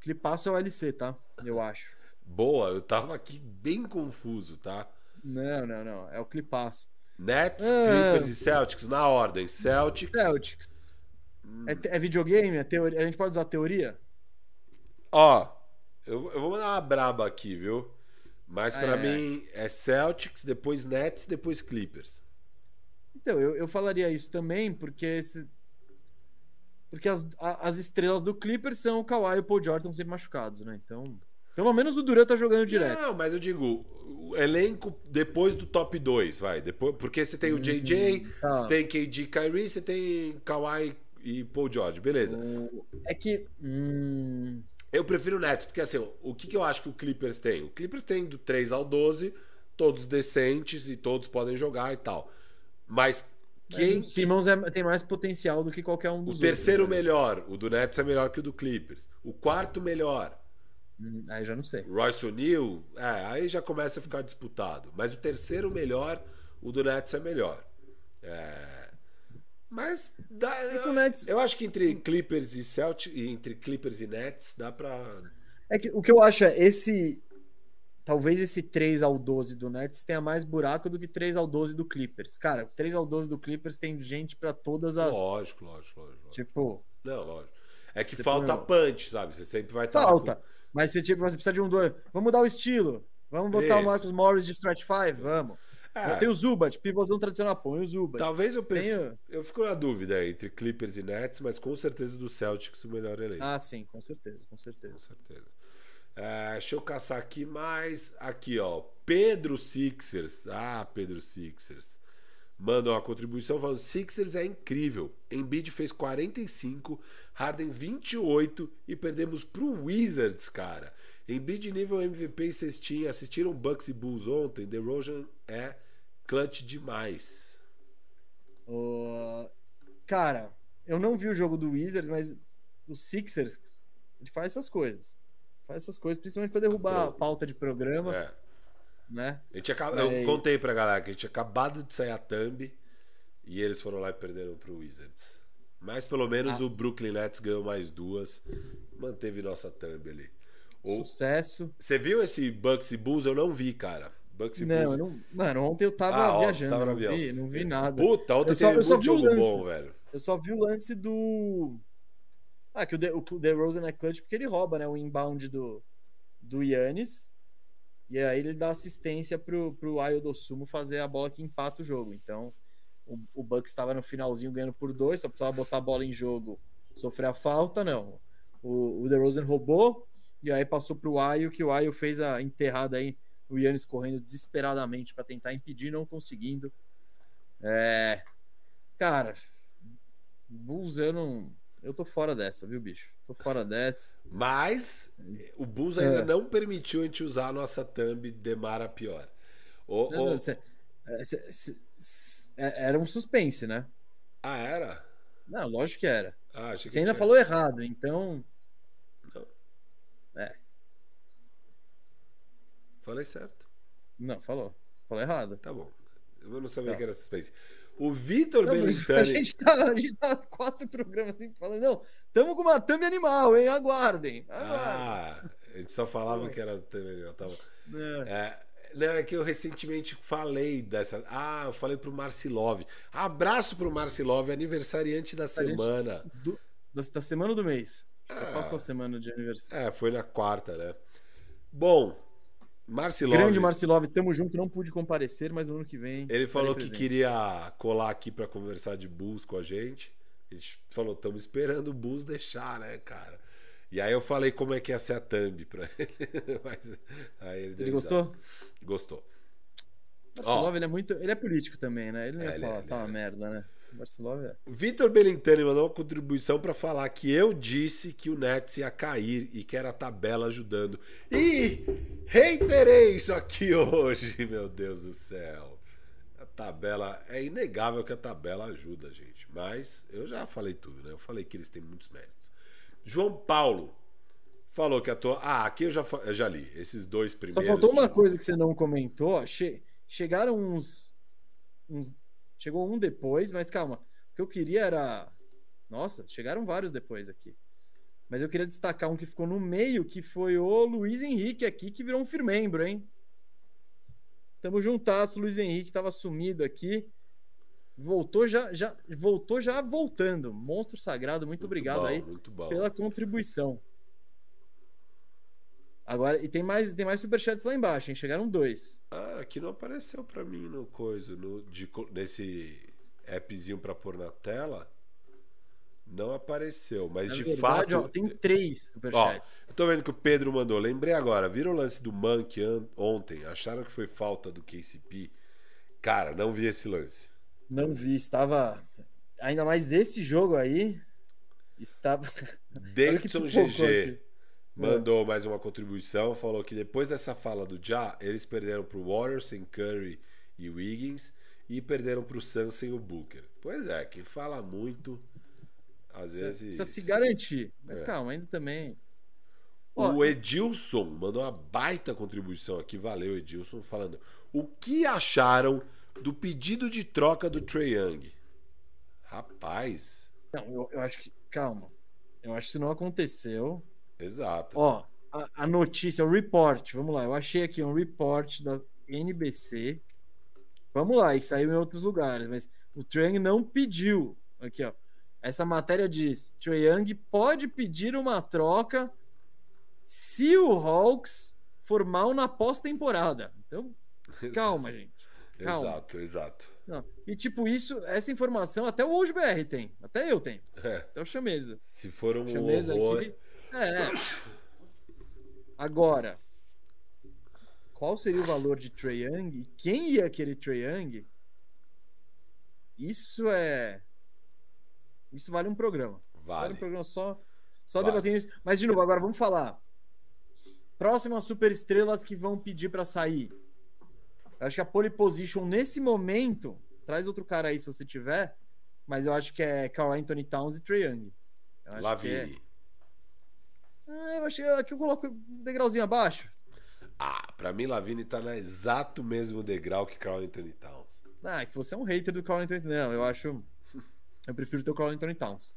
Clipaço é o LC, tá? Eu acho. Boa, eu tava aqui bem confuso, tá? Não, não, não. É o Clipaço. Nets, ah. Clippers e Celtics na ordem. Celtics. Celtics. Hum. É, é, videogame? É teoria? A gente pode usar teoria? Ó, eu, eu vou mandar uma braba aqui, viu? Mas para é. mim é Celtics, depois Nets, depois Clippers. Então, eu, eu falaria isso também, porque esse, porque as, as estrelas do Clippers são o Kawhi e o Paul George estão sempre machucados, né? Então, pelo menos o Durant tá jogando direto. Não, mas eu digo, o elenco depois do top 2, vai. Depois, porque você tem o JJ, hum, tá. você tem KD Kyrie, você tem Kawhi e Paul George, beleza. É que. Hum... Eu prefiro o Nets, porque assim, o que, que eu acho que o Clippers tem? O Clippers tem do 3 ao 12, todos decentes e todos podem jogar e tal. Mas quem... O Simmons é, tem mais potencial do que qualquer um dos O terceiro outros, né? melhor, o do Nets é melhor que o do Clippers. O quarto melhor. Hum, aí já não sei. Royce O'Neal, é, aí já começa a ficar disputado. Mas o terceiro melhor, o do Nets é melhor. É... Mas dá, é eu, Nets... eu acho que entre Clippers e Celtics, entre Clippers e Nets, dá pra. É que o que eu acho é esse talvez esse 3 ao 12 do Nets tenha mais buraco do que 3 ao 12 do Clippers. Cara, 3 ao 12 do Clippers tem gente para todas as. Lógico, lógico, lógico. Tipo. Não, lógico. É que falta meu... punch, sabe? Você sempre vai estar. Falta. Com... Mas você, tipo, você precisa de um. Dois... Vamos mudar o estilo. Vamos botar Isso. o Marcos Morris de Strat 5? Vamos. É. Tem o Zubat, pivôzão tradicional, põe o Zubat. Talvez eu pense. Tenho... Eu fico na dúvida entre Clippers e Nets, mas com certeza do Celtics o melhor elenco. Ah, sim, com certeza, com certeza. Com certeza. É, deixa eu caçar aqui mais. Aqui, ó. Pedro Sixers. Ah, Pedro Sixers. Manda uma contribuição falando: Sixers é incrível. Embiid fez 45, Harden 28 e perdemos pro Wizards, cara. Embiid nível MVP e cestinha. Assistiram Bucks e Bulls ontem? The Rojan é clutch demais. Uh, cara, eu não vi o jogo do Wizards, mas o Sixers ele faz essas coisas faz essas coisas, principalmente para derrubar a pauta de programa. É. Né? A gente acaba... Eu contei pra galera que a gente tinha acabado de sair a thumb e eles foram lá e perderam pro Wizards. Mas pelo menos ah. o Brooklyn Nets ganhou mais duas, manteve nossa thumb ali. O... Sucesso. Você viu esse Bucks e Bulls? Eu não vi, cara. Bucks e não, Bulls. Não... Mano, ontem eu tava ah, viajando. Tava não, vi, não vi nada. Puta, ontem eu só, teve muito jogo bom, velho. Eu só vi o lance do ah, que o, The, o é clutch porque ele rouba, né? O inbound do, do Yannis. E aí ele dá assistência pro, pro do Sumo fazer a bola que empata o jogo. Então, o, o Bucks estava no finalzinho ganhando por dois, só precisava botar a bola em jogo, sofrer a falta, não. O, o DeRozan roubou e aí passou pro Ayo, que o Ayo fez a enterrada aí, o Yannis correndo desesperadamente para tentar impedir, não conseguindo. É... Cara, Bulls eu não eu tô fora dessa, viu, bicho? Tô fora dessa. Mas o Bulls ainda é. não permitiu a gente usar a nossa thumb Demara pior. O, não, o... Não, cê, cê, cê, era um suspense, né? Ah, era? Não, lógico que era. Ah, Você ainda tinha... falou errado, então. Não. É. Falei certo. Não, falou. Falou errado. Tá bom. Eu não sabia tá. que era suspense. O Vitor Belintani. A gente, tá, a gente tá quatro programas assim falando, não, estamos com uma thumb animal, hein? Aguardem. aguardem. Ah, a gente só falava que era thumb animal. Tá é. É, não, é que eu recentemente falei dessa. Ah, eu falei pro Marcilov. Abraço pro Marcilov, aniversariante da semana. Do, da, da, semana ou do mês? Ah, passou a semana de aniversário. É, foi na quarta, né? Bom, Marcilov. Grande Marcilov, tamo junto, não pude comparecer, mas no ano que vem. Ele falou que queria colar aqui para conversar de Bulls com a gente. A gente falou, estamos esperando o Bulls deixar, né, cara? E aí eu falei como é que ia ser a thumb pra ele. mas, aí ele, ele gostou? Gostou. Marcilov, ele é muito. Ele é político também, né? Ele não ia é, falar, tá uma é. merda, né? Barcelona. Vitor Belintani mandou uma contribuição para falar que eu disse que o Nets ia cair e que era a tabela ajudando. E reiterei isso aqui hoje, meu Deus do céu. A tabela é inegável que a tabela ajuda, gente. Mas eu já falei tudo, né? Eu falei que eles têm muitos méritos. João Paulo falou que a tua. Ah, aqui eu já, eu já li esses dois primeiros. Só faltou uma coisa que você não comentou. Che... chegaram uns, uns. Chegou um depois, mas calma. O que eu queria era. Nossa, chegaram vários depois aqui. Mas eu queria destacar um que ficou no meio, que foi o Luiz Henrique aqui, que virou um firmembro, hein? Tamo juntasso, Luiz Henrique tava sumido aqui. Voltou já, já voltou já voltando. Monstro sagrado, muito, muito obrigado bom, aí pela contribuição. Agora, e tem mais, tem mais superchats lá embaixo, hein? Chegaram dois. Ah, aqui não apareceu para mim no coisa, no, de, nesse appzinho para pôr na tela. Não apareceu, mas na de verdade, fato. Ó, tem três superchats. Ó, tô vendo que o Pedro mandou. Lembrei agora, viram o lance do Monk ontem? Acharam que foi falta do KCP? Cara, não vi esse lance. Não vi, estava. Ainda mais esse jogo aí. Estava. Davidson GG mandou mais uma contribuição. Falou que depois dessa fala do Ja, eles perderam pro Warriors sem Curry e Wiggins. E perderam pro Suns sem o Booker. Pois é, quem fala muito às vezes. Precisa se garantir. Mas é. calma, ainda também. O Edilson mandou uma baita contribuição aqui. Valeu, Edilson, falando. O que acharam do pedido de troca do Trey Young? Rapaz. Não, eu, eu acho que. Calma. Eu acho que isso não aconteceu. Exato. Ó, a, a notícia, o report. Vamos lá. Eu achei aqui um report da NBC. Vamos lá, e saiu em outros lugares, mas o Trey não pediu. Aqui, ó. Essa matéria diz: Trae Young pode pedir uma troca se o Hawks for mal na pós-temporada. Então, calma, gente. Calma. Exato, exato. Não. E tipo, isso, essa informação até o Hoje BR tem. Até eu tenho. É. Até o Chameza. Se for um Chameza horror... aqui. É. Agora, qual seria o valor de Trae Young e quem ia querer Trae Young? Isso é isso vale um programa. Vale. Vale um programa só, só vale. debatendo isso. Mas, de novo, agora vamos falar. Próximas superestrelas que vão pedir para sair. Eu acho que a pole position, nesse momento, traz outro cara aí se você tiver, mas eu acho que é Carl Anthony Towns e Trae Young. Lavine. É... Ah, eu acho que eu coloco um degrauzinho abaixo. Ah, pra mim, Lavine tá no exato mesmo degrau que Carl Anthony Towns. Ah, que você é um hater do Carl Anthony Não, eu acho. Eu prefiro ter o Carl Anthony Towns.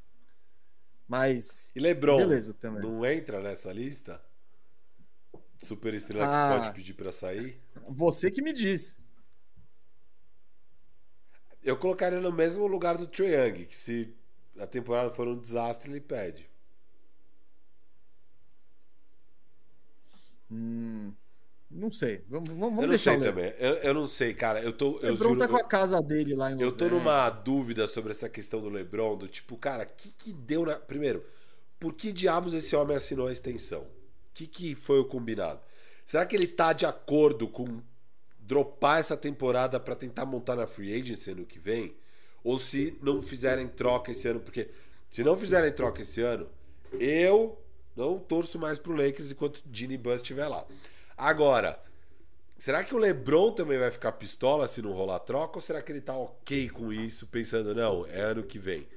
Mas. E LeBron beleza, também. não entra nessa lista? Super estrela ah, que pode pedir para sair? Você que me diz. Eu colocaria no mesmo lugar do Trae Young, que se a temporada for um desastre, ele pede. Hum, não sei. Vamos, vamos eu deixar não sei também. Eu, eu, não sei, cara. Eu tô. Eu Lebron juro, tá com a casa dele lá em Los Eu tô numa dúvida sobre essa questão do Lebron, do tipo, cara, o que que deu na. Primeiro, por que diabos esse homem assinou a extensão? O que, que foi o combinado? Será que ele tá de acordo com dropar essa temporada para tentar montar na free agency ano que vem? Ou se não fizerem troca esse ano? Porque se não fizerem troca esse ano, eu não torço mais pro Lakers enquanto Ginny Bus estiver lá. Agora, será que o LeBron também vai ficar pistola se não rolar troca? Ou será que ele tá ok com isso, pensando, não, é ano que vem?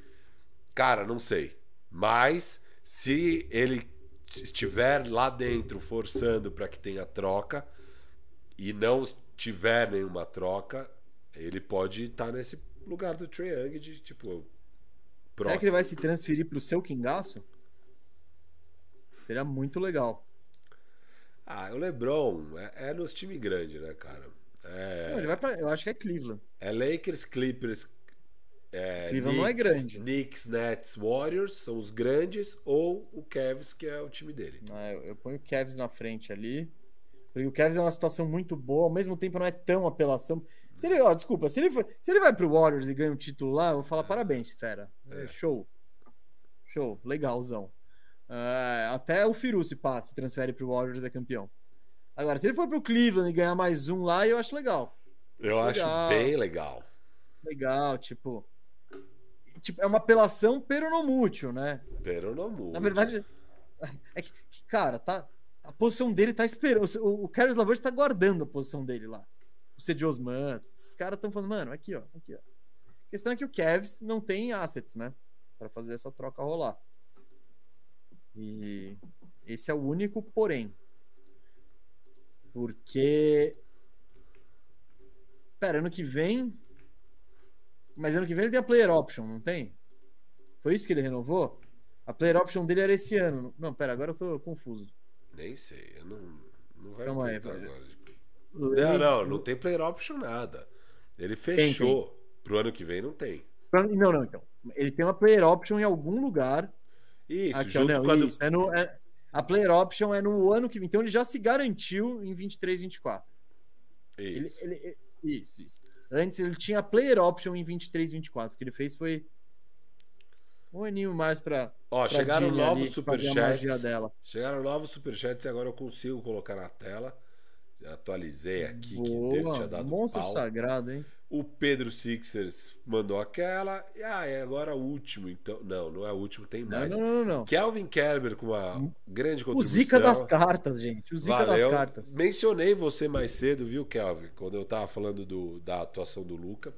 Cara, não sei. Mas, se ele estiver lá dentro forçando para que tenha troca e não tiver nenhuma troca, ele pode estar tá nesse lugar do Trae Young de tipo. Próximo. Será que ele vai se transferir para o seu Kingaço? Seria muito legal. Ah, o LeBron é, é nos times grandes, né, cara? É... Não, ele vai pra, eu acho que é Cleveland. É Lakers, Clippers, é, Cleveland Knicks, não é grande. Knicks, Nets, Warriors são os grandes ou o Cavs, que é o time dele. Eu, eu ponho o Cavs na frente ali. Porque o Cavs é uma situação muito boa, ao mesmo tempo não é tão apelação. Se ele, ó, desculpa, se ele, for, se ele vai pro Warriors e ganha um título lá, eu vou falar é. parabéns, fera. É. Show. Show, legalzão. Uh, até o Firu se, pá, se transfere pro Warriors é campeão. Agora, se ele for pro Cleveland e ganhar mais um lá, eu acho legal. Eu acho, legal. bem legal. Legal, tipo. Tipo, é uma apelação peronomútil, né? Peronomútil. Na verdade, é que, cara, tá, a posição dele tá esperando. O, o Carlos Lavert tá guardando a posição dele lá. O Cedi Osman, esses caras estão falando, mano, aqui, ó, aqui, ó. A questão é que o Cavs não tem assets, né? Para fazer essa troca rolar. E esse é o único porém. Porque Pera, ano que vem. Mas ano que vem ele tem a player option, não tem? Foi isso que ele renovou? A player option dele era esse ano. Não, pera, agora eu tô confuso. Nem sei, eu não, não vai Calma aí, agora. Não, não, não tem player option nada. Ele fechou. Pro ano que vem não tem. Não, não, então. Ele tem uma player option em algum lugar. Isso, Aqui, junto não, com a do... é no- é- a player option é no ano que vem. Então ele já se garantiu em 23, 24. Ele, Isso. ele- ele- isso, isso. Antes ele tinha a player option em 23, 24. O que ele fez foi um aninho mais pra. Ó, pra chegaram novos superchats. Chegaram novos superchats e agora eu consigo colocar na tela. Atualizei aqui que Boa, deu- tinha dado monstro pau. sagrado, hein? O Pedro Sixers mandou aquela. E ah, é agora o último, então. Não, não é o último, tem Não, mais. não, não, não. Kelvin Kerber com uma grande O contribuição. Zica das cartas, gente. O Zica Valeu. das cartas. Mencionei você mais cedo, viu, Kelvin? Quando eu tava falando do, da atuação do Luca.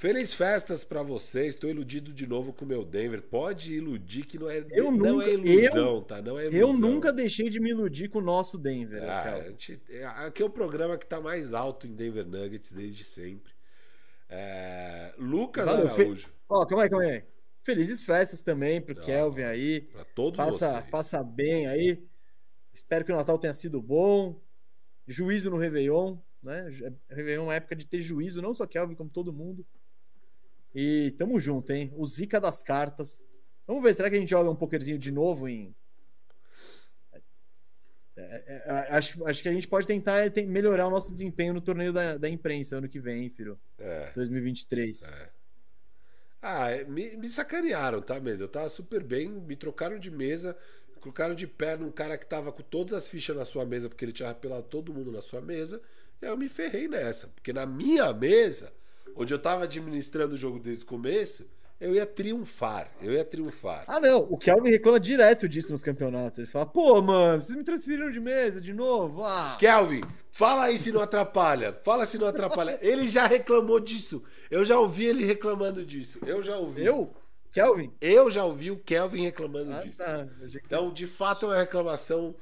Feliz festas pra vocês. Tô iludido de novo com o meu Denver. Pode iludir que não é, Eu não nunca- é ilusão, tá? Não é ilusão. Eu nunca deixei de me iludir com o nosso Denver. Ah, gente- é- aqui é o programa que tá mais alto em Denver Nuggets desde sempre. É, Lucas Valeu, Fe- Araújo. Ó, calma aí, calma aí. Felizes festas também pro Não. Kelvin aí. Pra todos Passa, vocês. passa bem aí. Espero que o Natal tenha sido bom. Juízo no Réveillon, né? Ju- Réveillon é uma época de ter juízo, não só Kelvin, como todo mundo. E tamo junto, hein? O Zica das cartas. Vamos ver, será que a gente joga um pokerzinho de novo em. É, é, é, acho, acho que a gente pode tentar é, tem- melhorar o nosso desempenho no torneio da, da imprensa ano que vem, hein, filho. É. 2023. É. Ah, é, me, me sacanearam, tá, mesa? Eu tava super bem, me trocaram de mesa, colocaram de pé num cara que tava com todas as fichas na sua mesa, porque ele tinha apelado todo mundo na sua mesa, e aí eu me ferrei nessa. Porque na minha mesa, onde eu tava administrando o jogo desde o começo, eu ia triunfar. Eu ia triunfar. Ah, não. O Kelvin reclama direto disso nos campeonatos. Ele fala, pô, mano, vocês me transferiram de mesa de novo? Ah. Kelvin, fala aí se não atrapalha. Fala se não atrapalha. Ele já reclamou disso. Eu já ouvi ele reclamando disso. Eu já ouvi. Eu? Kelvin? Eu já ouvi o Kelvin reclamando Ah, disso. tá. Que você- Então, de fato, é uma reclamação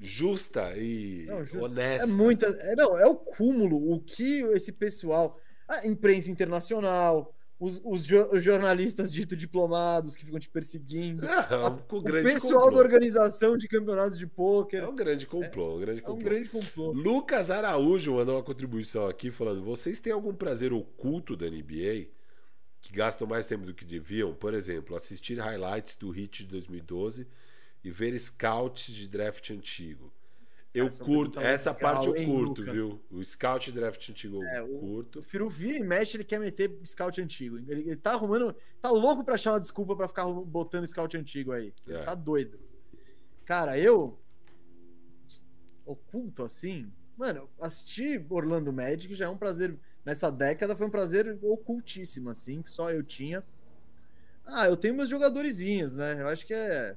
justa e Não, ju- honesta. É muita. É, não, é o cúmulo. O que esse pessoal. A imprensa internacional, os, os jo- os jornalistas dito diplomados que ficam te perseguindo. Não, com o o pessoal complô. da organização de campeonatos de pôquer. É um grande complô, um grande É um complô. grande complô. Lucas Araújo mandou uma contribuição aqui falando: vocês têm algum prazer oculto da NBA que gastam mais tempo do que deviam? Por exemplo, assistir highlights do Hit de 2012 e ver scouts de draft antigo. Eu Essa é curto, essa legal, parte eu hein, curto, Lucas? viu? O scout draft antigo eu É, o- curto. O Firu vira e mexe, ele quer meter scout antigo. Ele, ele tá arrumando. Tá louco pra achar uma desculpa pra ficar botando scout antigo aí. É. tá doido. Cara, eu. Oculto assim. Mano, assistir Orlando Magic já é um prazer. Nessa década foi um prazer ocultíssimo, assim, que só eu tinha. Ah, eu tenho meus jogadorzinhos, né? Eu acho que é.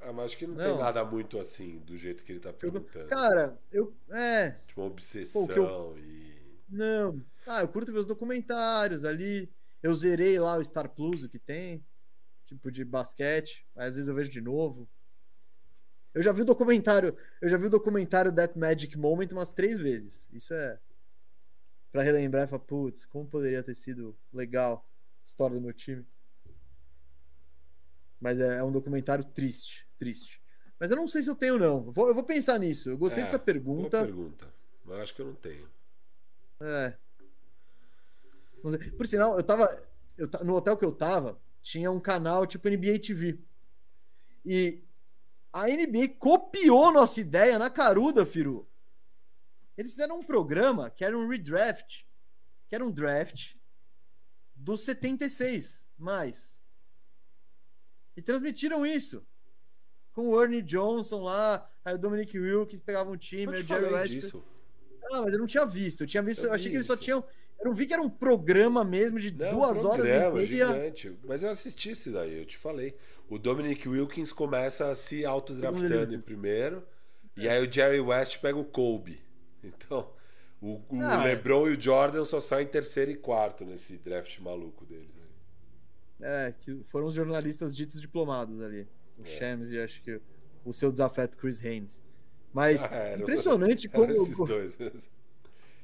Ah, mas acho que não, Não. tem nada muito assim, do jeito que ele tá perguntando. Cara, eu. É. Tipo, uma obsessão Pô, eu- e. Não. Ah, eu curto ver os documentários ali. Eu zerei lá o Star Plus, o que tem. Tipo de basquete. Aí, às vezes eu vejo de novo. Eu já vi o documentário. Eu já vi o documentário That Magic Moment umas três vezes. Isso é. Pra relembrar e falar, putz, como poderia ter sido legal a história do meu time. Mas é, é um documentário triste. Triste. Mas eu não sei se eu tenho, não. Eu vou, eu vou pensar nisso. Eu gostei É, dessa Boa pergunta. pergunta. Mas acho que eu não tenho. É. Não. Por sinal, eu tava. Eu, no hotel que eu tava, tinha um canal tipo NBA TV. E a NBA copiou nossa ideia na caruda, Firu. Eles fizeram um programa que era um redraft, que era um draft dos 76 mais. E transmitiram isso. Com o Ernie Johnson lá, aí o Dominic Wilkins pegava um time, Eu aí o Jerry West. Ah, mas eu não tinha visto. Eu tinha visto, Eu eu, achei vi que eles só tinham. Eu não vi que era um programa mesmo de Não, duas horas e meia. gigante. Mas eu assisti isso daí, eu te falei. O Dominic Wilkins começa se autodraftando em primeiro. E É. aí o Jerry West pega o Kobe. Então, o, o Ah, é. LeBron e o Jordan só saem em terceiro e quarto nesse draft maluco deles. É, que foram os jornalistas ditos diplomados ali. O É. Shams e acho que o seu desafeto Chris Haynes. Mas Ah, era- impressionante como. esses dois mesmo.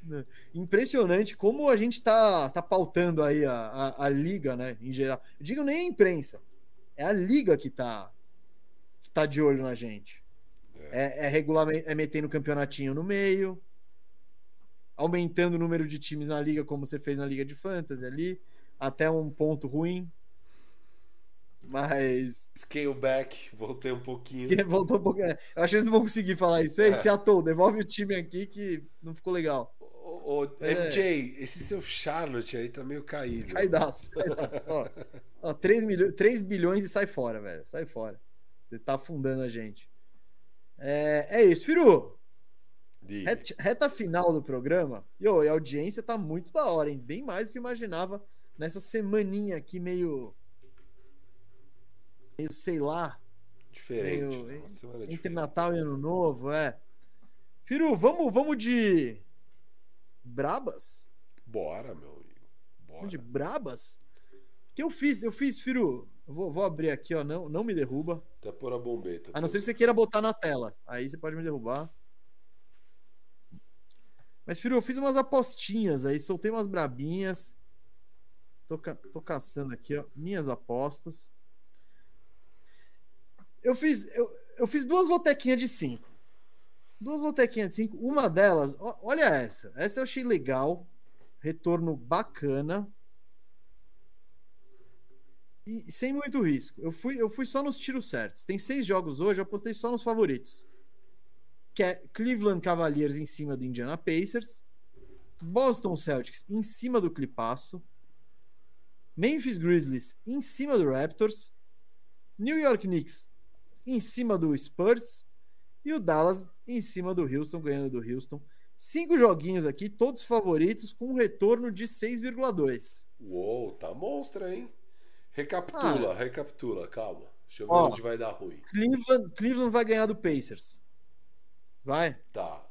Impressionante como a gente tá, tá pautando aí a, a, a, liga, né? Em geral. Eu digo nem a imprensa. É a liga que tá, que tá de olho na gente. É, é, regulamento, é metendo campeonatinho no meio, aumentando o número de times na liga, como você fez na Liga de Fantasy ali, até um ponto ruim. Mas. Scale back, voltei um pouquinho. Voltou um pouquinho. Eu acho que eles não vão conseguir falar isso. Ei, é. Seattle, devolve o time aqui que não ficou legal. Ô, ô MJ, é. esse seu Charlotte aí tá meio caído. Caidaço, caidaço. ó, ó, 3, milho... 3 bilhões e sai fora, velho. Sai fora. Você tá afundando a gente. É, é isso, Firu. Reta, reta final do programa. E, oh, a audiência tá muito da hora, hein? Bem mais do que eu imaginava nessa semaninha aqui meio. Meio sei lá. Diferente. Meio, entre diferente. Natal e Ano Novo, é. Firu, vamos, vamos de. Brabas? Bora, meu amigo. Bora. De Brabas? que eu fiz? Eu fiz, Firu. Eu vou, vou abrir aqui, ó. Não, não me derruba. Até pôr a bombeta. A não ser que você queira botar na tela. Aí você pode me derrubar. Mas, Firu, eu fiz umas apostinhas aí, soltei umas brabinhas. Tô, ca... tô caçando aqui, ó, minhas apostas. Eu fiz, eu, eu fiz duas lotequinhas de cinco. Duas lotequinhas de cinco. Uma delas, olha essa. Essa eu achei legal. Retorno bacana. E sem muito risco. Eu fui, eu fui só nos tiros certos. Tem seis jogos hoje, eu apostei só nos favoritos que é Cleveland Cavaliers em cima do Indiana Pacers, Boston Celtics em cima do Clipasso, Memphis Grizzlies em cima do Raptors, New York Knicks em cima do Spurs e o Dallas em cima do Houston, ganhando do Houston. Cinco joguinhos aqui, todos favoritos, com um retorno de 6,2. Uou, tá monstro, hein? Recapitula, ah, recapitula, calma. Deixa eu ver ó, onde vai dar ruim. Cleveland, Cleveland vai ganhar do Pacers. Vai? Tá.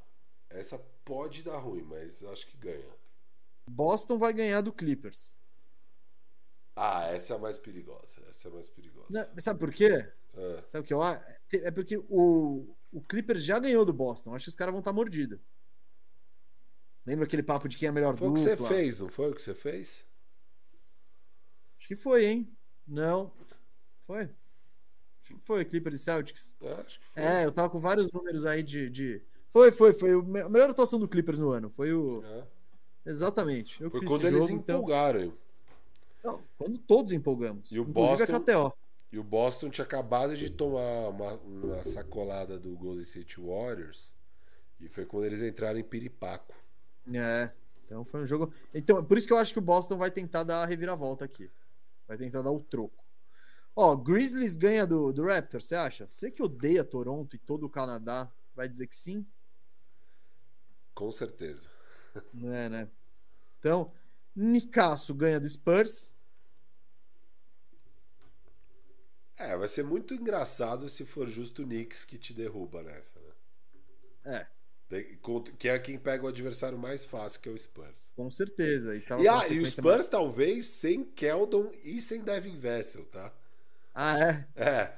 Essa pode dar ruim, mas acho que ganha. Boston vai ganhar do Clippers. Ah, essa é a mais perigosa. Essa é a mais perigosa. Não, sabe por quê? É. Sabe o que eu acho? É porque o, o Clippers já ganhou do Boston. Acho que os caras vão estar tá mordidos. Lembra aquele papo de quem é melhor Foi dupla? o que você fez, não foi o que você fez? Acho que foi, hein? Não. Foi? Foi, Clippers e Celtics. É, acho que foi. É, eu tava com vários números aí de. de... Foi, foi, foi. A melhor atuação do Clippers no ano. Foi o. É. Exatamente. Eu foi quando eles jogo, então. empolgaram. Então... Não, quando todos empolgamos. E o Boston. E o Boston tinha acabado de tomar uma, uma sacolada do Golden State Warriors. E foi quando eles entraram em piripaco. É. Então foi um jogo. Então, por isso que eu acho que o Boston vai tentar dar a reviravolta aqui. Vai tentar dar o troco. Ó, Grizzlies ganha do, do Raptors, você acha? Você que odeia Toronto e todo o Canadá, vai dizer que sim? Com certeza. Não é, né? Então, Nicasso ganha do Spurs. É, vai ser muito engraçado se for justo o Knicks que te derruba nessa, né? É. Que é quem pega o adversário mais fácil, que é o Spurs. Com certeza. E, e, ah, e o Spurs mais... talvez sem Keldon e sem Devin Vessel, tá? Ah, é? É.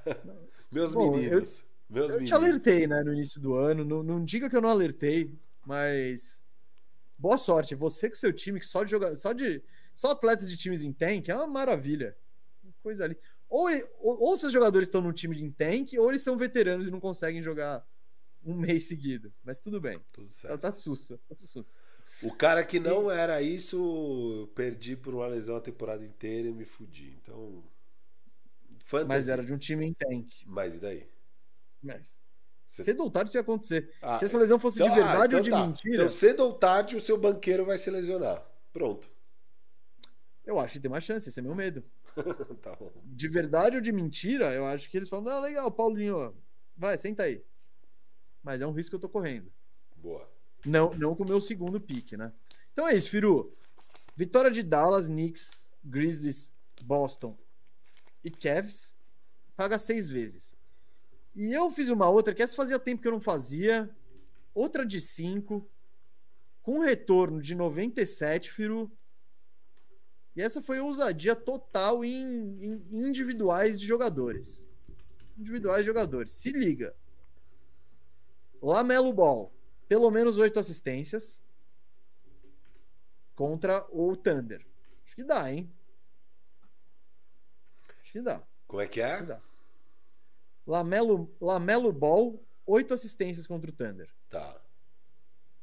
Meus Bom, meninos. Eu, meus eu meninos. te alertei, né, no início do ano. Não, não diga que eu não alertei, mas. Boa sorte. Você com seu time, que só de jogar. Só de. Só atletas de times em tank é uma maravilha. Coisa ali. Ou, ou, ou seus jogadores estão no time de tank, ou eles são veteranos e não conseguem jogar um mês seguido. Mas tudo bem. Tudo certo. Tá, tá sussa. Tá sussa. O cara que não e... era isso, perdi por uma lesão a temporada inteira e me fudi. Então. Fantasy. Mas era de um time em tank. Mas e daí? Mas. Cedo ou tarde isso ia acontecer. Ah, Se essa lesão fosse então, de verdade ah, então ou de tá. mentira. Então, cedo ou tarde, o seu banqueiro vai se lesionar. Pronto. Eu acho que tem uma chance, esse é meu medo. tá de verdade ou de mentira, eu acho que eles falam: não, legal, Paulinho, vai, senta aí. Mas é um risco que eu tô correndo. Boa. Não, não com o meu segundo pique, né? Então é isso, Firu. Vitória de Dallas, Knicks, Grizzlies, Boston e Cavs paga seis vezes. E eu fiz uma outra que essa fazia tempo que eu não fazia. Outra de cinco com retorno de 97, Firu. E essa foi ousadia total em, em individuais de jogadores. Individuais de jogadores. Se liga. Lamelo Ball, pelo menos oito assistências. contra o Thunder. Acho que dá, hein? Acho que dá. Como é que Acho que é? dá. Lamelo, Lamelo Ball, oito assistências contra o Thunder. Tá.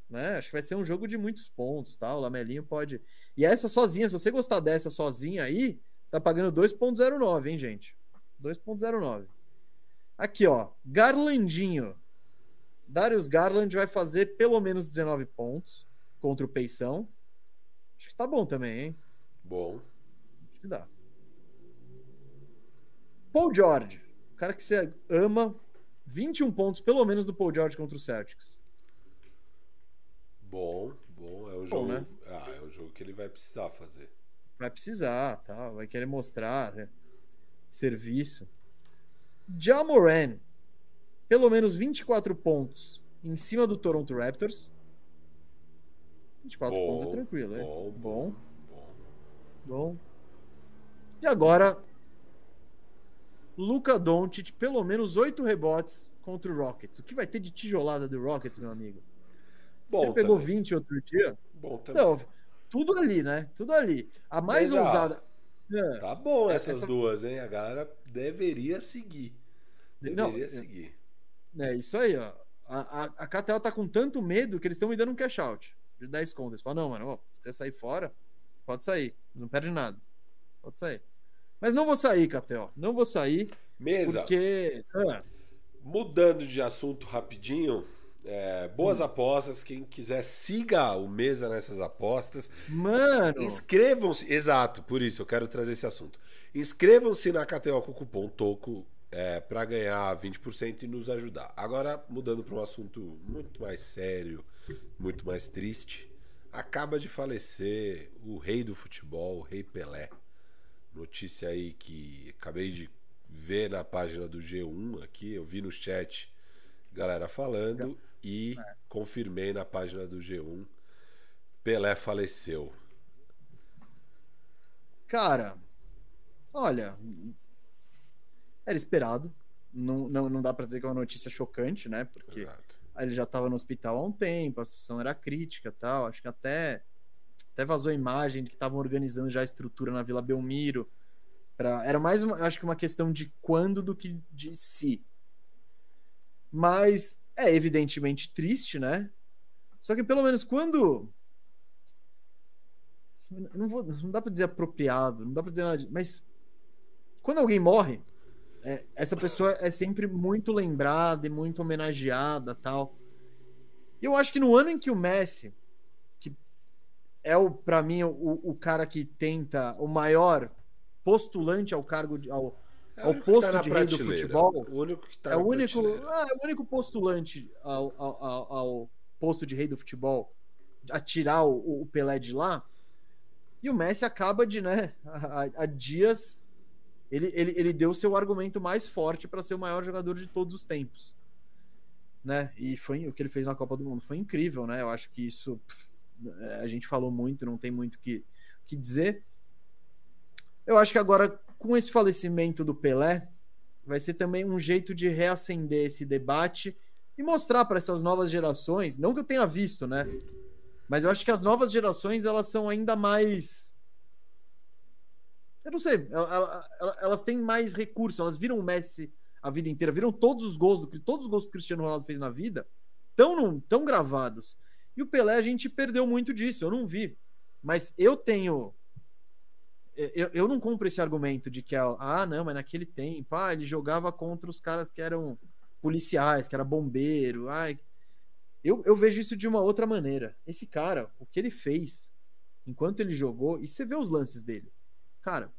Né? Acho que vai ser um jogo de muitos pontos, tá? O Lamelinho pode. E essa sozinha, se você gostar dessa sozinha aí, tá pagando 2.09, hein, gente? 2.09. Aqui, ó, Garlandinho. Darius Garland vai fazer pelo menos 19 pontos contra o Peição. Acho que tá bom também, hein? Bom. Acho que dá. Paul George, cara que você ama, 21 pontos pelo menos do Paul George contra o Celtics. Bom, bom. É o jogo. né? Ah, é o jogo que ele vai precisar fazer. Vai precisar, tá? Vai querer mostrar né? serviço. Jamoran, pelo menos 24 pontos em cima do Toronto Raptors. 24 Bom, pontos é tranquilo, hein? bom, bom, Bom. bom. E agora, Luca Doncic, pelo menos 8 rebotes contra o Rockets. O que vai ter de tijolada do Rockets, meu amigo? Bom, Ele pegou também. 20 outro dia. Bom também. Então, tudo ali, né? Tudo ali. A mais Mas, ousada. É. Tá bom É, essas essa- duas, hein? A galera deveria seguir. Não, Deveria é- seguir. É isso aí, ó. A, a, a KTO tá com tanto medo que eles estão me dando um cash out de 10 contas. Falam, não, mano, ó, se você sair fora, pode sair. Não perde nada. Pode sair. Mas não vou sair, KTO. Não vou sair, Mesa, porque. Ah, mudando de assunto rapidinho. é, boas Hum. apostas. Quem quiser, siga o Mesa nessas apostas. mano, Inscrevam-se. Exato, por isso eu quero trazer esse assunto. Inscrevam-se na KTO com o cupom TOCO é, para ganhar 20% e nos ajudar. Agora, mudando para um assunto muito mais sério, muito mais triste. Acaba de falecer o rei do futebol, o rei Pelé. Notícia aí que acabei de ver na página do G1 aqui, eu vi no chat galera falando e confirmei na página do G1. Pelé faleceu. cara, olha, era esperado. Não, não, não dá pra dizer que é uma notícia chocante, né? Porque Exato. Ele já estava no hospital há um tempo, a situação era crítica e tal. Acho que até, até vazou a imagem de que estavam organizando já a estrutura na Vila Belmiro. Pra, era mais, uma, acho que uma questão de quando do que de si. Mas é evidentemente triste, né? Só que pelo menos quando. Não, vou, não dá para dizer apropriado, não dá para dizer nada, mas quando alguém morre, é, essa pessoa é sempre muito lembrada e muito homenageada tal. E eu acho que no ano em que o Messi, é o para mim o, o cara que tenta o maior postulante ao cargo de, ao, É ao posto tá na de rei do futebol, O único que tá é o único, ah, é o único postulante ao, ao, ao- posto de rei do futebol a tirar o, o Pelé de lá. E o Messi acaba de, né, há, há dias ele, ele, ele deu o seu argumento mais forte para ser o maior jogador de todos os tempos. Né? E foi o que ele fez na Copa do Mundo foi incrível, né? Eu acho que isso pff, a gente falou muito, não tem muito que, que dizer. Eu acho que agora, com esse falecimento do Pelé, vai ser também um jeito de reacender esse debate e mostrar para essas novas gerações, não que eu tenha visto, né? Mas eu acho que as novas gerações elas são ainda mais eu não sei, ela- ela- ela- elas têm mais recursos, elas viram o Messi a vida inteira, viram todos os gols do todos os gols que o Cristiano Ronaldo fez na vida, tão tão gravados. E o Pelé a gente perdeu muito disso, eu não vi. Mas eu tenho eu, eu não compro esse argumento de que ah, não, mas naquele tempo, ah, ele jogava contra os caras que eram policiais, que era bombeiro, ai. Eu, eu vejo isso de uma outra maneira. Esse cara, o que ele fez enquanto ele jogou, e você vê os lances dele. Cara,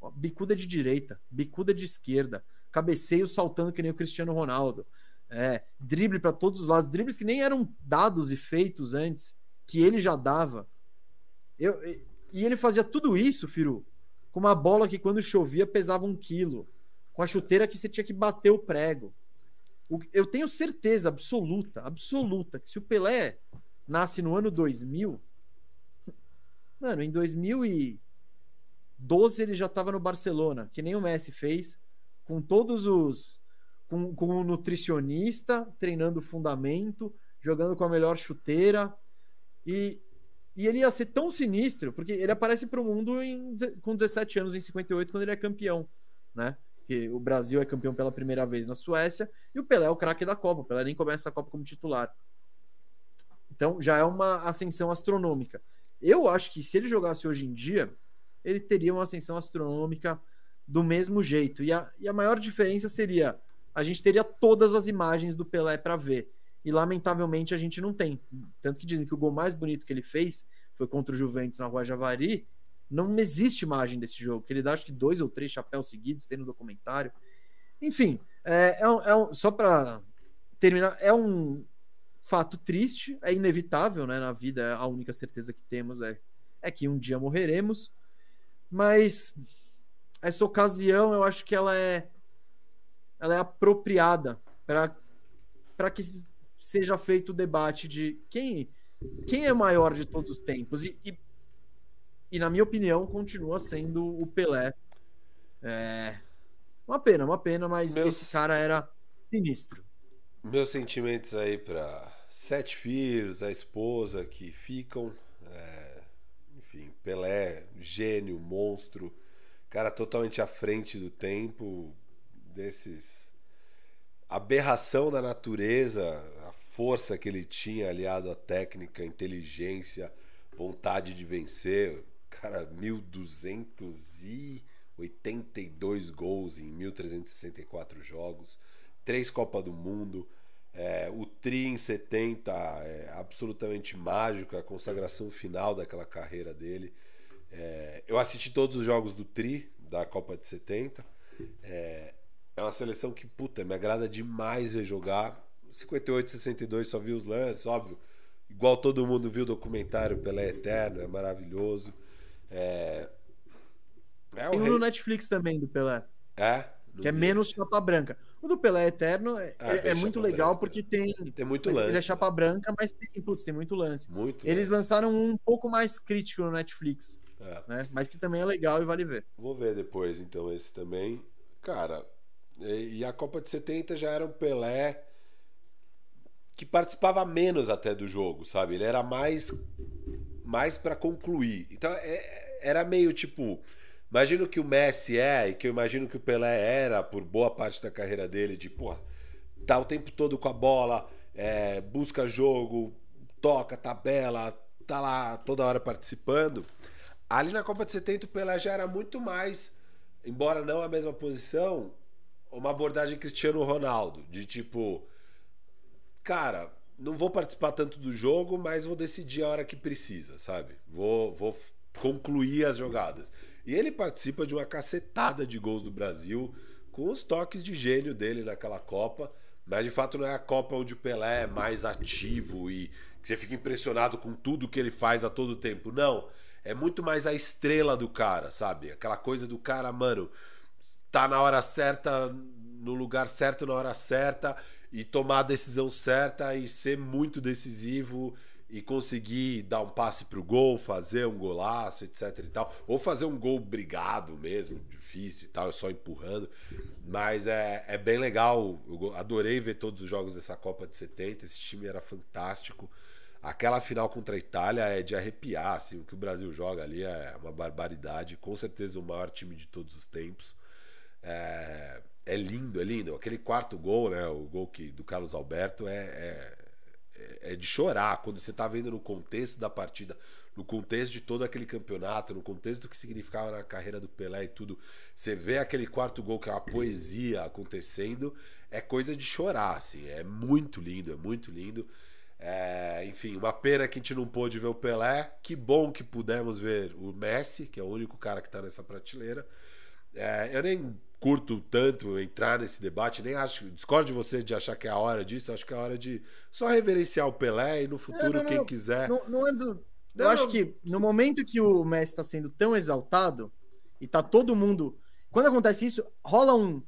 ó, bicuda de direita, bicuda de esquerda, cabeceio saltando que nem o Cristiano Ronaldo. É, drible para todos os lados, dribles que nem eram dados e feitos antes, que ele já dava. Eu, e ele fazia tudo isso, Firu, com uma bola que quando chovia pesava um quilo, com a chuteira que você tinha que bater o prego. Eu tenho certeza absoluta, absoluta, que se o Pelé nasce no ano 2000, mano, em 2012 ele já estava no Barcelona, que nem o Messi fez, com todos os. Com, com um nutricionista, treinando fundamento, jogando com a melhor chuteira. E e ele ia ser tão sinistro, porque ele aparece para o mundo em, com 17 anos, em 58, quando ele é campeão, né? Que o Brasil é campeão pela primeira vez na Suécia e o Pelé é o craque da Copa. O Pelé nem começa a Copa como titular. Então já é uma ascensão astronômica. Eu acho que se ele jogasse hoje em dia, ele teria uma ascensão astronômica do mesmo jeito. E a, e a maior diferença seria: a gente teria todas as imagens do Pelé para ver e lamentavelmente a gente não tem. Tanto que dizem que o gol mais bonito que ele fez foi contra o Juventus na Rua Javari. Não existe imagem desse jogo, que ele dá acho que dois ou três chapéus seguidos, tem no documentário. Enfim, é, é, um, é um, só para terminar, é um fato triste, é inevitável, né? Na vida, a única certeza que temos é, é que um dia morreremos, mas essa ocasião eu acho que ela é, ela é apropriada para que seja feito o debate de quem, quem é maior de todos os tempos. E, e, e na minha opinião, continua sendo o Pelé. É, uma pena, uma pena, mas Meus... esse cara era sinistro. Meus sentimentos aí para sete filhos, a esposa que ficam. É, enfim, Pelé, gênio, monstro, cara totalmente à frente do tempo, desses aberração da natureza, força que ele tinha aliado à técnica, inteligência, vontade de vencer. Cara, 1.282 gols em 1.364 jogos, três Copa do Mundo. É, o Tri em 70 é absolutamente mágico, a consagração final daquela carreira dele. É, eu assisti todos os jogos do Tri, da Copa de 70. É, é uma seleção que, puta, me agrada demais ver jogar. 58, 62 só vi os lances, óbvio. Igual todo mundo viu o documentário Pelé Eterno, é maravilhoso. É... É Tem um rei... no Netflix também do Pelé. É? Que é menos chapa branca. O do Pelé Eterno é, ah, é, é muito legal branca. porque tem. Tem muito lance. Ele é chapa branca, mas tem, putz, tem muito lance. Muito Eles lance. lançaram um pouco mais crítico no Netflix. É. Né? Mas que também é legal e vale ver. Vou ver depois, então, esse também. Cara, e a Copa de 70 já era um Pelé que participava menos até do jogo, sabe? Ele era mais mais para concluir. Então é, era meio tipo, imagino que o Messi é e que eu imagino que o Pelé era por boa parte da carreira dele, de pô, tá o tempo todo com a bola, é, busca jogo, toca tabela, tá lá toda hora participando. Ali na Copa de 70 o Pelé já era muito mais, embora não a mesma posição, uma abordagem Cristiano Ronaldo, de tipo, cara, não vou participar tanto do jogo, mas vou decidir a hora que precisa, sabe? Vou, vou concluir as jogadas. E ele participa de uma cacetada de gols do Brasil, com os toques de gênio dele naquela Copa. Mas de fato não é a Copa onde o Pelé é mais ativo e que você fica impressionado com tudo que ele faz a todo tempo. Não. É muito mais a estrela do cara, sabe? Aquela coisa do cara, mano, tá na hora certa, no lugar certo, na hora certa e tomar a decisão certa e ser muito decisivo e conseguir dar um passe pro gol, fazer um golaço, etc e tal, ou fazer um gol brigado mesmo, difícil e tal, só empurrando. Mas é, é bem legal, eu adorei ver todos os jogos dessa Copa de 70, esse time era fantástico. Aquela final contra a Itália é de arrepiar, assim, o que o Brasil joga ali é uma barbaridade, com certeza o maior time de todos os tempos. É, é lindo, é lindo. Aquele quarto gol, né? O gol que, do Carlos Alberto é, é, é de chorar. Quando você está vendo no contexto da partida, no contexto de todo aquele campeonato, no contexto do que significava na carreira do Pelé e tudo, você vê aquele quarto gol que é uma poesia acontecendo, é coisa de chorar, assim. É muito lindo, é muito lindo. É, enfim, uma pena que a gente não pôde ver o Pelé. Que bom que pudemos ver o Messi, que é o único cara que está nessa prateleira. É, eu nem curto tanto entrar nesse debate, nem acho, discordo de você de achar que é a hora disso, acho que é a hora de só reverenciar o Pelé e no futuro, não, não, quem quiser. Não, não é do. eu acho que no momento que o Messi está sendo tão exaltado e tá todo mundo. Quando acontece isso, rola um,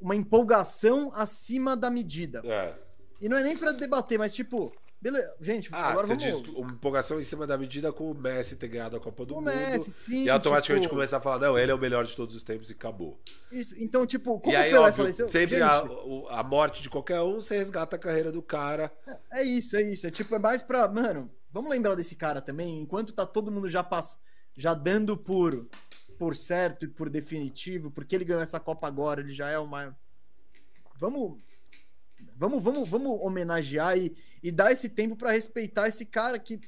uma empolgação acima da medida. É. E não é nem para debater, mas tipo, Beleza, gente, ah, agora você vamos... diz empolgação em cima da medida com o Messi ter ganhado a Copa do o Mundo. Messi, sim. E automaticamente tipo... começar a falar, não, ele é o melhor de todos os tempos e acabou. Isso, então, tipo, como e aí, o Pelé óbvio, faleceu... Sempre gente... a, a, morte de qualquer um, você resgata a carreira do cara. É, é, isso, é isso. É tipo, é mais pra, mano, vamos lembrar desse cara também, enquanto tá todo mundo já pass... já dando por por certo e por definitivo, porque ele ganhou essa Copa agora, ele já é uma Vamos vamos vamos vamos homenagear e, e dar esse tempo para respeitar esse cara que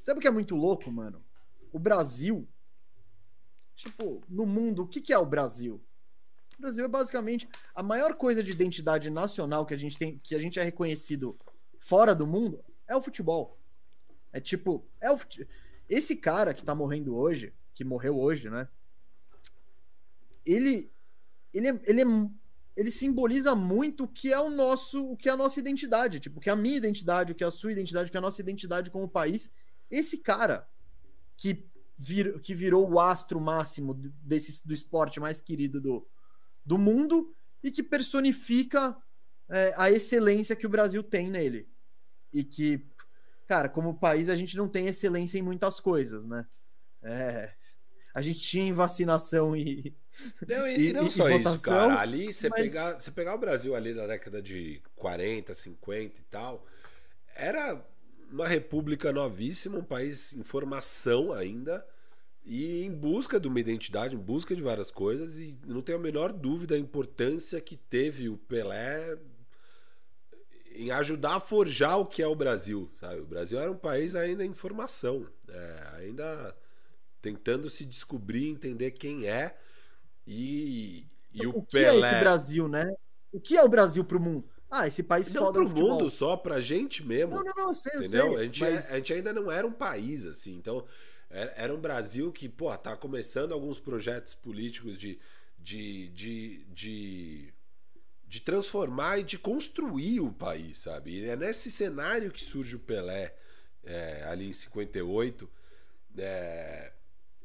Sabe o que é muito louco, mano? O Brasil tipo, no mundo, o que que é o Brasil? O Brasil é basicamente a maior coisa de identidade nacional que a gente tem, que a gente é reconhecido fora do mundo, é o futebol. É tipo, é o fute... esse cara que tá morrendo hoje, que morreu hoje, né? Ele ele é, ele é, ele simboliza muito o que é o nosso, o que é a nossa identidade, tipo, o que é a minha identidade, o que é a sua identidade, o que é a nossa identidade como país. Esse cara que vir, que virou o astro máximo desse do esporte mais querido do, do mundo e que personifica é, a excelência que o Brasil tem nele. E que, cara, como país, a gente não tem excelência em muitas coisas, né? É, a gente tinha em vacinação e. Não, e, e não e, só e isso, cara. Ali, você, mas... pegar, você pegar o Brasil ali na década de 40, 50 e tal, era uma república novíssima, um país em formação ainda e em busca de uma identidade, em busca de várias coisas, e não tenho a menor dúvida da importância que teve o Pelé em ajudar a forjar o que é o Brasil. Sabe? O Brasil era um país ainda em formação, é, ainda tentando se descobrir, entender quem é. E, e o, o que Pelé... é esse Brasil, né? O que é o Brasil para o mundo? Ah, esse país não foda pro mundo só, pra gente mesmo. Não, não, não, eu sei, entendeu? Eu sei, a, gente, mas... a gente ainda não era um país, assim. Então, era um Brasil que, pô, tá começando alguns projetos políticos de, de, de, de, de transformar e de construir o país, sabe? E é nesse cenário que surge o Pelé, é, ali em 58, é,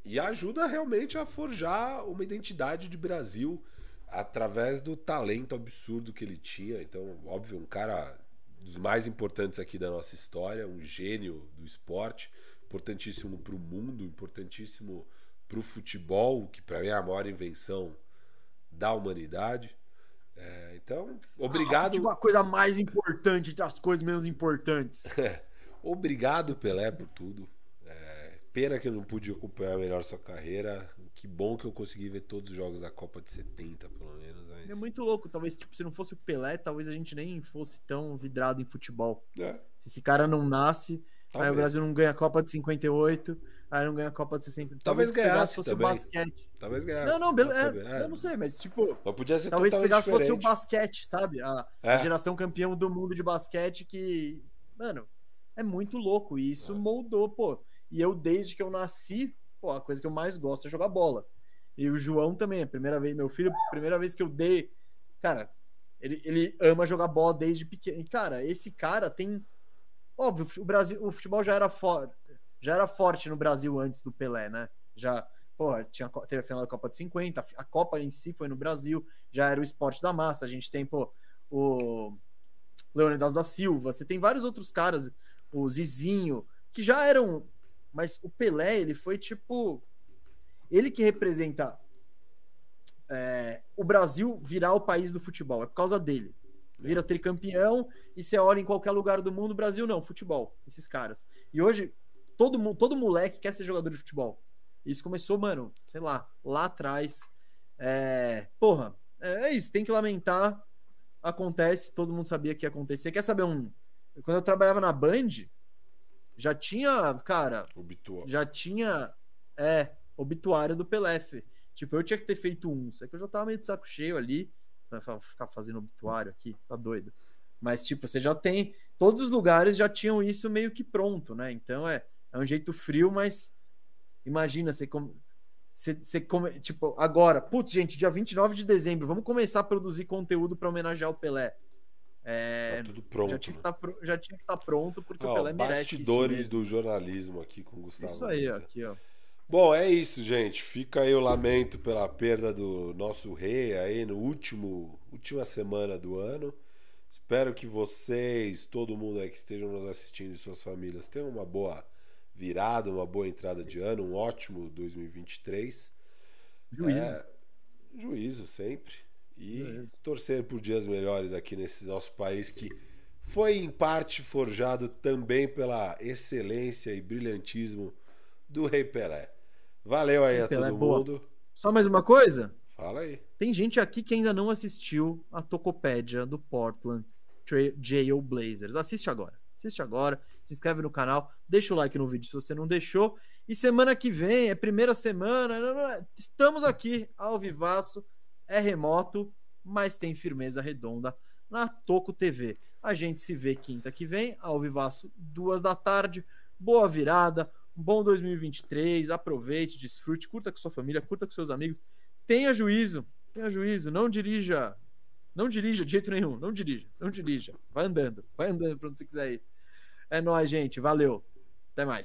e ajuda realmente a forjar uma identidade de Brasil através do talento absurdo que ele tinha. Então, óbvio, um cara dos mais importantes aqui da nossa história, um gênio do esporte importantíssimo para o mundo, importantíssimo para o futebol, que para mim é a maior invenção da humanidade. É, então, obrigado. Ah, a coisa mais importante entre as coisas menos importantes. obrigado, Pelé, por tudo. Pena que eu não pude acompanhar melhor sua carreira. Que bom que eu consegui ver todos os jogos da Copa de 70, pelo menos. Mas... É muito louco. Talvez, tipo, se não fosse o Pelé, talvez a gente nem fosse tão vidrado em futebol. É. Se esse cara não nasce, Talvez. Aí o Brasil não ganha a Copa de 58, aí não ganha a Copa de 60. Talvez, talvez ganhasse fosse também. o basquete. Talvez ganhasse. Não, não. É, é. Eu não sei, mas tipo. Mas podia ser talvez pegasse fosse o basquete, sabe? A, é. a, geração campeão do mundo de basquete que. Mano, é muito louco. E isso é. moldou, pô. E eu, desde que eu nasci, pô, a coisa que eu mais gosto é jogar bola. E o João também, primeira vez, meu filho, primeira vez que eu dei. Cara, ele, ele ama jogar bola desde pequeno. E, cara, esse cara tem Óbvio, o Brasil, o futebol já era forte, já era forte no Brasil antes do Pelé, né? Já, porra, tinha, teve a final da Copa de 50, a Copa em si foi no Brasil, já era o esporte da massa. A gente tem, pô, o Leonidas da Silva, você tem vários outros caras, o Zizinho, que já eram. Mas o Pelé, ele foi tipo. Ele que representa é, o Brasil virar o país do futebol, é por causa dele vira tricampeão e você olha em qualquer lugar do mundo, Brasil não, futebol, esses caras. E hoje todo todo moleque quer ser jogador de futebol. Isso começou, mano, sei lá, lá atrás. É, porra, é, é isso, tem que lamentar. Acontece, todo mundo sabia que ia acontecer. Quer saber um? Quando eu trabalhava na Band, já tinha, cara, obituário. já tinha é, obituário do Pelé. Tipo, eu tinha que ter feito um, só que eu já tava meio de saco cheio ali pra ficar fazendo obituário aqui, tá doido. Mas, tipo, você já tem. Todos os lugares já tinham isso meio que pronto, né? Então é, é um jeito frio, mas imagina, você, come, você, você come, tipo, agora, putz, gente, dia 29 de dezembro, vamos começar a produzir conteúdo para homenagear o Pelé. É, tá tudo pronto. Já tinha que tá, já tinha que estar tá pronto, porque o Pelé merece. Bastidores do jornalismo aqui com o Gustavo. Isso aí, ó, aqui, ó. Bom, é isso, gente. Fica aí o lamento pela perda do nosso rei aí no último última semana do ano. Espero que vocês, todo mundo aí que estejam nos assistindo e suas famílias, tenham uma boa virada, uma boa entrada de ano, um ótimo 2023. Juízo. É, juízo sempre. E juízo. torcer por dias melhores aqui nesse nosso país que foi em parte forjado também pela excelência e brilhantismo do Rei Pelé. Valeu aí Rei a Pelé, todo boa. mundo. Só mais uma coisa? Fala aí. Tem gente aqui que ainda não assistiu a Tocopédia do Portland Jail Blazers. Assiste agora. Assiste agora, se inscreve no canal, deixa o like no vídeo se você não deixou. E semana que vem, é primeira semana, estamos aqui ao vivaço, é remoto, mas tem firmeza redonda na Toco TV. A gente se vê quinta que vem, ao vivaço, duas da tarde. Boa virada, bom 2023, aproveite, desfrute, curta com sua família, curta com seus amigos. Tenha juízo, tenha juízo, não dirija, não dirija de jeito nenhum, não dirija, não dirija. Vai andando, vai andando para onde você quiser ir. É nóis, gente, valeu. Até mais.